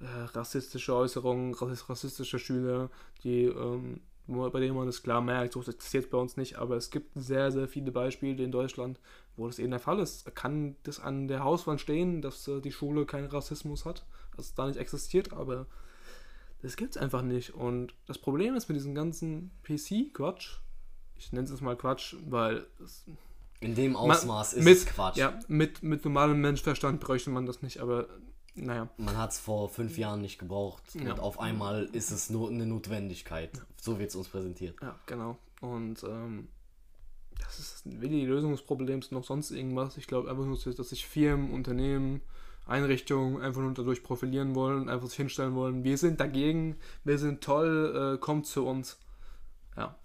äh, rassistische Äußerungen, rassis- rassistische Schüler, die, ähm, bei denen man es klar merkt, so existiert bei uns nicht, aber es gibt sehr, sehr viele Beispiele in Deutschland, wo das eben der Fall ist. Kann das an der Hauswand stehen, dass äh, die Schule keinen Rassismus hat, dass es da nicht existiert, aber das gibt es einfach nicht. Und das Problem ist mit diesem ganzen PC-Quatsch, ich nenne es jetzt mal Quatsch, weil es In dem man- Ausmaß ist mit, es Quatsch. Ja, mit, mit normalem Menschverstand bräuchte man das nicht, aber naja. Man hat es vor fünf Jahren nicht gebraucht Ja. und auf einmal ist es nur eine Notwendigkeit. So wird es uns präsentiert. Ja, genau. Und ähm, das ist weder die Lösung des Problems noch sonst irgendwas. Ich glaube einfach nur, dass sich Firmen, Unternehmen, Einrichtungen einfach nur dadurch profilieren wollen, einfach sich hinstellen wollen. Wir sind dagegen, wir sind toll, äh, kommt zu uns. Ja.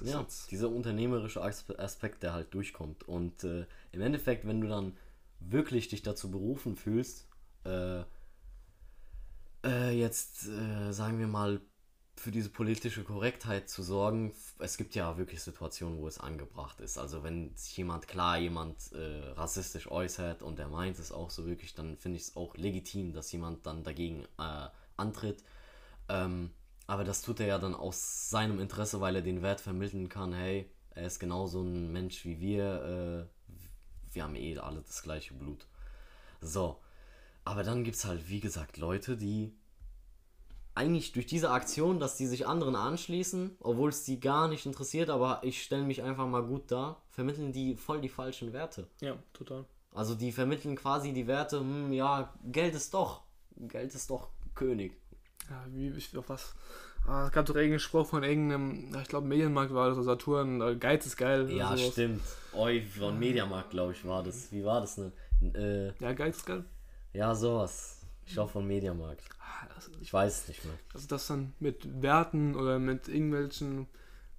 Ja, jetzt- dieser unternehmerische Aspe- Aspekt, der halt durchkommt. Und äh, im Endeffekt, wenn du dann wirklich dich dazu berufen fühlst, äh, äh, jetzt äh, sagen wir mal für diese politische Korrektheit zu sorgen, es gibt ja wirklich Situationen, wo es angebracht ist. Also wenn sich jemand, klar, jemand äh, rassistisch äußert und er meint es auch so wirklich, dann finde ich es auch legitim, dass jemand dann dagegen äh, antritt. Ähm, aber das tut er ja dann aus seinem Interesse, weil er den Wert vermitteln kann, hey, er ist genauso ein Mensch wie wir, äh, wir haben eh alle das gleiche Blut. So. Aber dann gibt es halt, wie gesagt, Leute, die eigentlich durch diese Aktion, dass die sich anderen anschließen, obwohl es die gar nicht interessiert, aber ich stelle mich einfach mal gut dar, vermitteln die voll die falschen Werte. ja, total. Also die vermitteln quasi die Werte, hm, ja, Geld ist doch, Geld ist doch König. Ja, wie, ich, auf was? Ah, es gab doch irgendeinen Spruch von irgendeinem, ich glaube, Medienmarkt war das, oder Saturn, äh, Geiz ist geil. Ja, stimmt. Oi, von Mediamarkt, glaube ich, war das. Wie war das denn? Äh, Ja, Geiz ist geil. ja, sowas. Ich glaube von Mediamarkt. Das, Ich weiß es nicht mehr. also, dass dann mit Werten oder mit irgendwelchen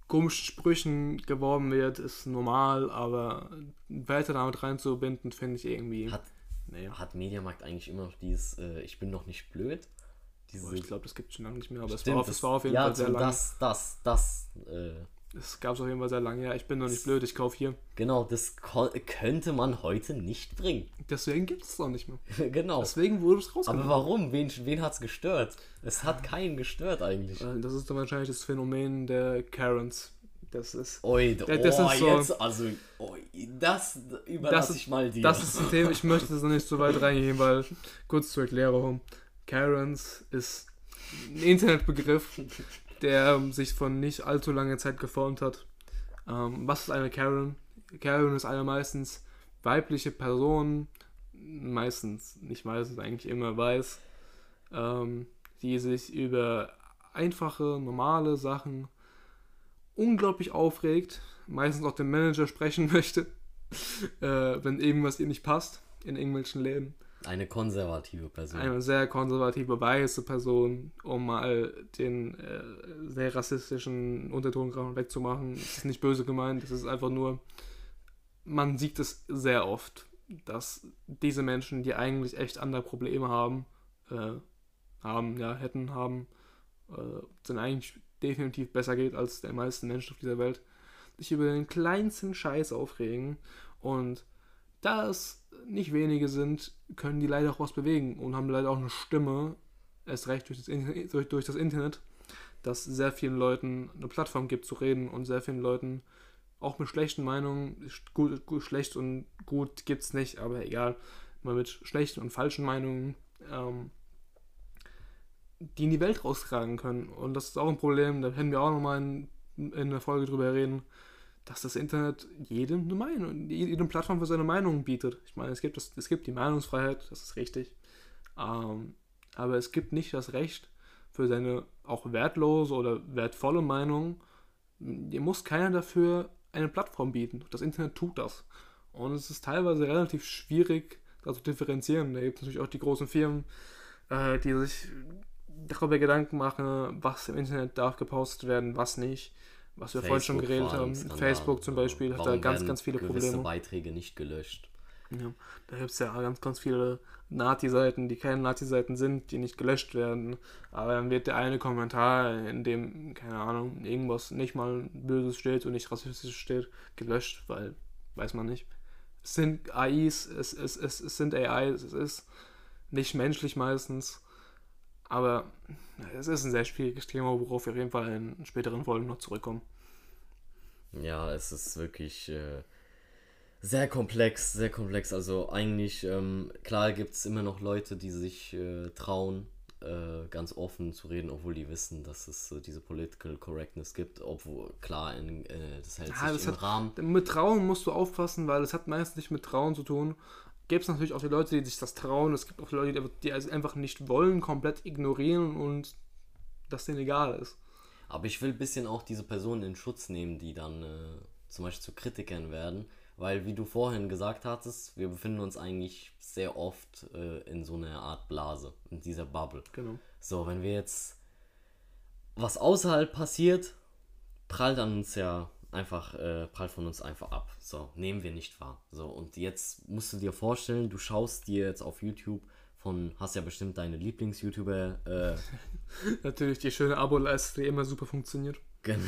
komischen Sprüchen geworben wird, ist normal, aber Werte damit reinzubinden, finde ich irgendwie. Hat, nee. hat Mediamarkt eigentlich immer noch dieses äh, Ich bin noch nicht blöd? Boah, ich glaube, das gibt es schon lange nicht mehr, aber es war, auf, das- es war auf jeden ja, Fall sehr lange. Das, das, das. Äh, Es gab es auf jeden Fall sehr lange. Ja, ich bin noch nicht blöd, ich kaufe hier. genau, das könnte man heute nicht bringen. Deswegen gibt es es auch nicht mehr. genau. Deswegen wurde es Aber rausgenommen. warum? Wen, wen hat es gestört? Es hat keinen gestört eigentlich. Äh, Das ist dann wahrscheinlich das Phänomen der Karens. Das ist. Oi, Das- oh, das ist so- jetzt, also, oi, das überlasse ist- ich mal dir. Das ist ein Thema, ich möchte das noch nicht so weit reingehen, weil, kurz zur Erklärung, Karens ist ein Internetbegriff, der ähm, sich von nicht allzu langer Zeit geformt hat. Ähm, was ist eine Karen? Karen ist eine meistens weibliche Person, meistens, nicht meistens, eigentlich immer weiß, ähm, die sich über einfache, normale Sachen unglaublich aufregt, meistens auch den Manager sprechen möchte, äh, wenn irgendwas ihr nicht passt in irgendwelchen Läden. Eine konservative Person. Eine sehr konservative, weiße Person, um mal den äh, sehr rassistischen Unterton wegzumachen. Das ist nicht böse gemeint, das ist einfach nur, man sieht es sehr oft, dass diese Menschen, die eigentlich echt andere Probleme haben, äh, haben, ja, hätten, haben, äh, dann eigentlich definitiv besser geht als der meisten Menschen auf dieser Welt, sich über den kleinsten Scheiß aufregen und da es nicht wenige sind, können die leider auch was bewegen und haben leider auch eine Stimme, erst recht durch das, Internet, durch, durch das Internet, das sehr vielen Leuten eine Plattform gibt zu reden und sehr vielen Leuten auch mit schlechten Meinungen, gut, gut, schlecht und gut gibt es nicht, aber egal, mal mit schlechten und falschen Meinungen, ähm, die in die Welt raustragen können. Und das ist auch ein Problem, da werden wir auch nochmal in, in der Folge drüber reden, dass das Internet jedem eine Meinung, jedem Plattform für seine Meinung bietet. Ich meine, es gibt, das, es gibt die Meinungsfreiheit, das ist richtig. Ähm, aber es gibt nicht das Recht für seine auch wertlose oder wertvolle Meinung. Dir muss keiner dafür eine Plattform bieten. Das Internet tut das. Und es ist teilweise relativ schwierig, da zu differenzieren. Da gibt es natürlich auch die großen Firmen, äh, die sich darüber Gedanken machen, was im Internet darf gepostet werden, was nicht. Was wir vorhin schon geredet haben. Facebook zum Beispiel hat da ganz, ganz viele Probleme. Beiträge nicht gelöscht. Ja, da gibt es ja ganz, ganz viele Nazi-Seiten, die keine Nazi-Seiten sind, die nicht gelöscht werden. Aber dann wird der eine Kommentar, in dem, keine Ahnung, irgendwas nicht mal Böses steht und nicht rassistisch steht, gelöscht, weil, weiß man nicht. Es sind AIs, es, es, es, es sind AIs, es ist nicht menschlich meistens. Aber es ist ein sehr schwieriges Thema, worauf wir auf jeden Fall in späteren Folgen noch zurückkommen. Ja, es ist wirklich. Äh sehr komplex, sehr komplex. Also eigentlich, ähm, klar gibt es immer noch Leute, die sich äh, trauen, äh, ganz offen zu reden, obwohl die wissen, dass es äh, diese Political Correctness gibt. Obwohl, klar, in, äh, das hält ja, sich das im hat, Rahmen. Mit Trauen musst du aufpassen, weil es hat meistens nicht mit Trauen zu tun. Gibt es natürlich auch die Leute, die sich das trauen. Es gibt auch Leute, die, also einfach nicht wollen, komplett ignorieren und das denen egal ist. Aber ich will ein bisschen auch diese Personen in Schutz nehmen, die dann äh, zum Beispiel zu Kritikern werden weil, wie du vorhin gesagt hattest, wir befinden uns eigentlich sehr oft äh, in so einer Art Blase, in dieser Bubble. Genau. So, wenn wir jetzt was außerhalb passiert, prallt an uns ja einfach, äh, prallt von uns einfach ab. So, nehmen wir nicht wahr. So, und jetzt musst du dir vorstellen, du schaust dir jetzt auf YouTube von, hast ja bestimmt deine Lieblings-YouTuber. Äh, Natürlich die schöne Abo-Leiste, die immer super funktioniert. Genau,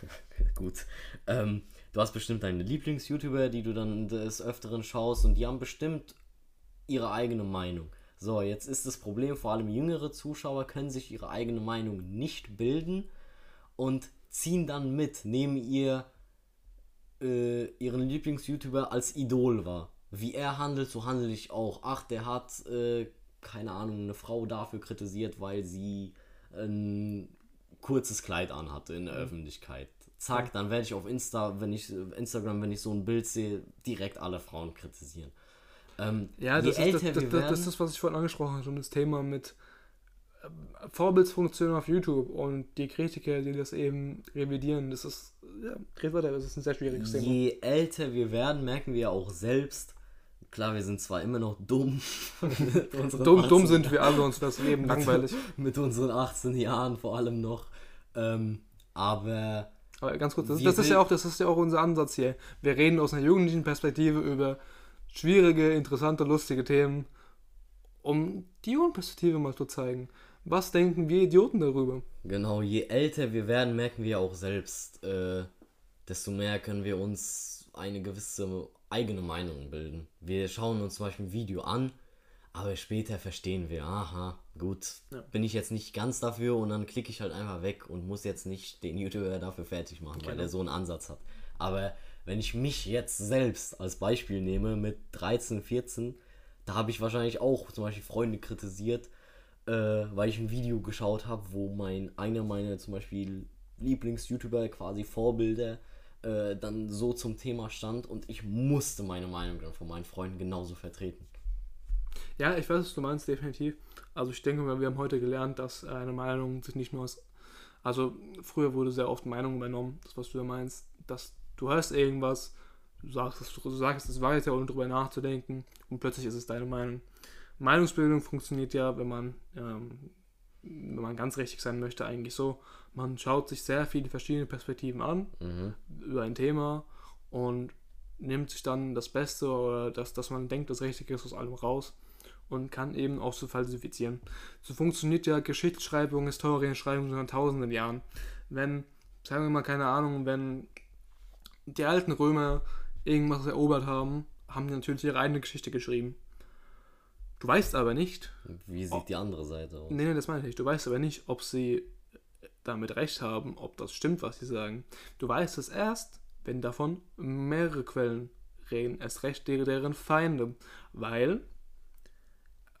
gut. Ähm, du hast bestimmt deine Lieblings-YouTuber, die du dann des Öfteren schaust und die haben bestimmt ihre eigene Meinung. So, jetzt ist das Problem, vor allem jüngere Zuschauer können sich ihre eigene Meinung nicht bilden und ziehen dann mit, nehmen ihr äh, ihren Lieblings-YouTuber als Idol wahr. Wie er handelt, so handle ich auch. Ach, der hat, äh, keine Ahnung, eine Frau dafür kritisiert, weil sie ein kurzes Kleid anhatte in der mhm. Öffentlichkeit zack, dann werde ich auf Insta, wenn ich Instagram, wenn ich so ein Bild sehe, direkt alle Frauen kritisieren. Ähm, ja, das ist das, das, das, das, ist das, was ich vorhin angesprochen habe, schon das Thema mit Vorbildsfunktionen auf YouTube und die Kritiker, die das eben revidieren, das ist, ja, red weiter, das ist ein sehr schwieriges Thema. Je älter wir werden, merken wir auch selbst, klar, wir sind zwar immer noch dumm. dumm, dumm sind wir alle uns das Leben langweilig. mit unseren 18 Jahren vor allem noch. Ähm, aber aber ganz kurz, das, das ist ja auch, das ist ja auch unser Ansatz hier. Wir reden aus einer jugendlichen Perspektive über schwierige, interessante, lustige Themen, um die Jugendperspektive mal zu zeigen. Was denken wir Idioten darüber? Genau, je älter wir werden, merken wir auch selbst, äh, desto mehr können wir uns eine gewisse eigene Meinung bilden. Wir schauen uns zum Beispiel ein Video an, aber später verstehen wir, aha, gut, ja. bin ich jetzt nicht ganz dafür und dann klicke ich halt einfach weg und muss jetzt nicht den YouTuber dafür fertig machen, genau. weil er so einen Ansatz hat. Aber wenn ich mich jetzt selbst als Beispiel nehme mit 13, 14, da habe ich wahrscheinlich auch zum Beispiel Freunde kritisiert, äh, weil ich ein Video geschaut habe, wo mein einer meiner zum Beispiel Lieblings-YouTuber, quasi Vorbilder, äh, dann so zum Thema stand und ich musste meine Meinung dann von meinen Freunden genauso vertreten. Ja, ich weiß, was du meinst, definitiv. Also ich denke wir haben heute gelernt, dass eine Meinung sich nicht nur aus... Also früher wurde sehr oft Meinung übernommen, das was du da meinst, dass du hörst irgendwas, du sagst, du sagst es weiter, ohne drüber nachzudenken und plötzlich ist es deine Meinung. Meinungsbildung funktioniert ja, wenn man, ähm, wenn man ganz richtig sein möchte, eigentlich so. Man schaut sich sehr viele verschiedene Perspektiven an mhm. über ein Thema und nimmt sich dann das Beste oder das, das man denkt, das Richtige ist aus allem raus und kann eben auch so falsifizieren. So funktioniert ja Geschichtsschreibung, Historienschreibung seit tausenden Jahren. Wenn, sagen wir mal, keine Ahnung, wenn die alten Römer irgendwas erobert haben, haben die natürlich ihre eigene Geschichte geschrieben. Du weißt aber nicht. Wie sieht ob, die andere Seite aus? Nee, nee, das meine ich nicht. Du weißt aber nicht, ob sie damit recht haben, ob das stimmt, was sie sagen. Du weißt es erst, wenn davon mehrere Quellen reden, erst recht deren Feinde. Weil,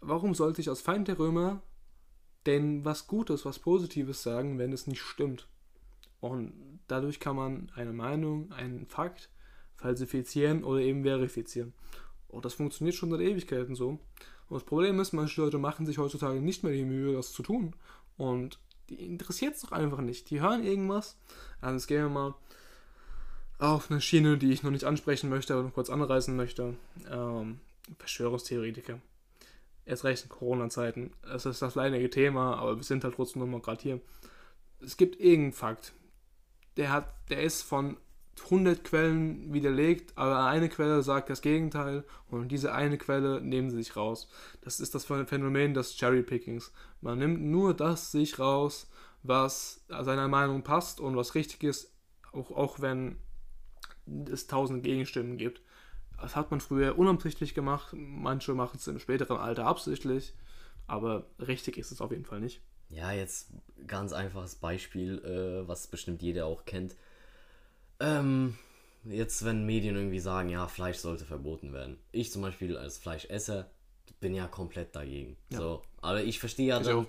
warum sollte ich als Feind der Römer denn was Gutes, was Positives sagen, wenn es nicht stimmt? Und dadurch kann man eine Meinung, einen Fakt falsifizieren oder eben verifizieren. Und das funktioniert schon seit Ewigkeiten so. Und das Problem ist, manche Leute machen sich heutzutage nicht mehr die Mühe, das zu tun. Und die interessiert es doch einfach nicht. Die hören irgendwas. Also jetzt gehen wir mal auf eine Schiene, die ich noch nicht ansprechen möchte, aber noch kurz anreißen möchte. Ähm, Verschwörungstheoretiker. Erst recht in Corona-Zeiten. Es ist das leidige Thema, aber wir sind halt trotzdem nochmal gerade hier. Es gibt irgendeinen Fakt. Der, hat, der ist von 100 Quellen widerlegt, aber eine Quelle sagt das Gegenteil und diese eine Quelle nehmen sie sich raus. Das ist das Phänomen des Cherry-Pickings. Man nimmt nur das sich raus, was seiner Meinung passt und was richtig ist, auch, auch wenn es tausend Gegenstimmen gibt. Das hat man früher unabsichtlich gemacht, manche machen es im späteren Alter absichtlich, aber richtig ist es auf jeden Fall nicht. Ja, jetzt ganz einfaches Beispiel, äh, was bestimmt jeder auch kennt. Ähm, jetzt, wenn Medien irgendwie sagen, ja, Fleisch sollte verboten werden. Ich zum Beispiel als Fleischesser bin ja komplett dagegen. Ja. So, aber ich verstehe ja dann.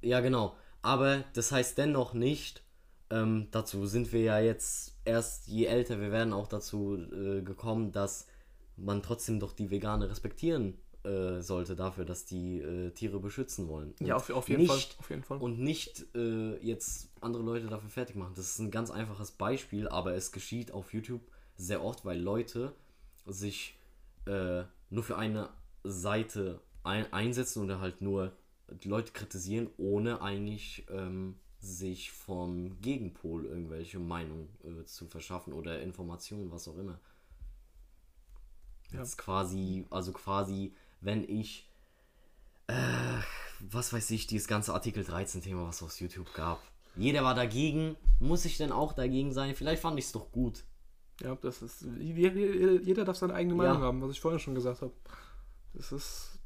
Ja, genau. Aber das heißt dennoch nicht, ähm, dazu sind wir ja jetzt erst, je älter wir werden, auch dazu äh, gekommen, dass man trotzdem doch die Vegane respektieren äh, sollte dafür, dass die äh, Tiere beschützen wollen. Und ja, auf, auf, jeden nicht, Fall, auf jeden Fall. Und nicht äh, jetzt andere Leute dafür fertig machen. Das ist ein ganz einfaches Beispiel, aber es geschieht auf YouTube sehr oft, weil Leute sich äh, nur für eine Seite ein einsetzen oder halt nur Leute kritisieren, ohne eigentlich ähm, sich vom Gegenpol irgendwelche Meinungen äh, zu verschaffen oder Informationen, was auch immer. Ja. Jetzt quasi, also quasi, wenn ich, äh, was weiß ich, dieses ganze Artikel 13-Thema, was es auf YouTube gab. Jeder war dagegen, muss ich denn auch dagegen sein? Vielleicht fand ich es doch gut. Ja, das ist, jeder darf seine eigene Meinung ja. haben, was ich vorhin schon gesagt habe. Das ist,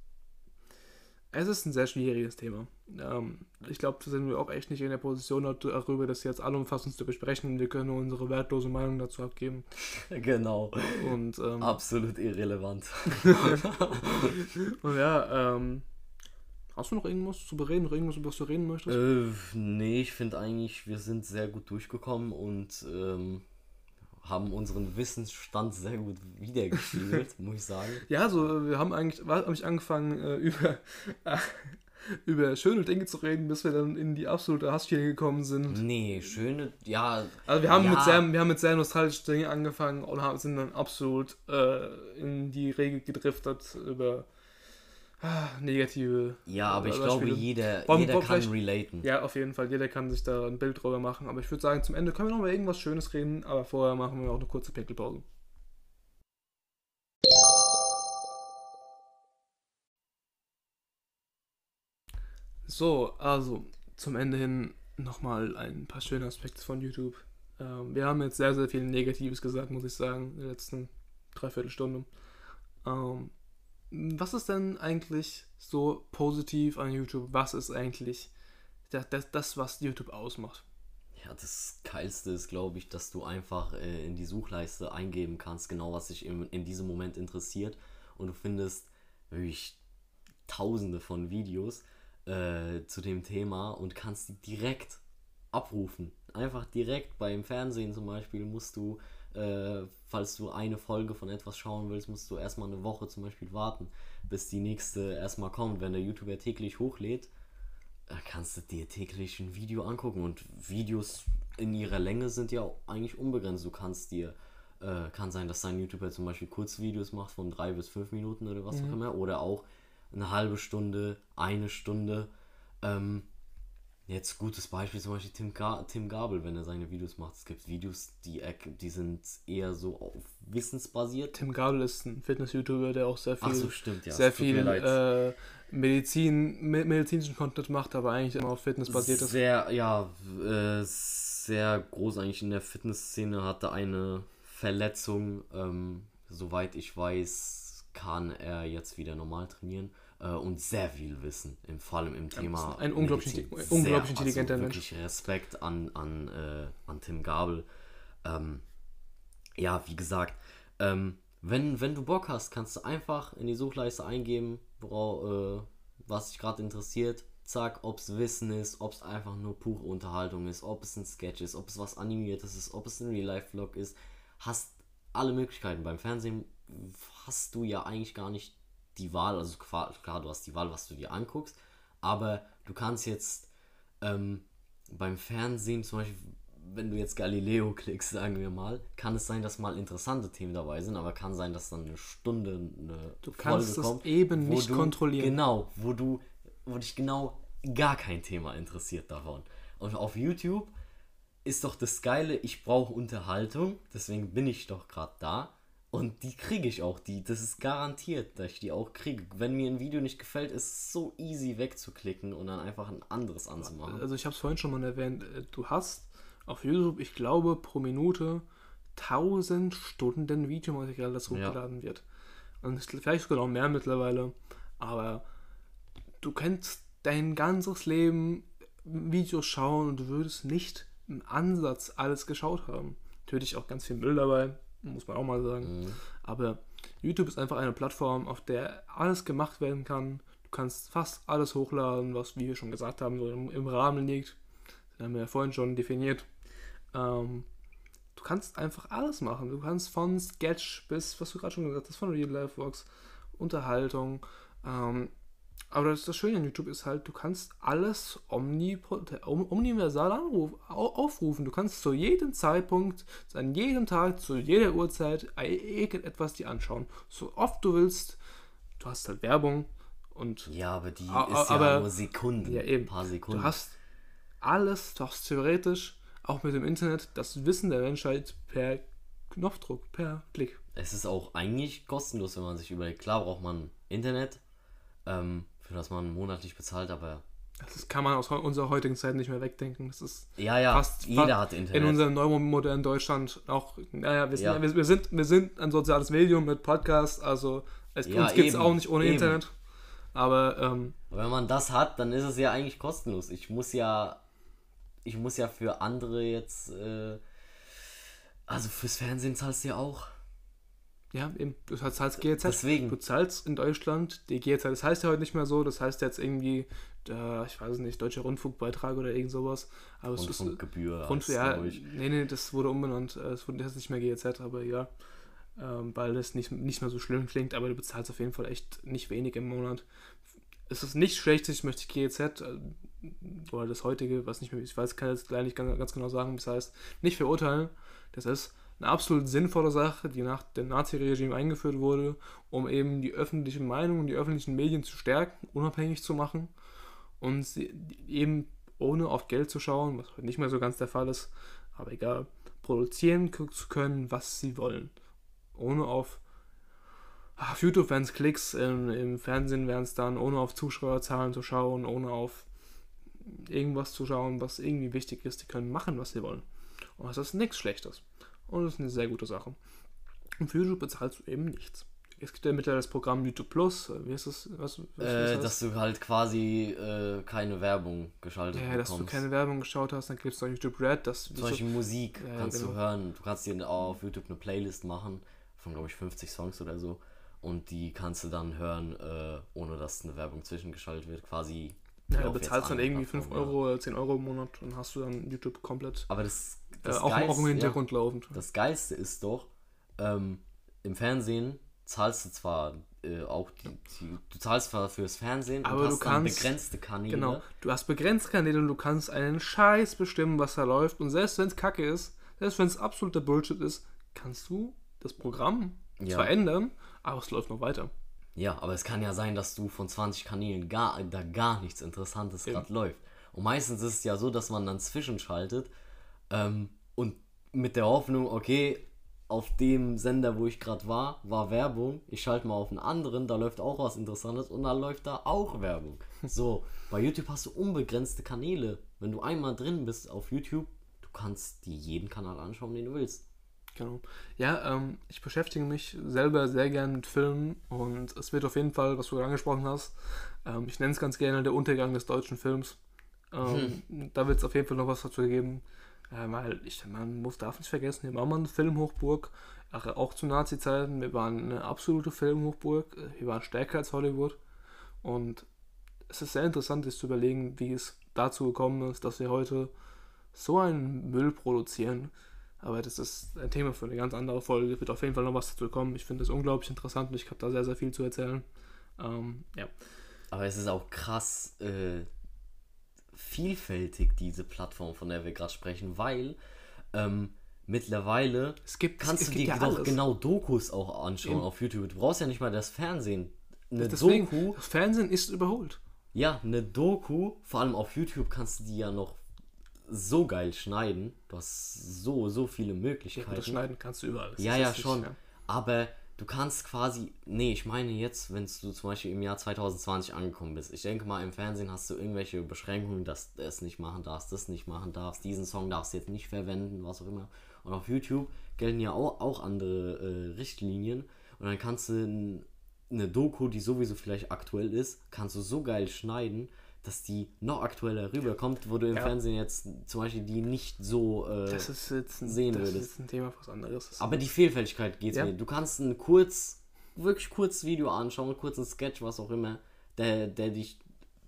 es ist ein sehr schwieriges Thema. Ähm, ich glaube, da sind wir auch echt nicht in der Position darüber, das jetzt allumfassend zu besprechen. Wir können nur unsere wertlose Meinung dazu abgeben. Genau. Und, ähm, Absolut irrelevant. und ja, ähm, hast du noch irgendwas zu bereden, irgendwas, über was du reden möchtest? Äh, nee, ich finde eigentlich, wir sind sehr gut durchgekommen und ähm, haben unseren Wissensstand sehr gut wiedergespiegelt, muss ich sagen. Ja, also wir haben eigentlich, habe ich angefangen äh, über, äh, über schöne Dinge zu reden, bis wir dann in die absolute Hassschiene gekommen sind. Nee, schöne, ja. Also wir haben ja. mit sehr, wir haben mit sehr nostalgischen Dingen angefangen und haben, sind dann absolut äh, in die Regel gedriftet über Ah, negative. Ja, aber ich glaube, jeder, Warum, jeder kann relaten. Ja, auf jeden Fall. Jeder kann sich da ein Bild drüber machen. Aber ich würde sagen, zum Ende können wir noch mal irgendwas Schönes reden. Aber vorher machen wir auch eine kurze Pickelpause. So, also zum Ende hin nochmal ein paar schöne Aspekte von YouTube. Ähm, wir haben jetzt sehr, sehr viel Negatives gesagt, muss ich sagen, in der letzten Dreiviertelstunde. Ähm, was ist denn eigentlich so positiv an YouTube? Was ist eigentlich das, das, das was YouTube ausmacht? Ja, das Geilste ist, glaube ich, dass du einfach äh, in die Suchleiste eingeben kannst, genau was dich in, in diesem Moment interessiert. Und du findest wirklich tausende von Videos äh, zu dem Thema und kannst die direkt abrufen. Einfach direkt beim Fernsehen zum Beispiel musst du äh, falls du eine Folge von etwas schauen willst, musst du erstmal eine Woche zum Beispiel warten, bis die nächste erstmal kommt. Wenn der YouTuber täglich hochlädt, äh, kannst du dir täglich ein Video angucken und Videos in ihrer Länge sind ja eigentlich unbegrenzt. Du kannst dir, äh, kann sein, dass dein YouTuber zum Beispiel Kurzvideos macht von drei bis fünf Minuten oder was mhm. auch immer, oder auch eine halbe Stunde, eine Stunde. Ähm, Jetzt gutes Beispiel zum Beispiel Tim, Ga Tim Gabel, wenn er seine Videos macht. Es gibt Videos, die, die sind eher so auf wissensbasiert. Tim Gabel ist ein Fitness-YouTuber, der auch sehr viel, so, stimmt, ja. sehr viel äh, Medizin, medizinischen Content macht, aber eigentlich immer auf Fitness basiert ist. Sehr, ja, äh, sehr groß eigentlich in der Fitnessszene, hatte eine Verletzung. Ähm, soweit ich weiß, kann er jetzt wieder normal trainieren äh, und sehr viel Wissen, im, vor allem im Thema. Ein unglaublich, Medizin. unglaublich sehr, intelligenter also Mensch. Wirklich Respekt an, an, äh, an Tim Gabel. Ähm, ja, wie gesagt, ähm, wenn, wenn du Bock hast, kannst du einfach in die Suchleiste eingeben, worauf, äh, was dich gerade interessiert. Zack, ob es Wissen ist, ob es einfach nur pure Unterhaltung ist, ob es ein Sketch ist, ob es was Animiertes ist, ob es ein Real-Life-Vlog ist. Hast alle Möglichkeiten. Beim Fernsehen hast du ja eigentlich gar nicht die Wahl. Also klar, du hast die Wahl, was du dir anguckst. Aber du kannst jetzt ähm, beim Fernsehen zum Beispiel wenn du jetzt Galileo klickst, sagen wir mal, kann es sein, dass mal interessante Themen dabei sind, aber kann sein, dass dann eine Stunde eine Du kannst Folge kommt, eben nicht du, kontrollieren. Genau, wo du, wo dich genau gar kein Thema interessiert davon. Und auf YouTube ist doch das Geile, ich brauche Unterhaltung, deswegen bin ich doch gerade da. Und die kriege ich auch, die, das ist garantiert, dass ich die auch kriege. Wenn mir ein Video nicht gefällt, ist es so easy wegzuklicken und dann einfach ein anderes anzumachen. Also ich habe es vorhin schon mal erwähnt, äh, du hast auf YouTube, ich glaube, pro Minute 1000 Stunden Videomaterial, das hochgeladen ja. wird. Und vielleicht sogar noch mehr mittlerweile. Aber du kennst dein ganzes Leben Videos schauen und du würdest nicht im Ansatz alles geschaut haben. Natürlich auch ganz viel Müll dabei, muss man auch mal sagen. Mhm. Aber YouTube ist einfach eine Plattform, auf der alles gemacht werden kann. Du kannst fast alles hochladen, was, wie wir schon gesagt haben, so im, im Rahmen liegt. Das haben wir ja vorhin schon definiert. Ähm, du kannst einfach alles machen. Du kannst von Sketch bis, was du gerade schon gesagt hast, von Real Life Vlogs, Unterhaltung. Ähm, aber das, das Schöne an YouTube ist halt, du kannst alles omniversal anruf, aufrufen. Du kannst zu jedem Zeitpunkt, an jedem Tag, zu jeder Uhrzeit irgendetwas dir anschauen. So oft du willst. Du hast halt Werbung und. Ja, aber die ist aber, ja nur Sekunden. Ja, eben. Ein paar Sekunden. Du hast alles, du hast theoretisch auch mit dem Internet das Wissen der Menschheit per Knopfdruck, per Klick. Es ist auch eigentlich kostenlos, wenn man sich überlegt. Klar braucht man Internet, ähm, für das man monatlich bezahlt, aber. Das kann man aus unserer heutigen Zeit nicht mehr wegdenken. Das ist ja, ja, fast, jeder fast hat Internet. In unserem neumodernen Deutschland auch, naja, wir sind, ja. wir, wir, sind, wir sind ein soziales Medium mit Podcasts, also es, ja, uns gibt es auch nicht ohne eben. Internet. Aber, ähm, aber wenn man das hat, dann ist es ja eigentlich kostenlos. Ich muss ja ich muss ja für andere jetzt, äh, also fürs Fernsehen zahlst du ja auch. Ja, eben. Du zahlst GEZ. Deswegen. Du zahlst in Deutschland die GEZ. Das heißt ja heute nicht mehr so. Das heißt jetzt irgendwie, der, ich weiß nicht, Deutscher Rundfunkbeitrag oder irgend sowas. Aber Rundfunkgebühr. Rundfunk, ja, nee, nee, das wurde umbenannt. Äh, es wurde jetzt nicht mehr GEZ, aber ja. Ähm, weil das nicht, nicht mehr so schlimm klingt. Aber du bezahlst auf jeden Fall echt nicht wenig im Monat. Es ist nicht schlecht, ich möchte GEZ, äh, oder das heutige, was nicht mehr, ich weiß, kann jetzt gleich nicht ganz, ganz genau sagen, das heißt, nicht verurteilen. Das ist eine absolut sinnvolle Sache, die nach dem Nazi-Regime eingeführt wurde, um eben die öffentliche Meinung und die öffentlichen Medien zu stärken, unabhängig zu machen und sie eben ohne auf Geld zu schauen, was heute nicht mehr so ganz der Fall ist, aber egal, produzieren zu können, was sie wollen. Ohne auf, auf YouTube wären es Klicks, im, im Fernsehen wären es dann, ohne auf Zuschauerzahlen zu schauen, ohne auf irgendwas zu schauen, was irgendwie wichtig ist. Die können machen, was sie wollen. Und das ist nichts Schlechtes. Und das ist eine sehr gute Sache. Und für YouTube bezahlst du eben nichts. Es gibt ja mittlerweile das Programm YouTube Plus. Wie ist das? Was, was äh, dass du halt quasi äh, keine Werbung geschaltet hast. Ja, bekommst. dass du keine Werbung geschaut hast. Dann gibt es noch YouTube Red. Das, Zum Beispiel Musik ja, kannst genau. du hören. Du kannst dir auf YouTube eine Playlist machen von, glaube ich, 50 Songs oder so. Und die kannst du dann hören, äh, ohne dass eine Werbung zwischengeschaltet wird. Quasi ja, du bezahlst dann irgendwie 5 Euro oder 10 Euro im Monat und hast du dann YouTube komplett Aber das, das äh, auch, Geist, auch, im Hintergrund ja, laufend. Das Geilste ist doch, ähm, im Fernsehen zahlst du zwar äh, auch die, die, du zahlst zwar fürs Fernsehen, aber du hast kannst, begrenzte Kanäle. Genau, du hast begrenzte Kanäle und du kannst einen Scheiß bestimmen, was da läuft. Und selbst wenn es Kacke ist, selbst wenn es absoluter Bullshit ist, kannst du das Programm ja. zwar ändern, aber es läuft noch weiter. Ja, aber es kann ja sein, dass du von 20 Kanälen gar, da gar nichts Interessantes gerade läuft. Und meistens ist es ja so, dass man dann zwischenschaltet ähm, und mit der Hoffnung, okay, auf dem Sender, wo ich gerade war, war Werbung. Ich schalte mal auf einen anderen, da läuft auch was Interessantes und dann läuft da auch Werbung. So, bei YouTube hast du unbegrenzte Kanäle. Wenn du einmal drin bist auf YouTube, du kannst dir jeden Kanal anschauen, den du willst. Genau. Ja, ähm, ich beschäftige mich selber sehr gern mit Filmen und es wird auf jeden Fall, was du angesprochen hast, ähm, ich nenne es ganz gerne der Untergang des deutschen Films. Ähm, hm. Da wird es auf jeden Fall noch was dazu geben. Äh, weil ich, man muss, darf nicht vergessen, wir waren mal eine Filmhochburg, auch zu Nazi-Zeiten. Wir waren eine absolute Filmhochburg. Äh, wir waren stärker als Hollywood. Und es ist sehr interessant, sich zu überlegen, wie es dazu gekommen ist, dass wir heute so einen Müll produzieren. Aber das ist ein Thema für eine ganz andere Folge. Wird auf jeden Fall noch was dazu kommen. Ich finde es unglaublich interessant und ich habe da sehr, sehr viel zu erzählen. Ähm, ja. Aber es ist auch krass äh, vielfältig, diese Plattform, von der wir gerade sprechen, weil ähm, mittlerweile gibt, kannst es, du es dir ja doch alles. genau Dokus auch anschauen Eben. auf YouTube. Du brauchst ja nicht mal das Fernsehen. Eine Deswegen, Doku, das Fernsehen ist überholt. ja, eine Doku, vor allem auf YouTube kannst du die ja noch so geil schneiden. Du hast so, so viele Ja, Möglichkeiten. das Schneiden kannst du überall. Das Ja, ja, jetzt nicht- schon. ja. Aber du kannst quasi, nee, ich meine jetzt, wenn du zum Beispiel im Jahr 2020 angekommen bist. Ich denke mal, im Fernsehen hast du irgendwelche Beschränkungen, dass du es nicht machen darfst, das nicht machen darfst, diesen Song darfst du jetzt nicht verwenden, was auch immer. Und auf YouTube gelten ja auch, auch andere äh, Richtlinien. Und dann kannst du eine Doku, die sowieso vielleicht aktuell ist, kannst du so geil schneiden, dass die noch aktueller rüberkommt, wo du im Ja. Fernsehen jetzt zum Beispiel die nicht so äh, Das ist jetzt ein, sehen das würdest. ist ein Thema was anderes. Das aber die Vielfältigkeit geht Ja. mir. Du kannst ein kurz, wirklich kurz Video anschauen, einen kurzen Sketch, was auch immer, der, der dich,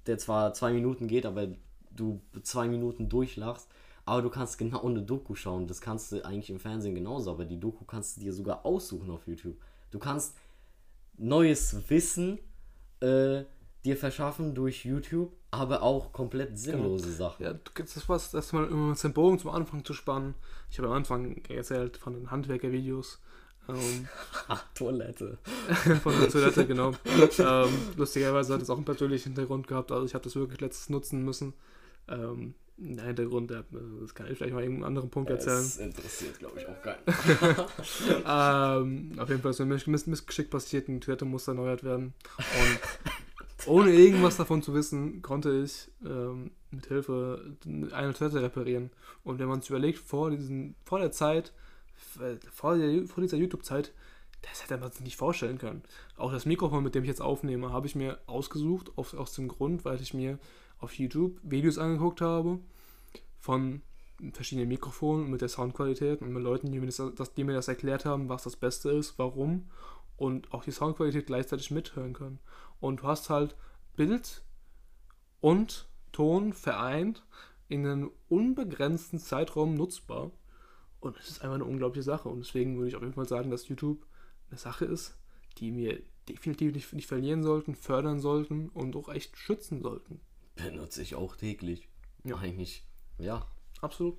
der zwar zwei Minuten geht, aber du zwei Minuten durchlachst, aber du kannst genau eine Doku schauen. Das kannst du eigentlich im Fernsehen genauso, aber die Doku kannst du dir sogar aussuchen auf YouTube. Du kannst neues Wissen äh, dir verschaffen durch YouTube, aber auch komplett sinnlose Sachen. Ja, das was, das mal um jetzt den Bogen zum Anfang zu spannen. Ich habe am Anfang erzählt von den Handwerker-Videos. Ähm, Toilette. von der Toilette, genau. ähm, lustigerweise hat es auch einen persönlichen Hintergrund gehabt. Also ich habe das wirklich letztes nutzen müssen. Ähm, der Hintergrund, das kann ich vielleicht mal irgendeinen anderen Punkt erzählen. Das interessiert, glaube ich, auch keinen. Ähm, auf jeden Fall ist mir Miss Miss- Missgeschick passiert die Toilette musste erneuert werden. Und ohne irgendwas davon zu wissen, konnte ich ähm, mit Hilfe eine Toilette reparieren. Und wenn man sich überlegt, vor, diesen, vor der Zeit, vor, der, vor dieser YouTube-Zeit, das hätte man sich nicht vorstellen können. Auch das Mikrofon, mit dem ich jetzt aufnehme, habe ich mir ausgesucht, aus, aus dem Grund, weil ich mir auf YouTube Videos angeguckt habe von verschiedenen Mikrofonen mit der Soundqualität und mit Leuten, die mir das, die mir das erklärt haben, was das Beste ist, warum und auch die Soundqualität gleichzeitig mithören können. Und du hast halt Bild und Ton vereint in einem unbegrenzten Zeitraum nutzbar. Und es ist einfach eine unglaubliche Sache. Und deswegen würde ich auf jeden Fall sagen, dass YouTube eine Sache ist, die wir definitiv nicht, nicht verlieren sollten, fördern sollten und auch echt schützen sollten. Benutze ich auch täglich. Ja. Eigentlich, ja. Absolut.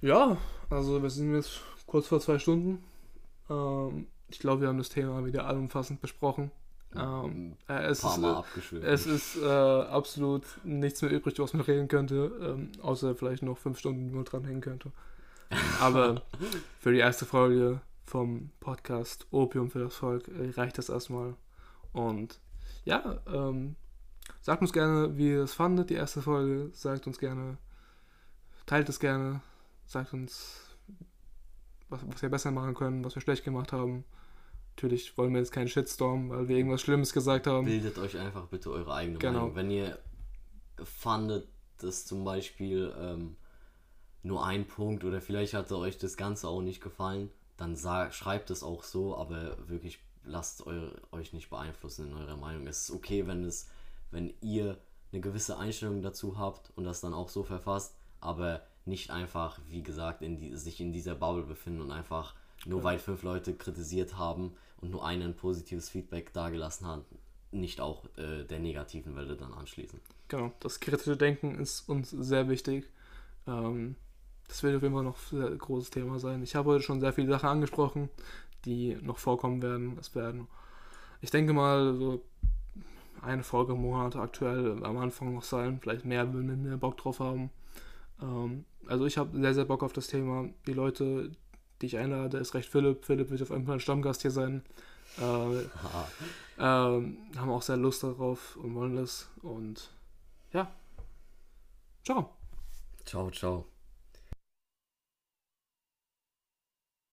Ja, also wir sind jetzt kurz vor zwei Stunden. Ähm, ich glaube, wir haben das Thema wieder allumfassend besprochen. Ähm, äh, es, ist, äh, es ist äh, absolut nichts mehr übrig, was man reden könnte, ähm, außer vielleicht noch fünf Stunden, die man dranhängen könnte. Aber für die erste Folge vom Podcast Opium für das Volk äh, reicht das erstmal. Und ja, ähm, sagt uns gerne, wie ihr es fandet, die erste Folge. Sagt uns gerne, teilt es gerne, sagt uns, was, was wir besser machen können, was wir schlecht gemacht haben. Natürlich wollen wir jetzt keinen Shitstorm, weil wir irgendwas Schlimmes gesagt haben. Bildet euch einfach bitte eure eigene Genau. Meinung. Wenn ihr fandet, dass zum Beispiel ähm, nur ein Punkt oder vielleicht hatte euch das Ganze auch nicht gefallen, dann sag, schreibt es auch so, aber wirklich lasst eu, euch nicht beeinflussen in eurer Meinung. Es ist okay, wenn es, wenn ihr eine gewisse Einstellung dazu habt und das dann auch so verfasst, aber nicht einfach, wie gesagt, in die, sich in dieser Bubble befinden und einfach nur weil fünf Leute kritisiert haben und nur einen ein positives Feedback dagelassen hat, nicht auch äh, der negativen Welle dann anschließen. Genau, das kritische Denken ist uns sehr wichtig. Ähm, das wird auf jeden Fall noch ein sehr großes Thema sein. Ich habe heute schon sehr viele Sachen angesprochen, die noch vorkommen werden. Es werden, ich denke mal, so eine Folge im Monat aktuell am Anfang noch sein. Vielleicht mehr, wenn wir mehr Bock drauf haben. Ähm, also ich habe sehr, sehr Bock auf das Thema. Die Leute, die ich einlade, ist recht Philipp. Philipp wird auf jeden Fall ein Stammgast hier sein. Äh, ähm, haben auch sehr Lust darauf und wollen das. Und ja. Ciao. Ciao, ciao.